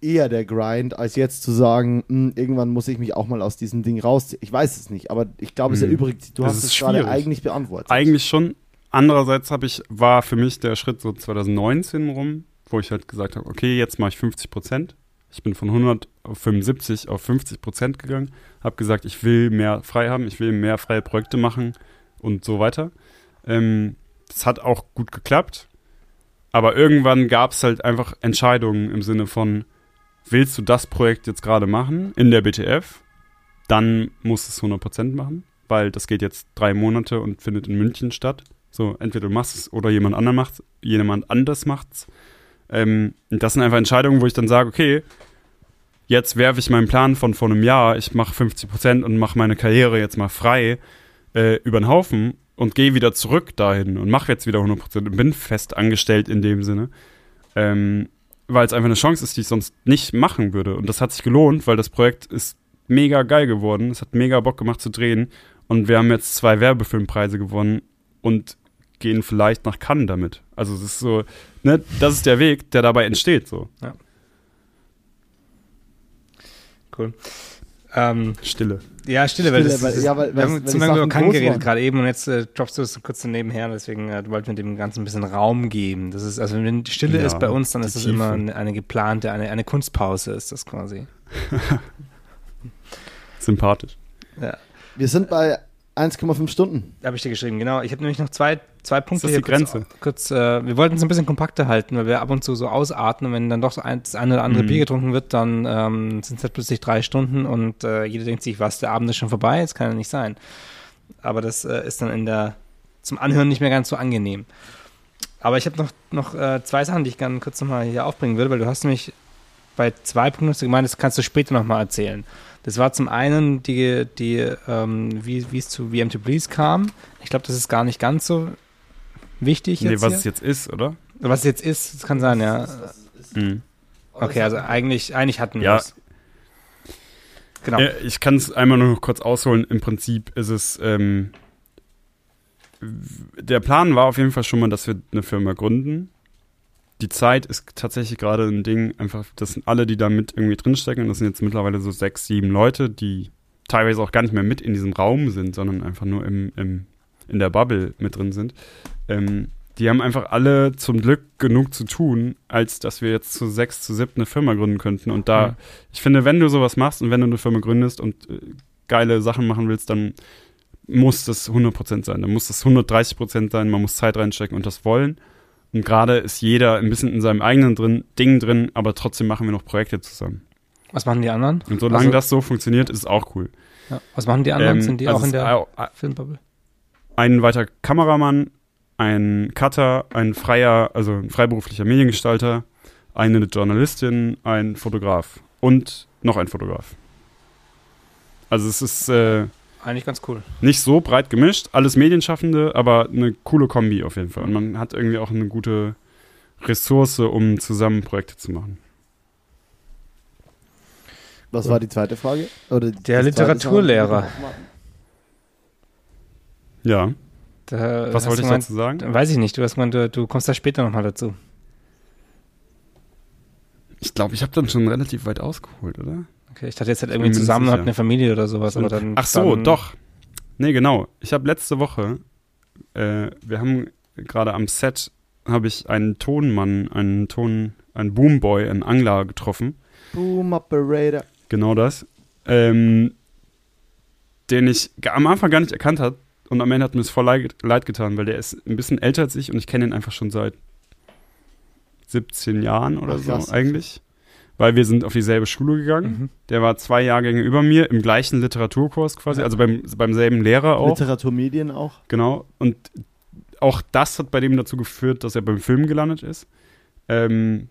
Eher der Grind, als jetzt zu sagen, "Hm, irgendwann muss ich mich auch mal aus diesem Ding rausziehen. Ich weiß es nicht, aber ich glaube, es Hm. erübrigt. Du Das hast es gerade eigentlich beantwortet. Eigentlich schon. Andererseits habe ich, war für mich der Schritt so 2019 rum, wo ich halt gesagt habe, okay, jetzt mache ich 50 Prozent. Ich bin von 100 auf 75 auf 50 Prozent gegangen. Habe gesagt, ich will mehr frei haben, ich will mehr freie Projekte machen und so weiter. Ähm, das hat auch gut geklappt. Aber irgendwann gab es halt einfach Entscheidungen im Sinne von, willst du das Projekt jetzt gerade machen in der BTF? Dann musst du es 100% machen, weil das geht jetzt drei Monate und findet in München statt. So, entweder du machst es oder jemand anderes macht jemand anders macht's. Ähm, das sind einfach Entscheidungen, wo ich dann sage, okay, jetzt werfe ich meinen Plan von vor einem Jahr, ich mache 50 Prozent und mache meine Karriere jetzt mal frei äh, über den Haufen und gehe wieder zurück dahin und mache jetzt wieder 100 Prozent und bin fest angestellt in dem Sinne. Ähm, weil es einfach eine Chance ist, die ich sonst nicht machen würde. Und das hat sich gelohnt, weil das Projekt ist mega geil geworden. Es hat mega Bock gemacht zu drehen. Und wir haben jetzt zwei Werbefilmpreise gewonnen und gehen vielleicht nach Cannes damit. Also es ist so, ne, das ist der Weg, der dabei entsteht. So. Ja. Cool. Ähm, Stille. Ja, Stille, weil, Stille, das, weil- das, ja, weil- wir weil haben zu lange über Cannes geredet gerade eben und jetzt äh, droppst du es kurz so nebenher, deswegen äh, wollten wir dem Ganzen ein bisschen Raum geben. Das ist, also wenn Stille Ja, ist bei uns, dann ist es Tiefe. immer eine, eine geplante, eine, eine Kunstpause ist das quasi. Sympathisch. Ja. Wir sind bei 1,5 Stunden. Habe ich dir geschrieben, genau. Ich habe nämlich noch zwei, zwei Punkte das hier die Grenze? Kurz, kurz äh, wir wollten es ein bisschen kompakter halten, weil wir ab und zu so ausatmen. Wenn dann doch so ein, das eine oder andere Mhm. Bier getrunken wird, dann ähm, sind es halt plötzlich drei Stunden und äh, jeder denkt sich, was, der Abend ist schon vorbei? Das kann ja nicht sein. Aber das äh, ist dann in der, zum Anhören nicht mehr ganz so angenehm. Aber ich habe noch, noch äh, zwei Sachen, die ich gerne kurz nochmal hier aufbringen würde, weil du hast nämlich bei zwei Punkten gemeint, das kannst du später nochmal erzählen. Das war zum einen die, die ähm, wie wie es zu VM to Please kam. Ich glaube, das ist gar nicht ganz so wichtig Nee, jetzt was hier. es jetzt ist, oder? was es jetzt ist, das kann sein, ja. Mhm. Okay, also eigentlich, eigentlich hatten wir Ja. es. Genau. Ja, ich kann es einmal nur noch kurz ausholen. Im Prinzip ist es, ähm, der Plan war auf jeden Fall schon mal, dass wir eine Firma gründen. Die Zeit ist tatsächlich gerade ein Ding, einfach, das sind alle, die da mit irgendwie drinstecken. Das sind jetzt mittlerweile so sechs, sieben Leute, die teilweise auch gar nicht mehr mit in diesem Raum sind, sondern einfach nur im, im, in der Bubble mit drin sind. Ähm, die haben einfach alle zum Glück genug zu tun, als dass wir jetzt zu sechs, zu sieben eine Firma gründen könnten. Und da, Mhm. ich finde, wenn du sowas machst und wenn du eine Firma gründest und äh, geile Sachen machen willst, dann muss das 100% sein. Dann muss das 130% sein. Man muss Zeit reinstecken und das wollen. Und gerade ist jeder ein bisschen in seinem eigenen drin, Ding drin, aber trotzdem machen wir noch Projekte zusammen. Was machen die anderen? Und solange Also- das so funktioniert, ist es auch cool. Ja. Was machen die anderen? Ähm, Sind die also auch in der Filmbubble? ein weiter Kameramann, ein Cutter, ein freier, also ein freiberuflicher Mediengestalter, eine Journalistin, ein Fotograf und noch ein Fotograf. Also es ist äh, Eigentlich ganz cool. nicht so breit gemischt, alles Medienschaffende, aber eine coole Kombi auf jeden Fall. Und man hat irgendwie auch eine gute Ressource, um zusammen Projekte zu machen. Was war die zweite Frage? Oder Der Literaturlehrer. Ja, Da was wollte ich gemeint- dazu sagen? Weiß ich nicht. Du hast gemeint, du, du kommst da später nochmal dazu. Ich glaube, ich habe dann schon relativ weit ausgeholt, oder? Okay, ich dachte jetzt halt irgendwie zusammen, habt eine Familie oder sowas, aber dann. Ach so, dann, doch. Nee, genau. Ich habe letzte Woche, äh, wir haben gerade am Set, habe ich einen Tonmann, einen Ton, einen Boomboy, einen Angler getroffen. Boom Operator. Genau das. Ähm, den ich am Anfang gar nicht erkannt hat und am Ende hat mir es voll leid, leid getan, weil der ist ein bisschen älter als ich und ich kenne ihn einfach schon seit 17 Jahren oder Ach, so krass. eigentlich. Weil wir sind auf dieselbe Schule gegangen. Mhm. Der war zwei Jahrgänge über mir im gleichen Literaturkurs quasi, also beim, beim selben Lehrer auch. Literaturmedien auch. Genau. Und auch das hat bei dem dazu geführt, dass er beim Film gelandet ist. Ähm,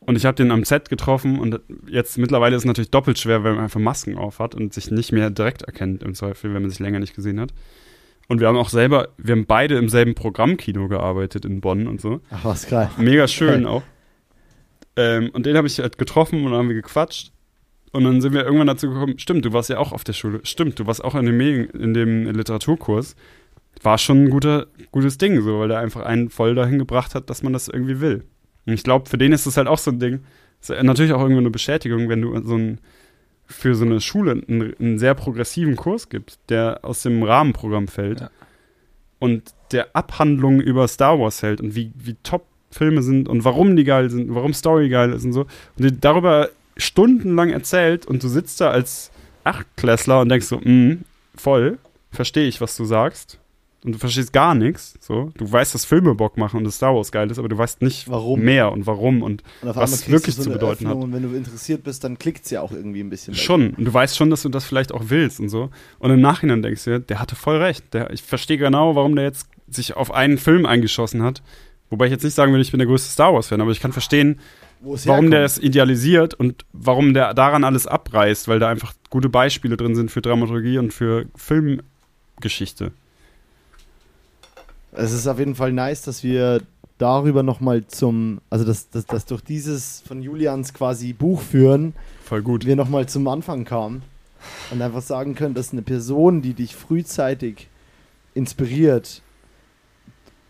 und ich habe den am Set getroffen und jetzt mittlerweile ist es natürlich doppelt schwer, wenn man einfach Masken auf hat und sich nicht mehr direkt erkennt im Zweifel, wenn man sich länger nicht gesehen hat. Und wir haben auch selber, wir haben beide im selben Programmkino gearbeitet in Bonn und so. Ach, was geil. Mega schön auch. Ähm, und den habe ich halt getroffen und dann haben wir gequatscht. Und dann sind wir irgendwann dazu gekommen, stimmt, du warst ja auch auf der Schule. Stimmt, du warst auch in dem, Medien, in dem Literaturkurs. War schon ein guter, gutes Ding, so, weil der einfach einen voll dahin gebracht hat, dass man das irgendwie will. Und ich glaube, für den ist das halt auch so ein Ding. Ist ja natürlich auch irgendwo eine Bestätigung, wenn du so ein, für so eine Schule einen, einen sehr progressiven Kurs gibst, der aus dem Rahmenprogramm fällt Ja. und der Abhandlungen über Star Wars hält und wie, wie top Filme sind und warum die geil sind, warum Story geil ist und so. Und die darüber stundenlang erzählt und du sitzt da als Achtklässler und denkst so, mm, voll, verstehe ich, was du sagst. Und du verstehst gar nichts. So. Du weißt, dass Filme Bock machen und dass Star Wars geil ist, aber du weißt nicht Warum? mehr und warum und Und Was kriegst wirklich so zu bedeuten Öffnung Und wenn du interessiert bist, dann klickt es ja auch irgendwie ein bisschen. Schon. Und du weißt schon, dass du das vielleicht auch willst und so. Und im Nachhinein denkst du dir, der hatte voll recht. Der, ich verstehe genau, warum der jetzt sich auf einen Film eingeschossen hat, Wobei ich jetzt nicht sagen will, ich bin der größte Star Wars-Fan, aber ich kann verstehen, warum der es idealisiert und warum der daran alles abreißt, weil da einfach gute Beispiele drin sind für Dramaturgie und für Filmgeschichte. Es ist auf jeden Fall nice, dass wir darüber nochmal zum, also dass, dass, dass durch dieses von Julians quasi Buch führen, Voll gut. wir nochmal zum Anfang kamen und einfach sagen können, dass eine Person, die dich frühzeitig inspiriert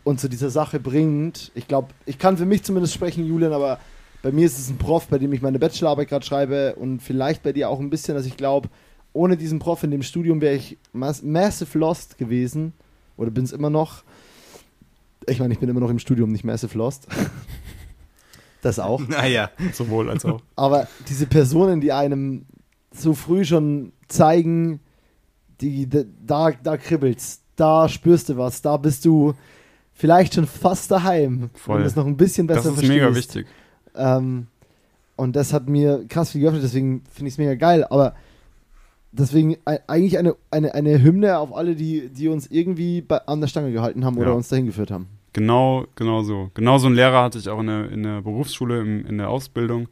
und zu dieser Sache bringt, ich glaube, ich kann für mich zumindest sprechen, Julian, aber bei mir ist es ein Prof, bei dem ich meine Bachelorarbeit gerade schreibe und vielleicht bei dir auch ein bisschen, dass ich glaube, ohne diesen Prof in dem Studium wäre ich mass massive lost gewesen oder bin es immer noch. Ich meine, ich bin immer noch im Studium, nicht massive lost. das auch. Naja. Sowohl als auch. Aber diese Personen, die einem so früh schon zeigen, die, da, da kribbelt's, da spürst du was, da bist du vielleicht schon fast daheim, Voll. wenn du es noch ein bisschen besser Das ist verstehst. mega wichtig. Ähm, und das hat mir krass viel geöffnet, deswegen finde ich es mega geil. Aber deswegen e- eigentlich eine, eine, eine Hymne auf alle, die, die uns irgendwie bei, an der Stange gehalten haben oder Ja. uns dahin geführt haben. Genau, genau so. Genau so einen Lehrer hatte ich auch in der, in der Berufsschule, im, in der Ausbildung.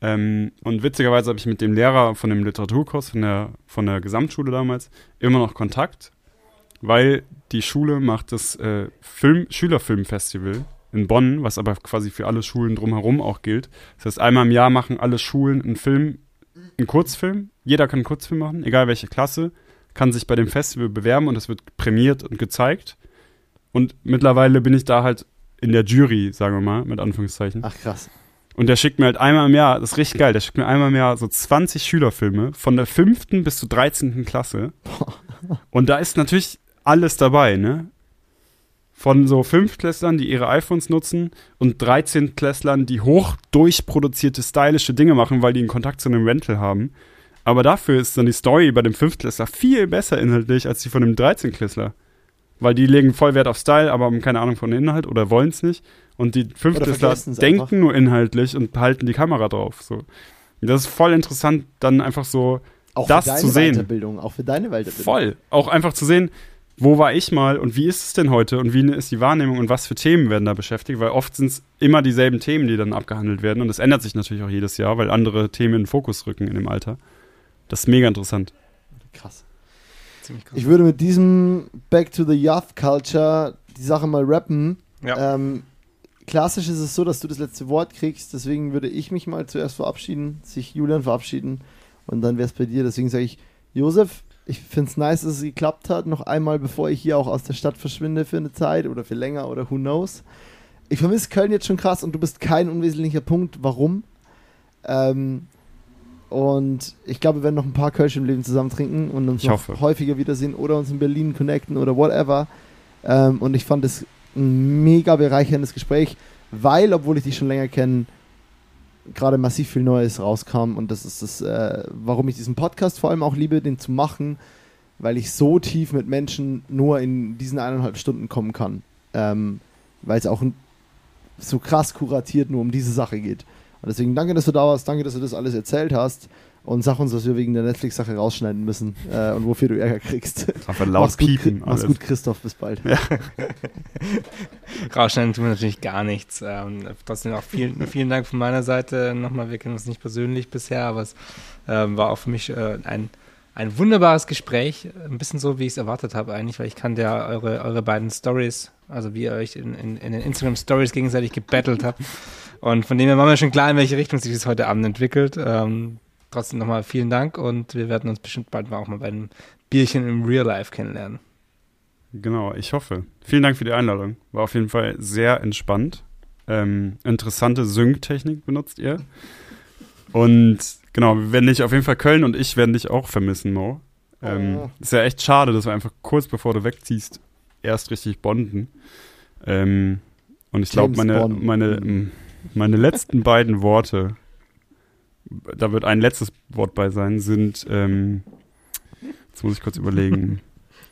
Ähm, und witzigerweise habe ich mit dem Lehrer von dem Literaturkurs von der, von der Gesamtschule damals immer noch Kontakt, weil die Schule macht das äh, Film, Schülerfilmfestival in Bonn, was aber quasi für alle Schulen drumherum auch gilt. Das heißt, einmal im Jahr machen alle Schulen einen Film, einen Kurzfilm. Jeder kann einen Kurzfilm machen, egal welche Klasse, kann sich bei dem Festival bewerben und das wird prämiert und gezeigt. Und mittlerweile bin ich da halt in der Jury, sagen wir mal, mit Anführungszeichen. Ach krass. Und der schickt mir halt einmal im Jahr, das ist richtig geil, der schickt mir einmal im Jahr so 20 Schülerfilme von der fünften bis zur 13. Klasse. Und da ist natürlich alles dabei, ne? Von so Fünftklässlern, die ihre iPhones nutzen und 13 Klässlern, die hoch durchproduzierte, stylische Dinge machen, weil die einen Kontakt zu einem Rental haben. Aber dafür ist dann die Story bei dem Fünftklässler viel besser inhaltlich als die von dem 13-Klässler. Weil die legen voll Wert auf Style, aber haben keine Ahnung von Inhalt oder wollen es nicht. Und die Fünftklässler denken einfach. nur inhaltlich und halten die Kamera drauf. So. Das ist voll interessant, dann einfach so Auch Das für deine zu sehen. Weiterbildung, auch für deine Weiterbildung. voll. Auch einfach zu sehen, wo war ich mal und wie ist es denn heute und wie ist die Wahrnehmung und was für Themen werden da beschäftigt, weil oft sind es immer dieselben Themen, die dann abgehandelt werden und das ändert sich natürlich auch jedes Jahr, weil andere Themen in den Fokus rücken in dem Alter. Das ist mega interessant. Krass. Ziemlich krass. Ich würde mit diesem Back to the Youth Culture die Sache mal rappen. Ja. Ähm, klassisch ist es so, dass du das letzte Wort kriegst, deswegen würde ich mich mal zuerst verabschieden, sich Julian verabschieden und dann wäre es bei dir. Deswegen sage ich, Josef, ich finde es nice, dass es geklappt hat, noch einmal, bevor ich hier auch aus der Stadt verschwinde für eine Zeit oder für länger oder who knows. Ich vermisse Köln jetzt schon krass und du bist kein unwesentlicher Punkt. Warum? Ähm, und ich glaube, wir werden noch ein paar Kölsch im Leben zusammen trinken und uns häufiger wiedersehen oder uns in Berlin connecten oder whatever. Ähm, und ich fand es ein mega bereicherndes Gespräch, weil, obwohl ich dich schon länger kenne, gerade massiv viel Neues rauskam. Und das ist das, äh, warum ich diesen Podcast vor allem auch liebe, den zu machen, weil ich so tief mit Menschen nur in diesen eineinhalb Stunden kommen kann. Ähm, weil es auch so krass kuratiert nur um diese Sache geht. Und deswegen danke, dass du da warst, danke, dass du das alles erzählt hast. Und sag uns, was wir wegen der Netflix-Sache rausschneiden müssen äh, und wofür du Ärger kriegst. Einfach laut Mach's gut, piepen. Chri- Mach's alles. gut, Christoph, bis bald. Rausschneiden tun wir natürlich gar nichts. Ähm, trotzdem auch vielen, vielen Dank von meiner Seite. Nochmal, wir kennen uns nicht persönlich bisher, aber es ähm, war auch für mich äh, ein, ein wunderbares Gespräch. Ein bisschen so, wie ich es erwartet habe eigentlich, weil ich kannte ja eure, eure beiden Stories, also wie ihr euch in, in, in den Instagram Stories gegenseitig gebettelt habt. Und von dem her war mir schon klar, in welche Richtung sich das heute Abend entwickelt. Ähm, trotzdem nochmal vielen Dank und wir werden uns bestimmt bald mal auch mal bei einem Bierchen im Real Life kennenlernen. Genau, ich hoffe. Vielen Dank für die Einladung. War auf jeden Fall sehr entspannt. Ähm, interessante Sync-Technik benutzt ihr. Und genau, wir werden dich auf jeden Fall Köln und ich werden dich auch vermissen, Mo. Ähm, Oh. Ist ja echt schade, dass wir einfach kurz bevor du wegziehst, erst richtig bonden. Ähm, und ich glaube, meine, meine, meine letzten beiden Worte, da wird ein letztes Wort bei sein, sind, ähm, jetzt muss ich kurz überlegen,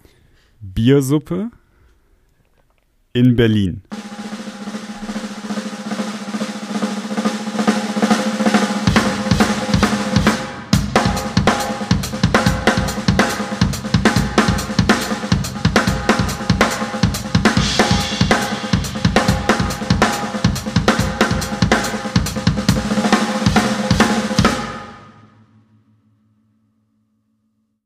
Biersuppe in Berlin.